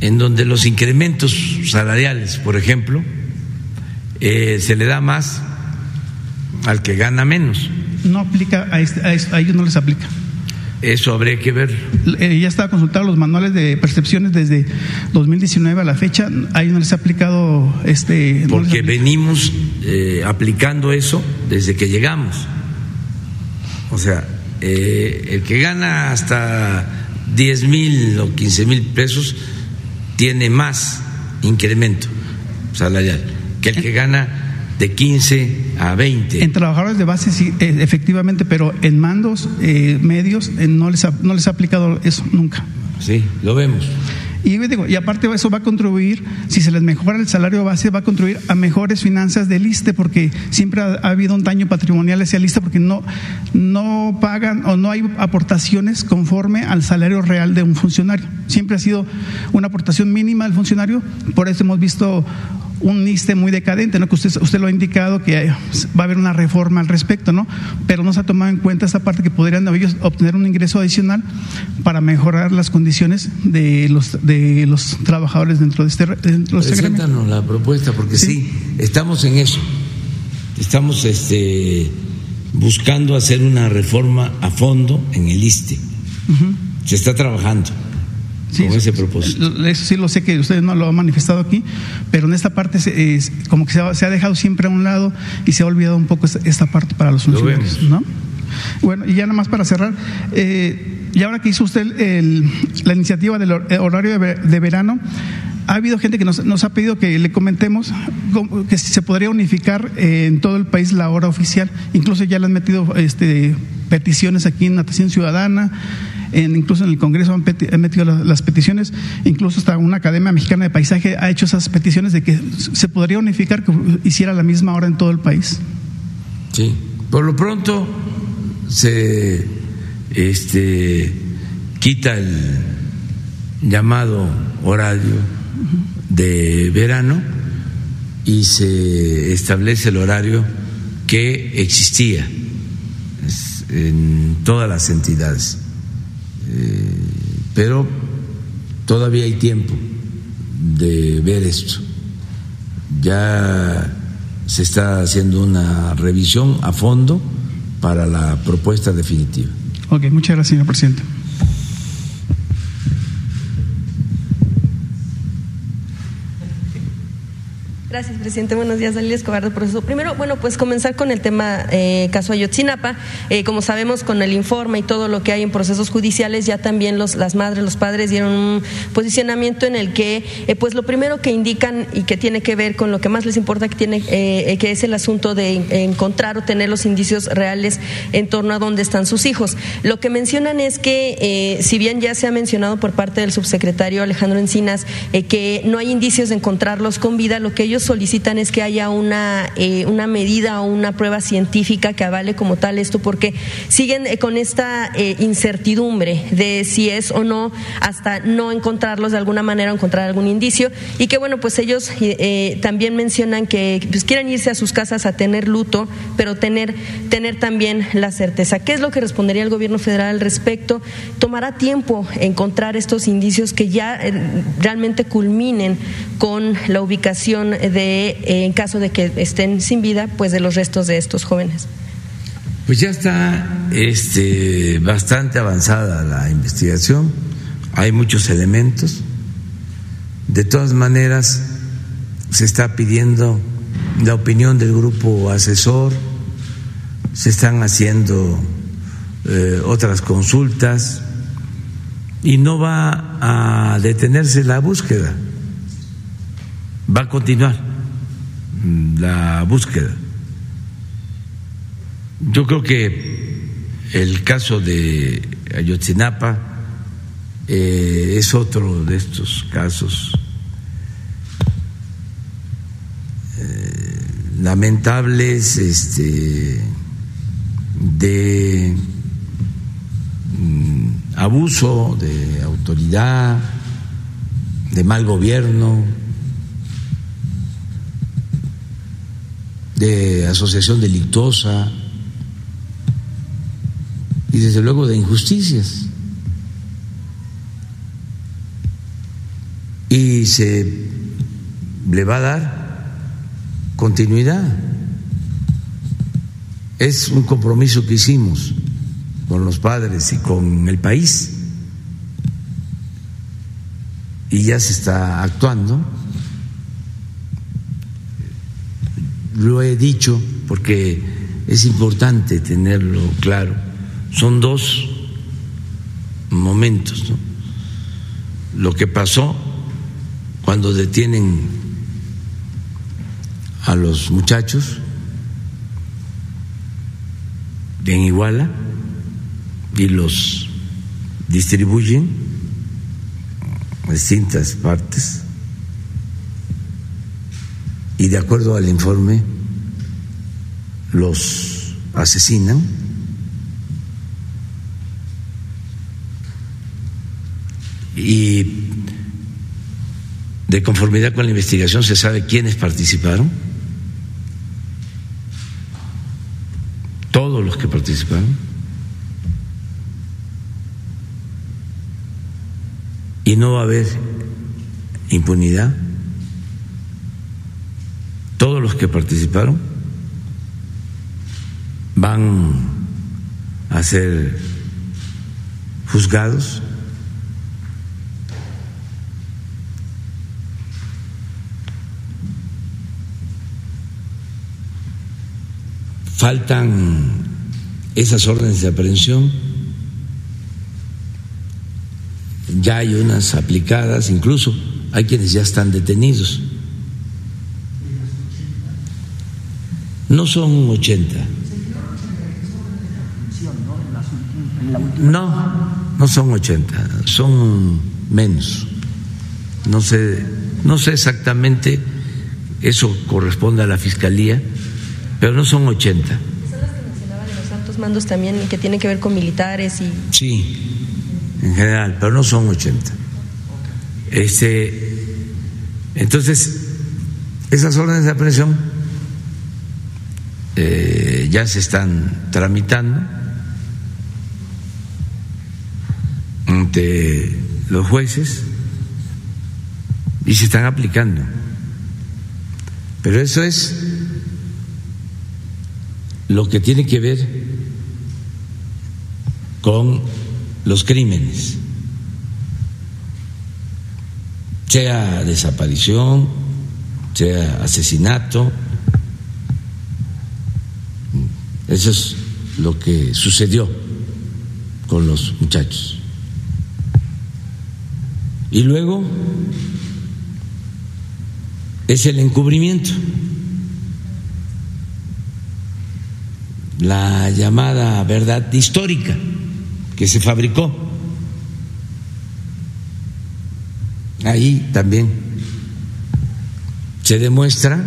en donde los incrementos salariales, por ejemplo, eh, se le da más al que gana menos. No aplica a, este, a ellos no les aplica. Eso habría que ver. Eh, ya estaba consultado los manuales de percepciones desde 2019 a la fecha. Ahí no les ha aplicado este. Porque venimos eh, aplicando eso desde que llegamos. O sea, eh, el que gana hasta 10 mil o 15 mil pesos tiene más incremento salarial que el que gana de 15 a 20. En trabajadores de base sí, eh, efectivamente, pero en mandos eh, medios eh, no, les ha, no les ha aplicado eso nunca. Sí, lo vemos. Y, digo, y aparte eso va a contribuir, si se les mejora el salario base, va a contribuir a mejores finanzas del ISTE, porque siempre ha, habido un daño patrimonial hacia el ISTE, porque no, no pagan o no hay aportaciones conforme al salario real de un funcionario. Siempre ha sido una aportación mínima del funcionario, por eso hemos visto un ISTE muy decadente, ¿no? que usted, usted lo ha indicado que va a haber una reforma al respecto, ¿no? pero no se ha tomado en cuenta esta parte que podrían ellos obtener un ingreso adicional para mejorar las condiciones de los, de los trabajadores dentro de este, dentro de este la propuesta, porque sí. estamos en eso, estamos este, buscando hacer una reforma a fondo en el ISTE, se está trabajando con ese propósito. Eso sí lo sé que ustedes no lo han manifestado aquí, pero en esta parte es, como que se ha, dejado siempre a un lado y se ha olvidado un poco esta, parte para los funcionarios, ¿no? Bueno, y ya nada más para cerrar, eh, y ahora que hizo usted la iniciativa del horario de, verano, ha habido gente que nos, nos, ha pedido que le comentemos que se podría unificar en todo el país la hora oficial. Incluso ya le han metido este, peticiones aquí en Natación Ciudadana, en, incluso en el Congreso han, metido las, peticiones, incluso hasta una Academia Mexicana de Paisaje ha hecho esas peticiones de que se podría unificar, que hiciera la misma hora en todo el país. Sí, por lo pronto se este, quita el llamado horario de verano y se establece el horario que existía en todas las entidades. Pero todavía hay tiempo de ver esto. Ya se está haciendo una revisión a fondo para la propuesta definitiva. Ok, muchas gracias, señor presidente. Gracias, presidente. Buenos días, Dalila Escobar Proceso. Primero, bueno, pues comenzar con el tema eh, caso Ayotzinapa. Eh, como sabemos, con el informe y todo lo que hay en procesos judiciales, ya también los, las madres, los padres dieron un posicionamiento en el que, eh, pues lo primero que indican y que tiene que ver con lo que más les importa, que, tiene, eh, que es el asunto de encontrar o tener los indicios reales en torno a dónde están sus hijos. Lo que mencionan es que, si bien ya se ha mencionado por parte del subsecretario Alejandro Encinas, que no hay indicios de encontrarlos con vida, lo que ellos solicitan es que haya una, eh, una medida o una prueba científica que avale como tal esto, porque siguen eh, con esta eh, incertidumbre de si es o no, hasta no encontrarlos de alguna manera, encontrar algún indicio, y que bueno, pues ellos también mencionan que pues, quieren irse a sus casas a tener luto, pero tener, tener también la certeza. ¿Qué es lo que respondería el gobierno federal al respecto? Tomará tiempo encontrar estos indicios que ya realmente culminen con la ubicación de, en caso de que estén sin vida, pues de los restos de estos jóvenes? Pues ya está este, bastante avanzada la investigación, hay muchos elementos. De todas maneras, se está pidiendo la opinión del grupo asesor, se están haciendo eh, otras consultas y no va a detenerse la búsqueda va a continuar la búsqueda. Yo creo que el caso de Ayotzinapa eh, es otro de estos casos eh, lamentables este, de mm, abuso de autoridad, de mal gobierno de asociación delictuosa y desde luego de injusticias. Y se le va a dar continuidad. Es un compromiso que hicimos con los padres y con el país. Y ya se está actuando lo he dicho porque es importante tenerlo claro. Son dos momentos. Lo que pasó cuando detienen a los muchachos en Iguala y los distribuyen en distintas partes y de acuerdo al informe los asesinan. Y de conformidad con la investigación se sabe quiénes participaron, todos los que participaron, y no va a haber impunidad todos los que participaron van a ser juzgados faltan esas órdenes de aprehensión, ya hay unas aplicadas, incluso hay quienes ya están detenidos. No son 80. No, no son 80, son menos. No sé, no sé exactamente, eso corresponde a la fiscalía, pero no son 80. Son las que mencionaba de los altos mandos también que tienen que ver con militares y. Sí, en general, pero no son 80. Este, entonces, esas órdenes de aprehensión eh, ya se están tramitando ante los jueces y se están aplicando. Pero eso es lo que tiene que ver con los crímenes, sea desaparición, sea asesinato. Eso es lo que sucedió con los muchachos. Y luego es el encubrimiento, la llamada verdad histórica que se fabricó. Ahí también se demuestra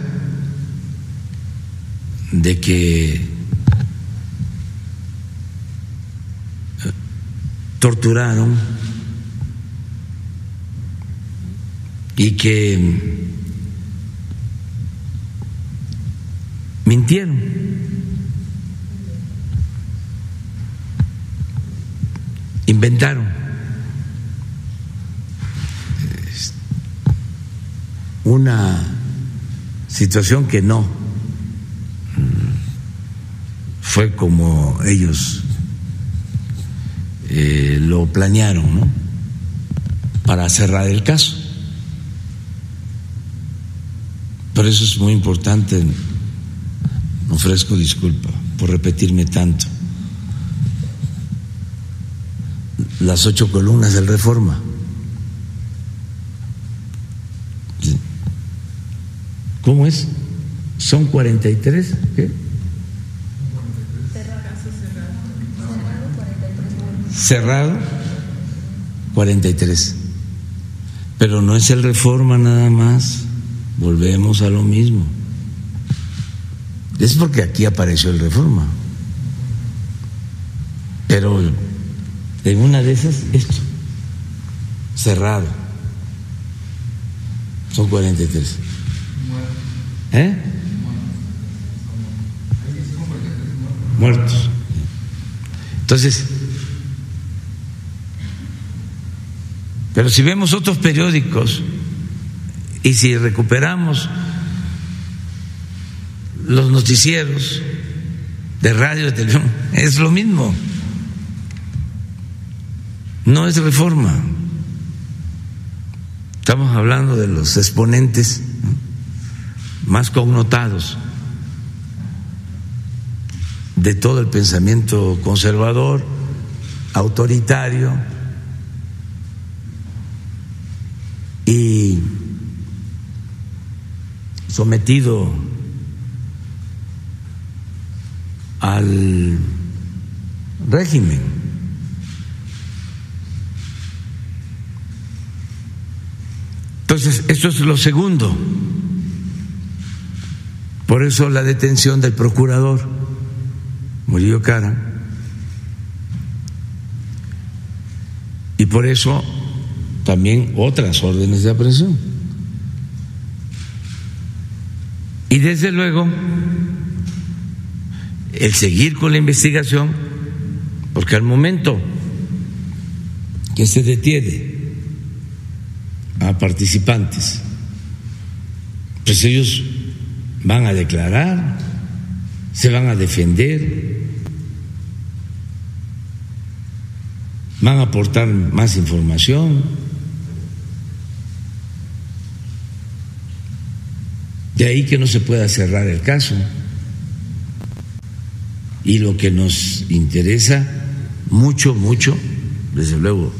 de que torturaron y que mintieron. inventaron una situación que no fue como ellos eh, lo planearon, ¿no? Para cerrar el caso. Por eso es muy importante, ofrezco disculpa por repetirme tanto las ocho columnas del Reforma. ¿Cómo es? ¿Son 43? ¿Qué? Cerrado, 43. Pero no es el Reforma nada más. Volvemos a lo mismo. Es porque aquí apareció el Reforma. Pero en una de esas, esto, cerrado. Son 43. ¿Eh? Muertos. Entonces, pero si vemos otros periódicos y si recuperamos los noticieros de radio, de televisión, es lo mismo no es reforma. Estamos hablando de los exponentes más connotados de todo el pensamiento conservador, autoritario y sometido al régimen. Entonces, esto es lo segundo. Por eso la detención del procurador Murillo Cara. Y por eso también otras órdenes de aprehensión. Y desde luego, el seguir con la investigación, porque al momento que se detiene a participantes. Pues ellos van a declarar, se van a defender, van a aportar más información. De ahí que no se pueda cerrar el caso. Y lo que nos interesa mucho, mucho, desde luego,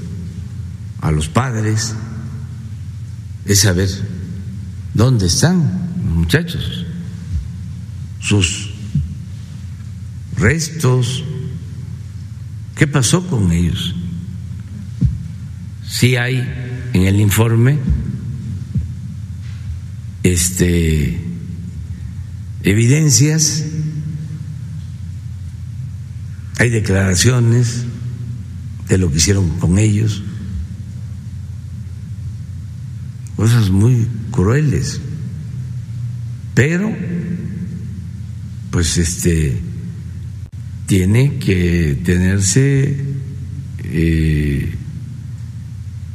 a los padres, es saber dónde están los muchachos, sus restos, qué pasó con ellos. Si hay en el informe este evidencias, hay declaraciones de lo que hicieron con ellos, cosas muy crueles, pero pues este tiene que tenerse eh,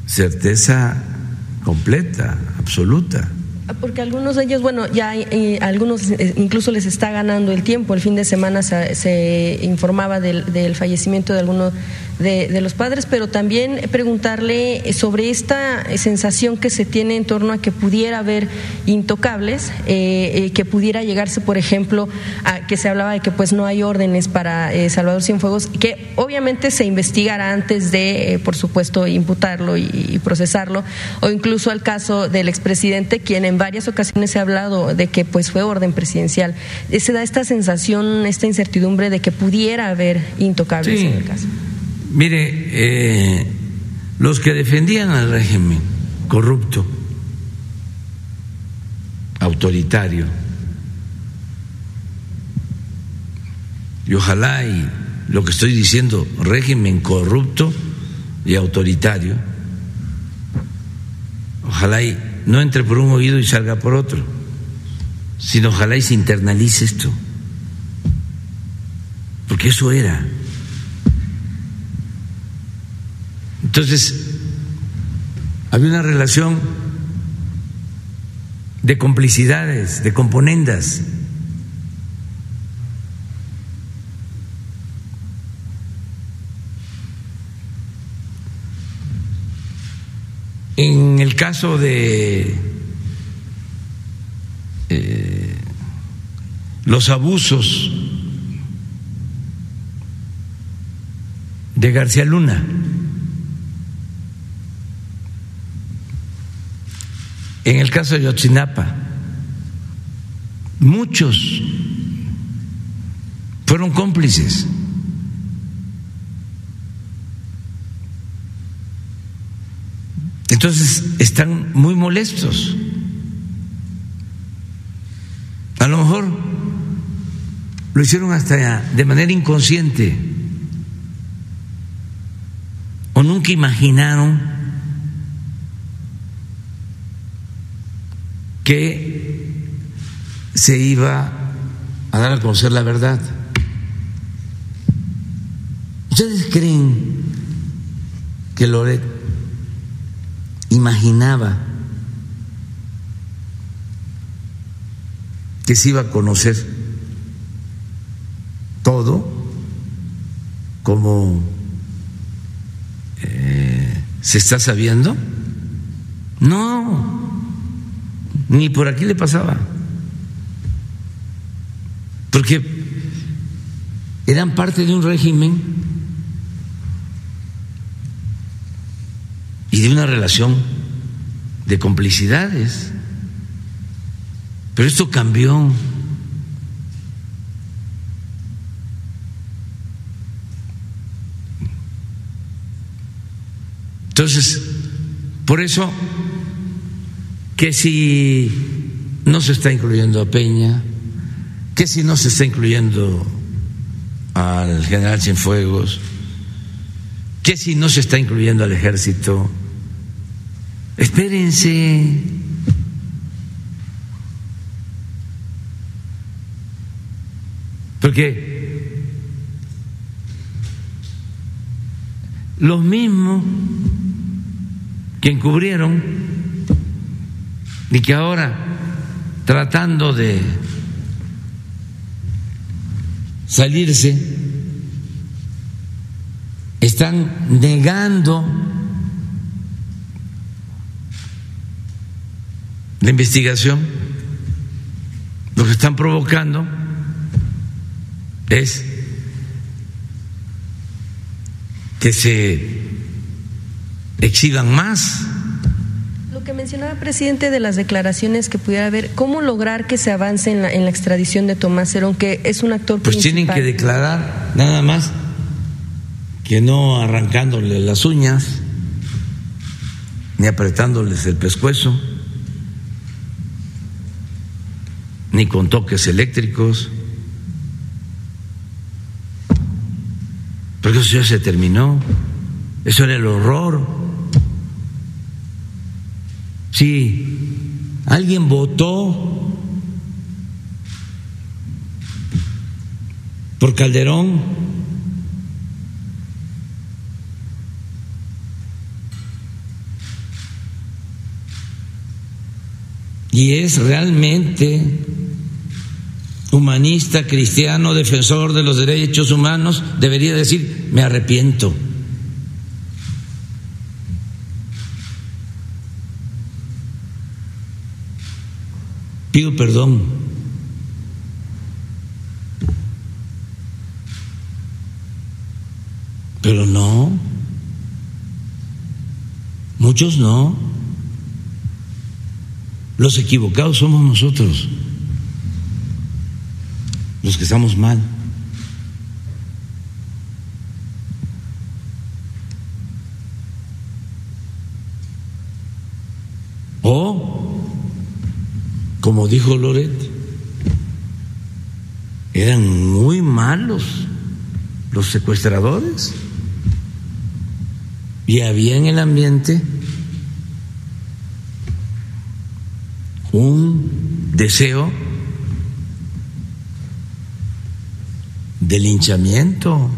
certeza completa, absoluta. Porque algunos de ellos, bueno, ya eh, algunos eh, incluso les está ganando el tiempo. El fin de semana se, informaba del, del, fallecimiento de algunos de, los padres, pero también preguntarle sobre esta sensación que se tiene en torno a que pudiera haber intocables, eh, eh, que pudiera llegarse, por ejemplo, a que se hablaba de que pues no hay órdenes para eh, Salvador Cienfuegos, que obviamente se investigará antes de, por supuesto, imputarlo y, procesarlo, o incluso al caso del expresidente, quien en varias ocasiones se ha hablado de que pues fue orden presidencial. Se da esta sensación, esta incertidumbre de que pudiera haber intocables en el caso. Mire, eh, los que defendían al régimen corrupto, autoritario, y ojalá y lo que estoy diciendo, régimen corrupto y autoritario, ojalá y no entre por un oído y salga por otro, sino ojalá y se internalice esto, porque eso era. Entonces, había una relación de complicidades, de componendas. En el caso de eh, los abusos de García Luna, En el caso de Yotzinapa, muchos fueron cómplices. Entonces están muy molestos. A lo mejor lo hicieron hasta de manera inconsciente o nunca imaginaron que se iba a dar a conocer la verdad. ¿Ustedes creen que Loret imaginaba que se iba a conocer todo como eh, se está sabiendo? No ni por aquí le pasaba. Porque eran parte de un régimen y de una relación de complicidades. Pero esto cambió. Entonces, por eso que si no se está incluyendo a Peña, que si no se está incluyendo al general Cienfuegos, que si no se está incluyendo al ejército, espérense. Porque los mismos que encubrieron y que ahora, tratando de salirse, están negando la investigación, lo que están provocando es que se exhiban más. Que mencionaba, presidente, de las declaraciones que pudiera haber, ¿cómo lograr que se avance en la, en la extradición de Tomás Herón, que es un actor Pues tienen que declarar nada más que no arrancándole las uñas ni apretándoles el pescuezo, ni con toques eléctricos, porque eso ya se terminó, eso era el horror. Si alguien votó por Calderón, y es realmente humanista, cristiano, defensor de los derechos humanos, debería decir, me arrepiento. Pido perdón. Pero no. Muchos no. Los equivocados somos nosotros, los que estamos mal. O, como dijo Loret, eran muy malos los secuestradores. Y había en el ambiente un deseo de linchamiento,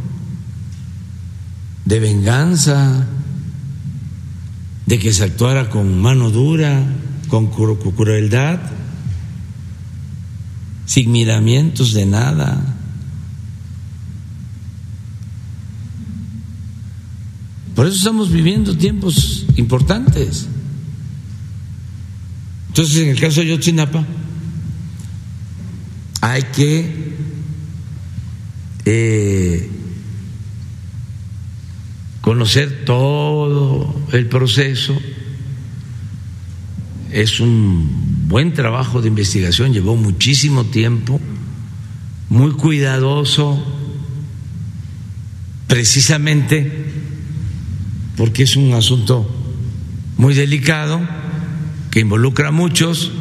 de venganza, de que se actuara con mano dura, con crueldad, sin miramientos de nada. Por eso estamos viviendo tiempos importantes. Entonces, en el caso de Yotzinapa, hay que eh, conocer todo el proceso. Es un buen trabajo de investigación, llevó muchísimo tiempo, muy cuidadoso, precisamente porque es un asunto muy delicado que involucra a muchos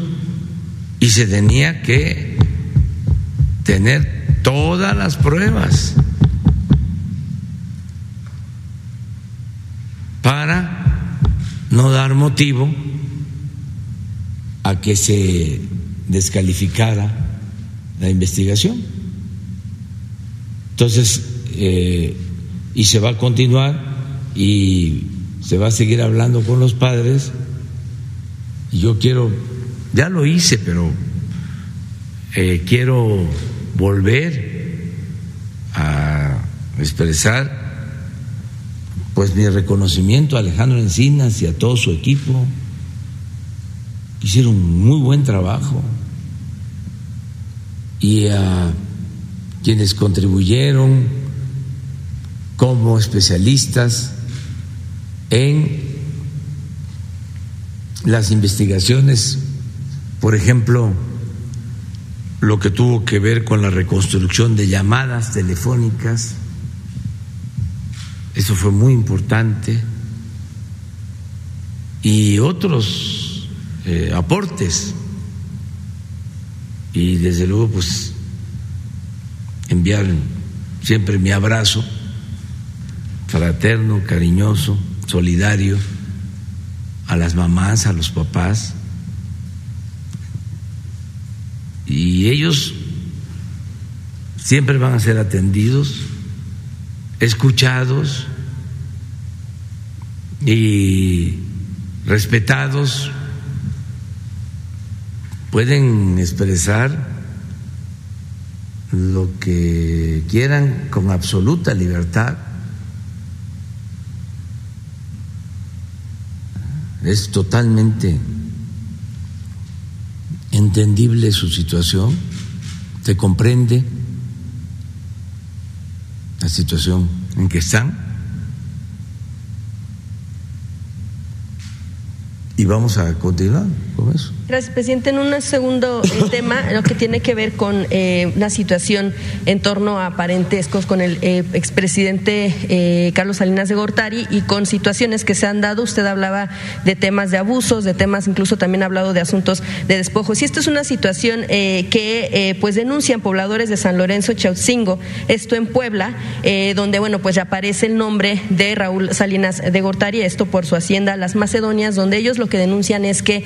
y se tenía que tener todas las pruebas para no dar motivo a que se descalificara la investigación. Entonces, eh, y se va a continuar y se va a seguir hablando con los padres y yo quiero, ya lo hice, pero eh, quiero volver a expresar pues mi reconocimiento a Alejandro Encinas y a todo su equipo. Hicieron muy buen trabajo. Y a quienes contribuyeron como especialistas en las investigaciones, por ejemplo, lo que tuvo que ver con la reconstrucción de llamadas telefónicas, eso fue muy importante, y otros eh, aportes. Y desde luego, pues, enviar siempre mi abrazo fraterno, cariñoso, solidario a las mamás, a los papás, y ellos siempre van a ser atendidos, escuchados y respetados, pueden expresar lo que quieran con absoluta libertad. Es totalmente entendible su situación, se comprende la situación en que están y vamos a continuar con eso. Gracias, presidente. En un segundo eh, *laughs* tema, lo que tiene que ver con eh, una situación en torno a parentescos con el eh, expresidente eh, Carlos Salinas de Gortari y con situaciones que se han dado. Usted hablaba de temas de abusos, de temas, incluso también ha hablado de asuntos de despojos. Y esto es una situación que pues denuncian pobladores de San Lorenzo Chautzingo, esto en Puebla, donde bueno pues aparece el nombre de Raúl Salinas de Gortari, esto por su hacienda Las Macedonias, donde ellos lo que denuncian es que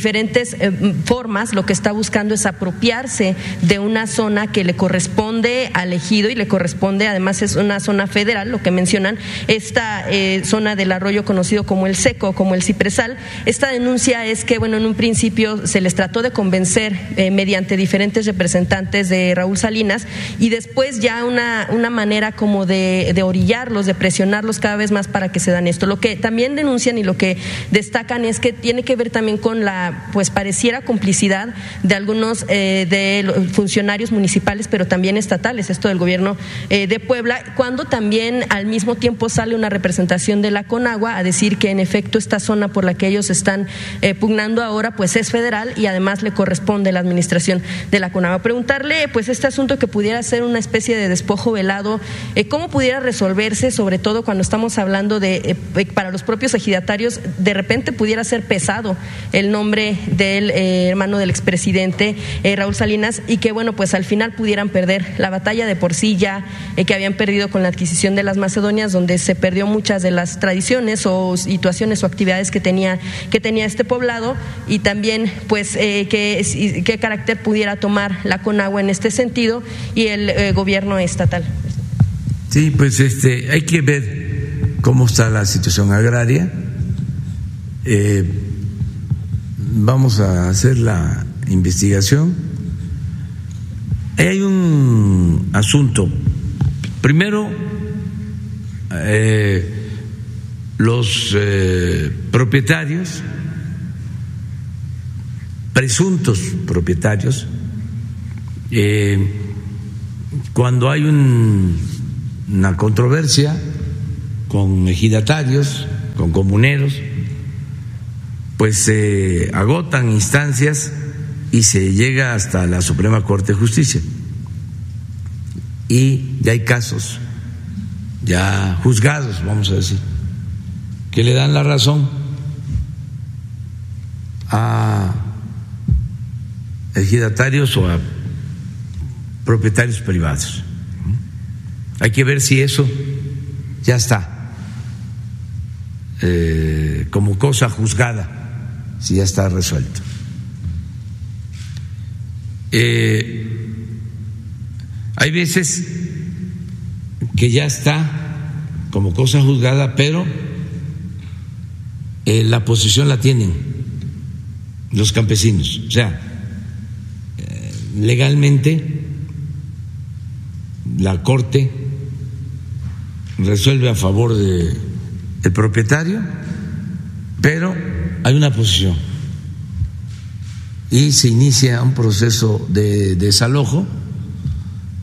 diferentes eh, formas lo que está buscando es apropiarse de una zona que le corresponde al ejido y le corresponde, además es una zona federal, lo que mencionan, esta eh, zona del arroyo conocido como el seco, como el cipresal. Esta denuncia es que, bueno, en un principio se les trató de convencer eh, mediante diferentes representantes de Raúl Salinas y después ya una, una manera como de, de orillarlos, de presionarlos cada vez más para que se dan esto. Lo que también denuncian y lo que destacan es que tiene que ver también con la pues pareciera complicidad de algunos eh, de funcionarios municipales, pero también estatales, esto del gobierno eh, de Puebla, cuando también al mismo tiempo sale una representación de la Conagua a decir que en efecto esta zona por la que ellos están eh, pugnando ahora pues es federal y además le corresponde la administración de la Conagua. Preguntarle pues este asunto que pudiera ser una especie de despojo velado, ¿cómo pudiera resolverse, sobre todo cuando estamos hablando de, para los propios ejidatarios, de repente pudiera ser pesado el nombre del eh, hermano del expresidente eh, Raúl Salinas y que, bueno, pues al final pudieran perder la batalla de por sí ya eh, que habían perdido con la adquisición de las Macedonias, donde se perdió muchas de las tradiciones o situaciones o actividades que tenía, que tenía este poblado y también, pues, qué, carácter pudiera tomar la Conagua en este sentido y el gobierno estatal. Sí, pues este, hay que ver cómo está la situación agraria. Vamos a hacer la investigación. Hay un asunto. Primero, eh, los eh, propietarios, presuntos propietarios, eh, cuando hay una controversia con ejidatarios, con comuneros, pues se agotan instancias y se llega hasta la Suprema Corte de Justicia. Y ya hay casos, ya juzgados, vamos a decir, que le dan la razón a ejidatarios o a propietarios privados. Hay que ver si eso ya está eh, como cosa juzgada si ya está resuelto. Eh, hay veces que ya está como cosa juzgada, pero eh, la posición la tienen los campesinos. O sea, eh, legalmente la Corte resuelve a favor de, del propietario, pero hay una posición. Y se inicia un proceso de desalojo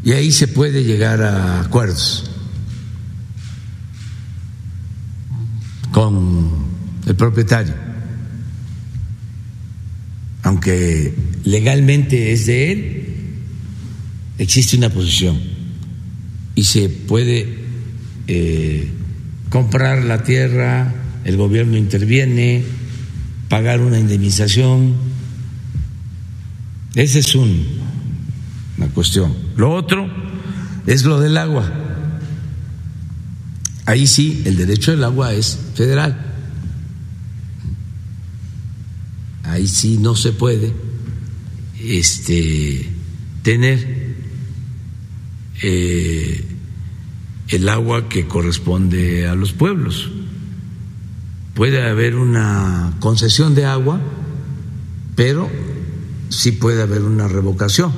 y ahí se puede llegar a acuerdos con el propietario, aunque legalmente es de él, existe una posición. Y se puede eh, comprar la tierra, el gobierno interviene, pagar una indemnización. Esa es un, una cuestión. Lo otro es lo del agua. Ahí sí, el derecho del agua es federal. Ahí sí no se puede este, tener eh, el agua que corresponde a los pueblos puede haber una concesión de agua, pero sí puede haber una revocación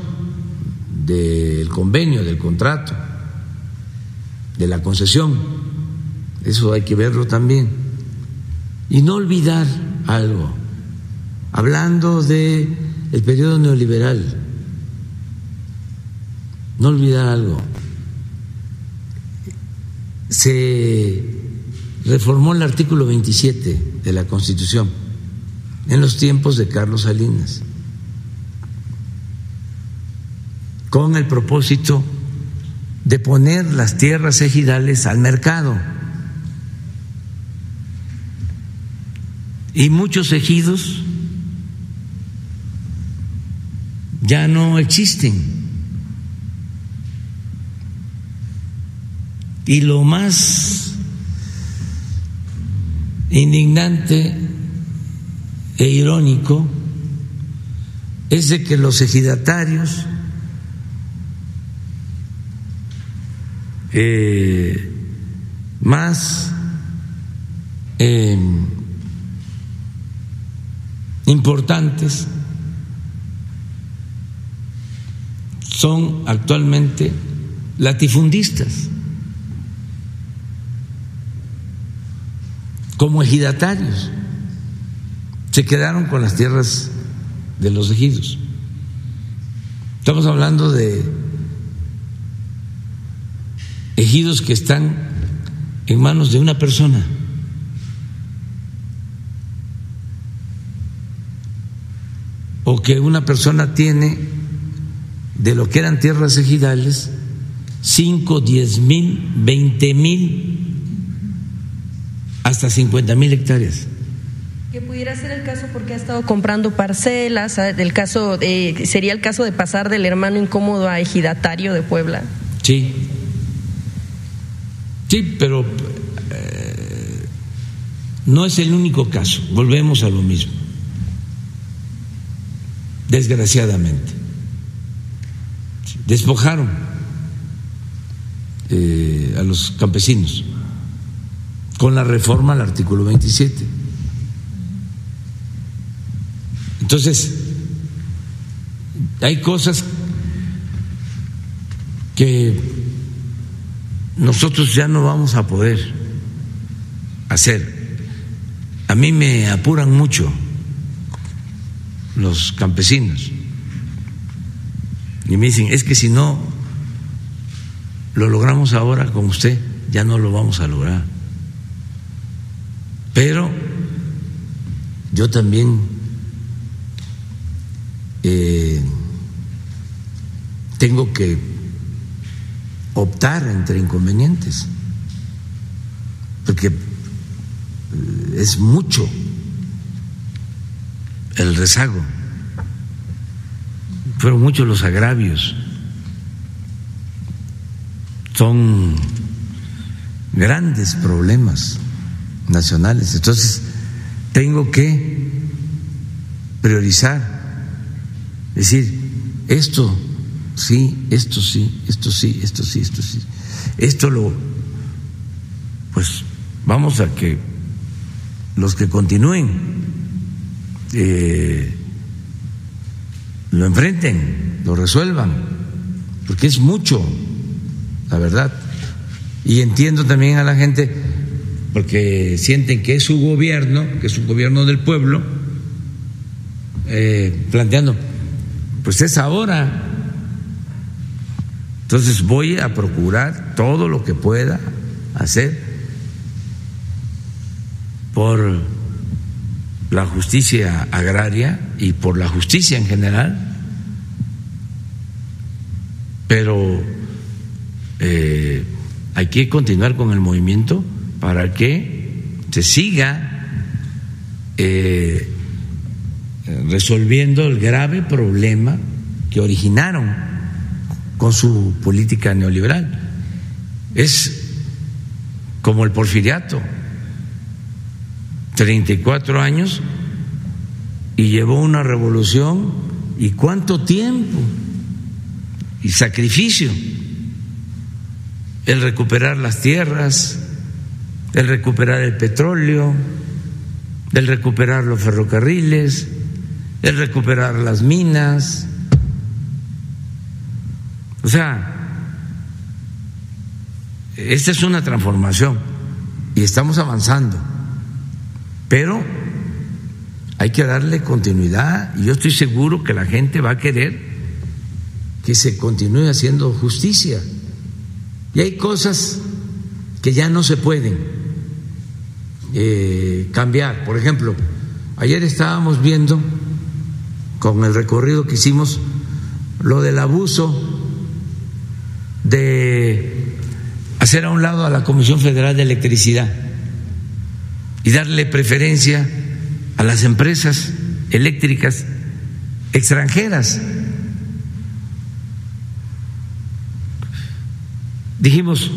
del convenio, del contrato, de la concesión. Eso hay que verlo también. Y no olvidar algo. Hablando de el periodo neoliberal, no olvidar algo. Se reformó el artículo 27 de la Constitución en los tiempos de Carlos Salinas, con el propósito de poner las tierras ejidales al mercado. Y muchos ejidos ya no existen. Y lo más indignante e irónico es de que los ejidatarios eh, más eh, importantes son actualmente latifundistas, como ejidatarios. Se quedaron con las tierras de los ejidos. Estamos hablando de ejidos que están en manos de una persona. O que una persona tiene de lo que eran tierras ejidales, 5, 10 mil, 20 mil, hasta 50 mil hectáreas. Que pudiera ser el caso porque ha estado comprando parcelas, el caso eh, sería el caso de pasar del hermano incómodo a ejidatario de Puebla. Sí, sí, pero eh, no es el único caso. Volvemos a lo mismo. Desgraciadamente, despojaron eh, a los campesinos con la reforma al artículo 27. Entonces, hay cosas que nosotros ya no vamos a poder hacer. A mí me apuran mucho los campesinos y me dicen, es que si no lo logramos ahora con usted, ya no lo vamos a lograr. Pero yo también eh, tengo que optar entre inconvenientes, porque eh, es mucho el rezago, fueron muchos los agravios, son grandes problemas nacionales. Entonces, tengo que priorizar, decir, esto sí, esto sí, esto sí, esto sí, esto sí. Esto lo, pues vamos a que los que continúen eh, lo enfrenten, lo resuelvan, porque es mucho, la verdad. Y entiendo también a la gente porque sienten que es su gobierno, que es un gobierno del pueblo, eh, planteando, pues es ahora. Entonces voy a procurar todo lo que pueda hacer por la justicia agraria y por la justicia en general, pero eh, hay que continuar con el movimiento para que se siga eh, resolviendo el grave problema que originaron con su política neoliberal. Es como el porfiriato, 34 años y llevó una revolución y cuánto tiempo y sacrificio el recuperar las tierras, el recuperar el petróleo, el recuperar los ferrocarriles, el recuperar las minas. O sea, esta es una transformación y estamos avanzando, pero hay que darle continuidad y yo estoy seguro que la gente va a querer que se continúe haciendo justicia. Y hay cosas que ya no se pueden eh, cambiar. Por ejemplo, Ayer estábamos viendo con el recorrido que hicimos lo del abuso de hacer a un lado a la Comisión Federal de Electricidad y darle preferencia a las empresas eléctricas extranjeras. Dijimos,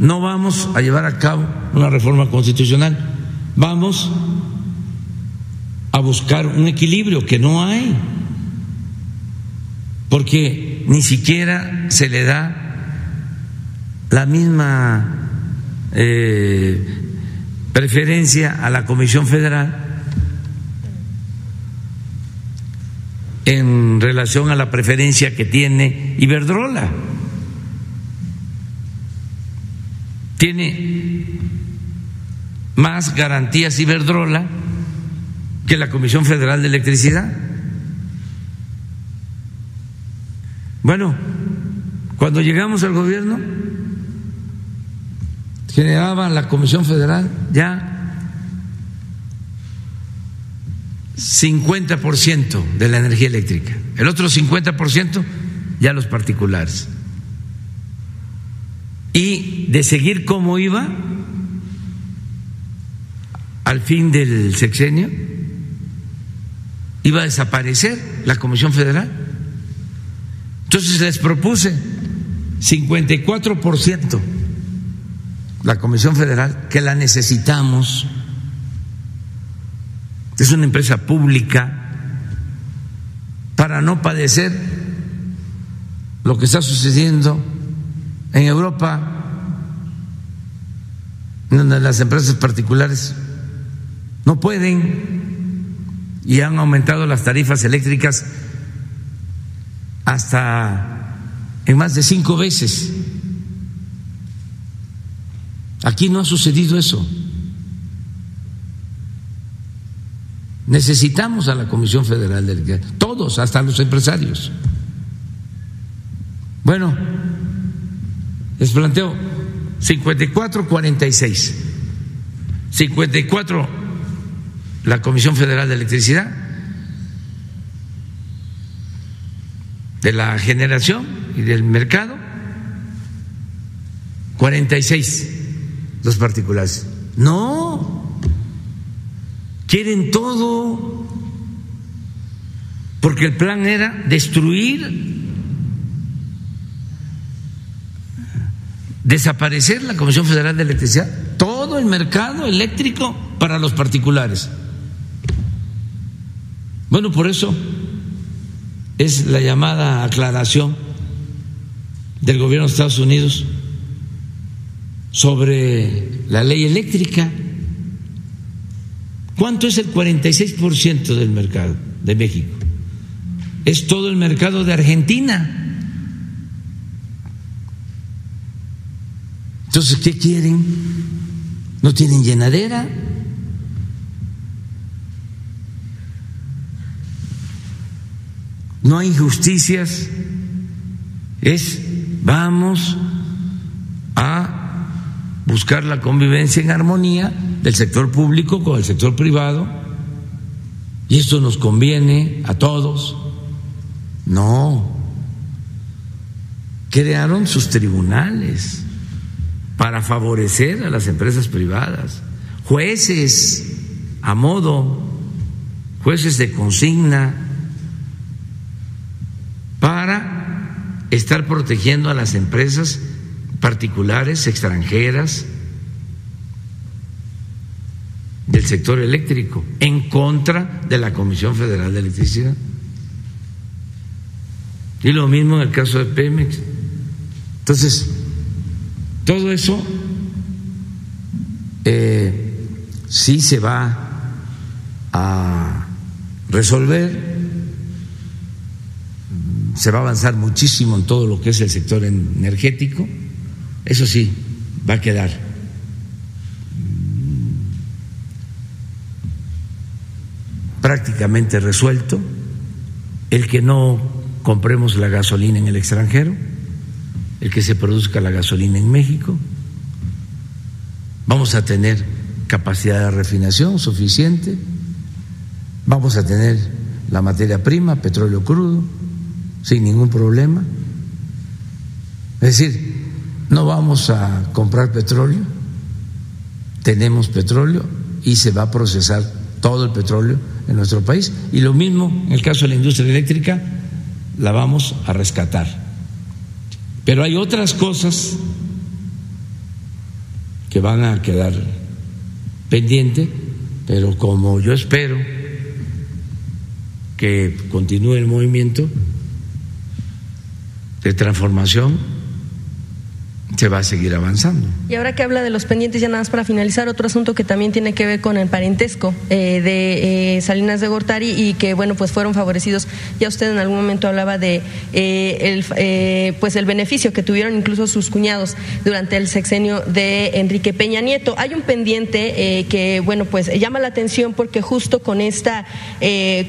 no vamos a llevar a cabo una reforma constitucional, vamos a buscar un equilibrio que no hay, porque ni siquiera se le da la misma eh, preferencia a la Comisión Federal en relación a la preferencia que tiene Iberdrola. Tiene más garantías Iberdrola que la Comisión Federal de Electricidad. Bueno, cuando llegamos al gobierno, generaba la Comisión Federal ya 50% de la energía eléctrica, el otro 50% ya los particulares. Y de seguir como iba, al fin del sexenio, iba a desaparecer la Comisión Federal. Entonces les propuse 54% la Comisión Federal, que la necesitamos, es una empresa pública, para no padecer lo que está sucediendo en Europa, donde las empresas particulares no pueden y han aumentado las tarifas eléctricas hasta en más de cinco veces. Aquí no ha sucedido eso. Necesitamos a la Comisión Federal de todos, hasta los empresarios. Bueno, les planteo. 54-46. 54 la Comisión Federal de Electricidad, de la generación y del mercado, 46 los particulares. No, quieren todo, porque el plan era destruir, desaparecer la Comisión Federal de Electricidad, todo el mercado eléctrico para los particulares. Bueno, por eso es la llamada aclaración del gobierno de Estados Unidos sobre la ley eléctrica. ¿Cuánto es el 46% del mercado de México? Es todo el mercado de Argentina. Entonces, ¿qué quieren? ¿No tienen llenadera? No hay injusticias. Es, vamos a buscar la convivencia en armonía del sector público con el sector privado y esto nos conviene a todos. No, crearon sus tribunales para favorecer a las empresas privadas, jueces a modo, jueces de consigna, para estar protegiendo a las empresas particulares, extranjeras, del sector eléctrico, en contra de la Comisión Federal de Electricidad. Y lo mismo en el caso de Pemex. Entonces, todo eso eh, sí se va a resolver, se va a avanzar muchísimo en todo lo que es el sector energético. Eso sí, va a quedar. Prácticamente resuelto. El que no compremos la gasolina en el extranjero, el que se produzca la gasolina en México. Vamos a tener capacidad de refinación suficiente vamos a tener la materia prima, petróleo crudo, sin ningún problema. Es decir, no vamos a comprar petróleo, tenemos petróleo y se va a procesar todo el petróleo en nuestro país. Y lo mismo en el caso de la industria eléctrica, la vamos a rescatar. Pero hay otras cosas que van a quedar pendientes, pero como yo espero que continúe el movimiento de transformación, se va a seguir avanzando. Y ahora que habla de los pendientes, ya nada más para finalizar, otro asunto que también tiene que ver con el parentesco eh, de eh, Salinas de Gortari y que, bueno, pues fueron favorecidos. Ya usted en algún momento hablaba de eh, el, pues el beneficio que tuvieron incluso sus cuñados durante el sexenio de Enrique Peña Nieto. Hay un pendiente que, bueno, pues llama la atención porque justo con esta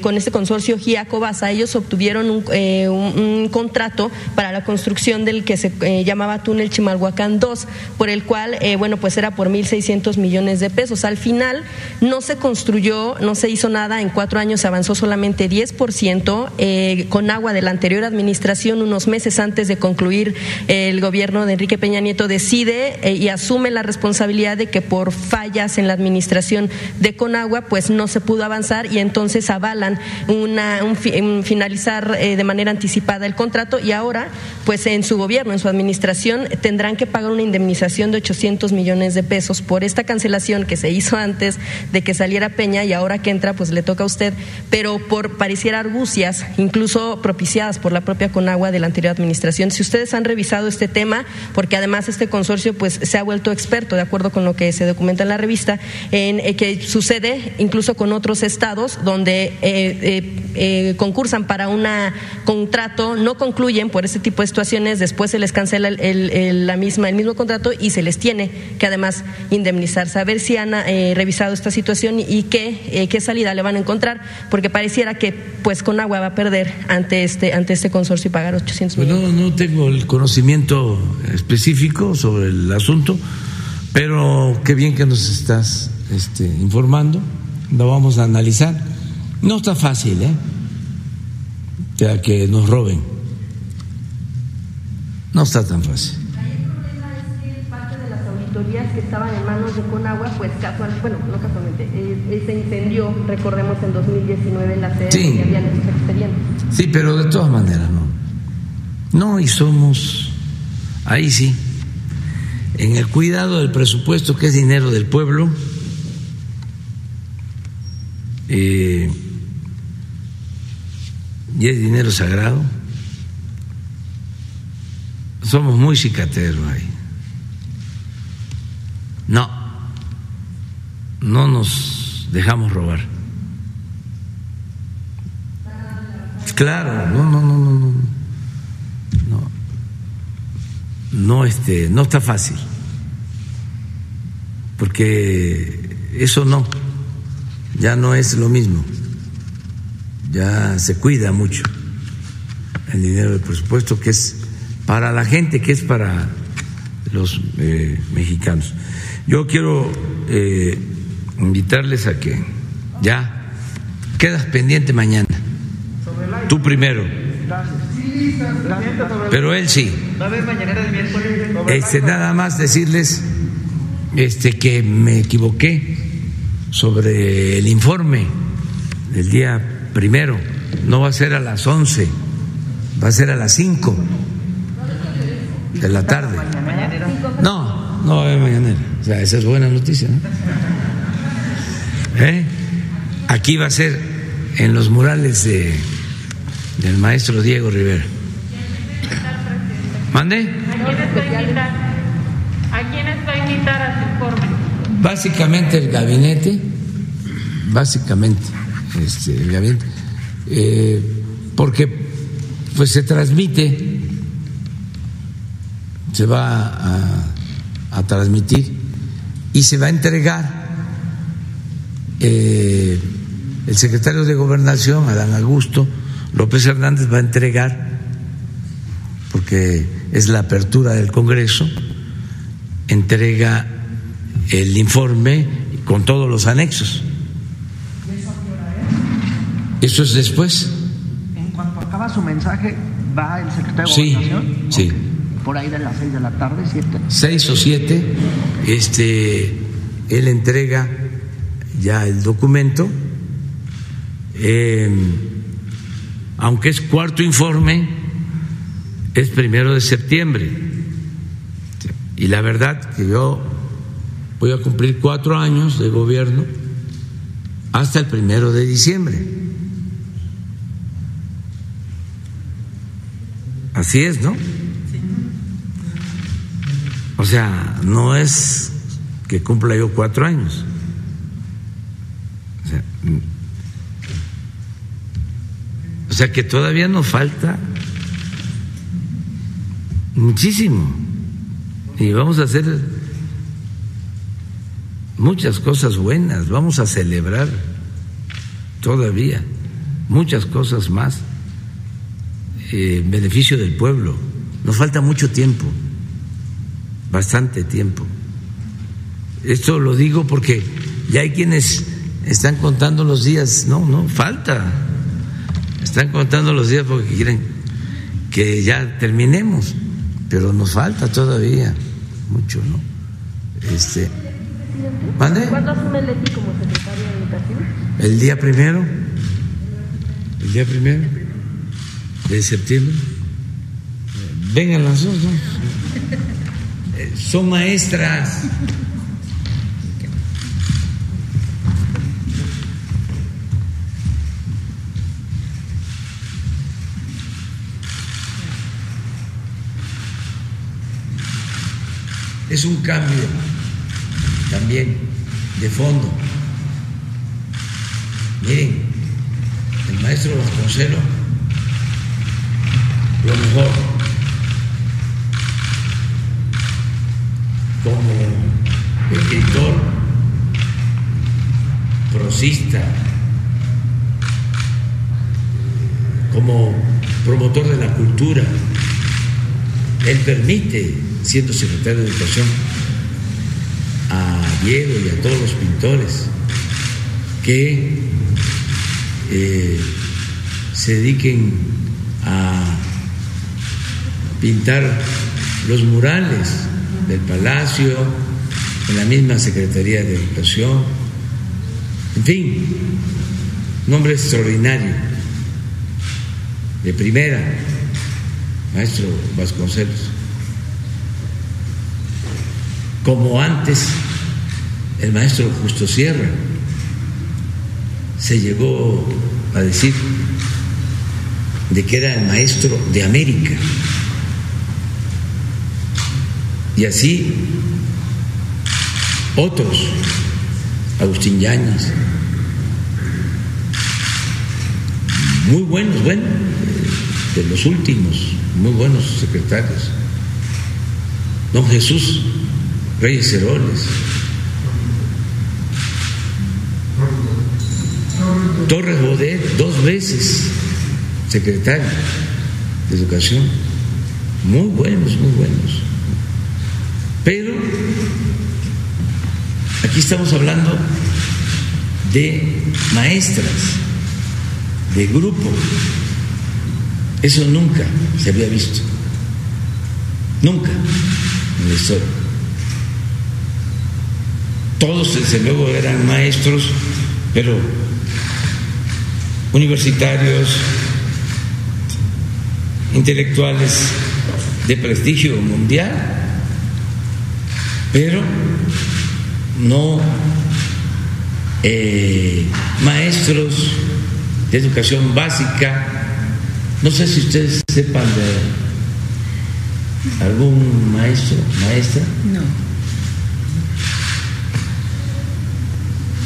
con este consorcio Giacobasa ellos obtuvieron un, un, contrato para la construcción del que se llamaba túnel Chimal Chimalhuacán 2, por el cual, eh, bueno, pues era por 1.600 millones de pesos. Al final no se construyó, no se hizo nada, en cuatro años se avanzó solamente 10%, eh, con agua de la anterior administración, unos meses antes de concluir el gobierno de Enrique Peña Nieto decide eh, y asume la responsabilidad de que por fallas en la administración de Conagua, pues no se pudo avanzar y entonces avalan una, un, finalizar de manera anticipada el contrato. Y ahora, pues en su gobierno, en su administración, tendrá tendrán que pagar una indemnización de 800 millones de pesos por esta cancelación que se hizo antes de que saliera Peña y ahora que entra pues le toca a usted, pero por pareciera argucias, incluso propiciadas por la propia Conagua de la anterior administración. Si ustedes han revisado este tema, porque además este consorcio pues se ha vuelto experto, de acuerdo con lo que se documenta en la revista, en eh, que sucede incluso con otros estados donde eh, eh, concursan para un contrato, no concluyen por este tipo de situaciones, después se les cancela el la misma, el mismo contrato y se les tiene que además indemnizar. Saber si han eh, revisado esta situación y qué, eh, qué salida le van a encontrar, porque pareciera que pues con agua va a perder ante este, ante este consorcio y pagar 800 pues millones. No, no tengo el conocimiento específico sobre el asunto, pero qué bien que nos estás este, informando, lo vamos a analizar. No está fácil, ¿eh? que nos roben. No está tan fácil que estaban en manos de Conagua, pues casual, bueno, no casualmente, eh, se incendió, recordemos, en 2019 en la sede sí. habían esos expedientes. Sí, pero de todas maneras, no. No, y somos, ahí sí, en el cuidado del presupuesto, que es dinero del pueblo, eh, y es dinero sagrado, somos muy cicateros ahí. No, no nos dejamos robar. Claro, no, no, no, no, no. No, no, este, no está fácil. Porque eso no, ya no es lo mismo. Ya se cuida mucho el dinero del presupuesto que es para la gente, que es para los eh, mexicanos. Yo quiero eh, invitarles a que ya quedas pendiente mañana. Tú primero. Pero él sí. Este, nada más decirles este, que me equivoqué sobre el informe del día primero. No va a ser a las 11, va a ser a las 5 de la tarde. No, no va a haber mañanera. O sea, esa es buena noticia. ¿Eh? Aquí va a ser en los murales de, del maestro Diego Rivera. ¿Mande? ¿A quién está a invitar a su informe? Básicamente el gabinete, básicamente este, el gabinete, eh, porque pues se transmite, se va a, a transmitir y se va a entregar eh, el secretario de Gobernación, Adán Augusto López Hernández, va a entregar, porque es la apertura del Congreso, entrega el informe con todos los anexos. Eso es después. En cuanto acaba su mensaje, va el secretario de Sí, Gobernación. sí. Por ahí de las seis de la tarde, siete. seis o siete, este, él entrega ya el documento, eh, aunque es cuarto informe, es primero de septiembre. Y la verdad que yo voy a cumplir cuatro años de gobierno hasta el primero de diciembre. Así es, ¿no? O sea, no es que cumpla yo cuatro años. O sea, mm. o sea que todavía nos falta muchísimo. Y vamos a hacer muchas cosas buenas, vamos a celebrar todavía muchas cosas más eh, en beneficio del pueblo. Nos falta mucho tiempo bastante tiempo. Esto lo digo porque ya hay quienes están contando los días. No, no, falta. Están contando los días porque quieren que ya terminemos, pero nos falta todavía mucho, ¿no? Este, ¿Mande? ¿Cuándo asume Leti como secretaria de Educación? El día primero, el día primero de septiembre. Vengan las dos, ¿no? Son maestras. Es un cambio también de fondo. Miren, el maestro Vasconcelos, lo mejor, como escritor, prosista, como promotor de la cultura, él permite, siendo secretario de Educación, a Diego y a todos los pintores que eh, se dediquen a pintar los murales del palacio, en la misma Secretaría de Educación, en fin, un hombre extraordinario, de primera, maestro Vasconcelos, como antes el maestro Justo Sierra se llegó a decir de que era el maestro de América. Y así otros, Agustín Yáñez, muy buenos, bueno, de los últimos, muy buenos secretarios. Don Jesús Reyes Heroles, Torres Bodet, dos veces secretario de Educación, muy buenos, muy buenos. Pero aquí estamos hablando de maestras, de grupo. Eso nunca se había visto. Nunca en la historia. Todos desde luego eran maestros, pero universitarios, intelectuales de prestigio mundial, pero no eh, maestros de educación básica. No sé si ustedes sepan de algún maestro, maestra. No.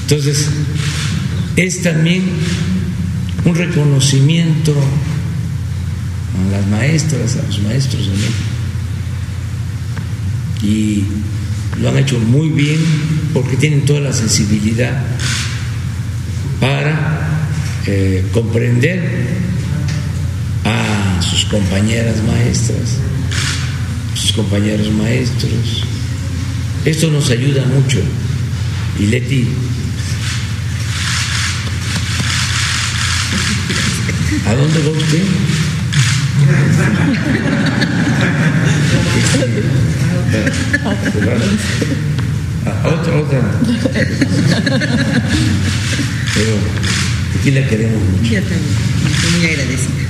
Entonces, es también un reconocimiento a las maestras, a los maestros de México. Y lo han hecho muy bien porque tienen toda la sensibilidad para eh, comprender a sus compañeras maestras, sus compañeros maestros. Esto nos ayuda mucho. Y Leti ¿A dónde va usted? A otra, otra. *laughs* Pero aquí la queremos mucho. Yo también, estoy muy agradecida.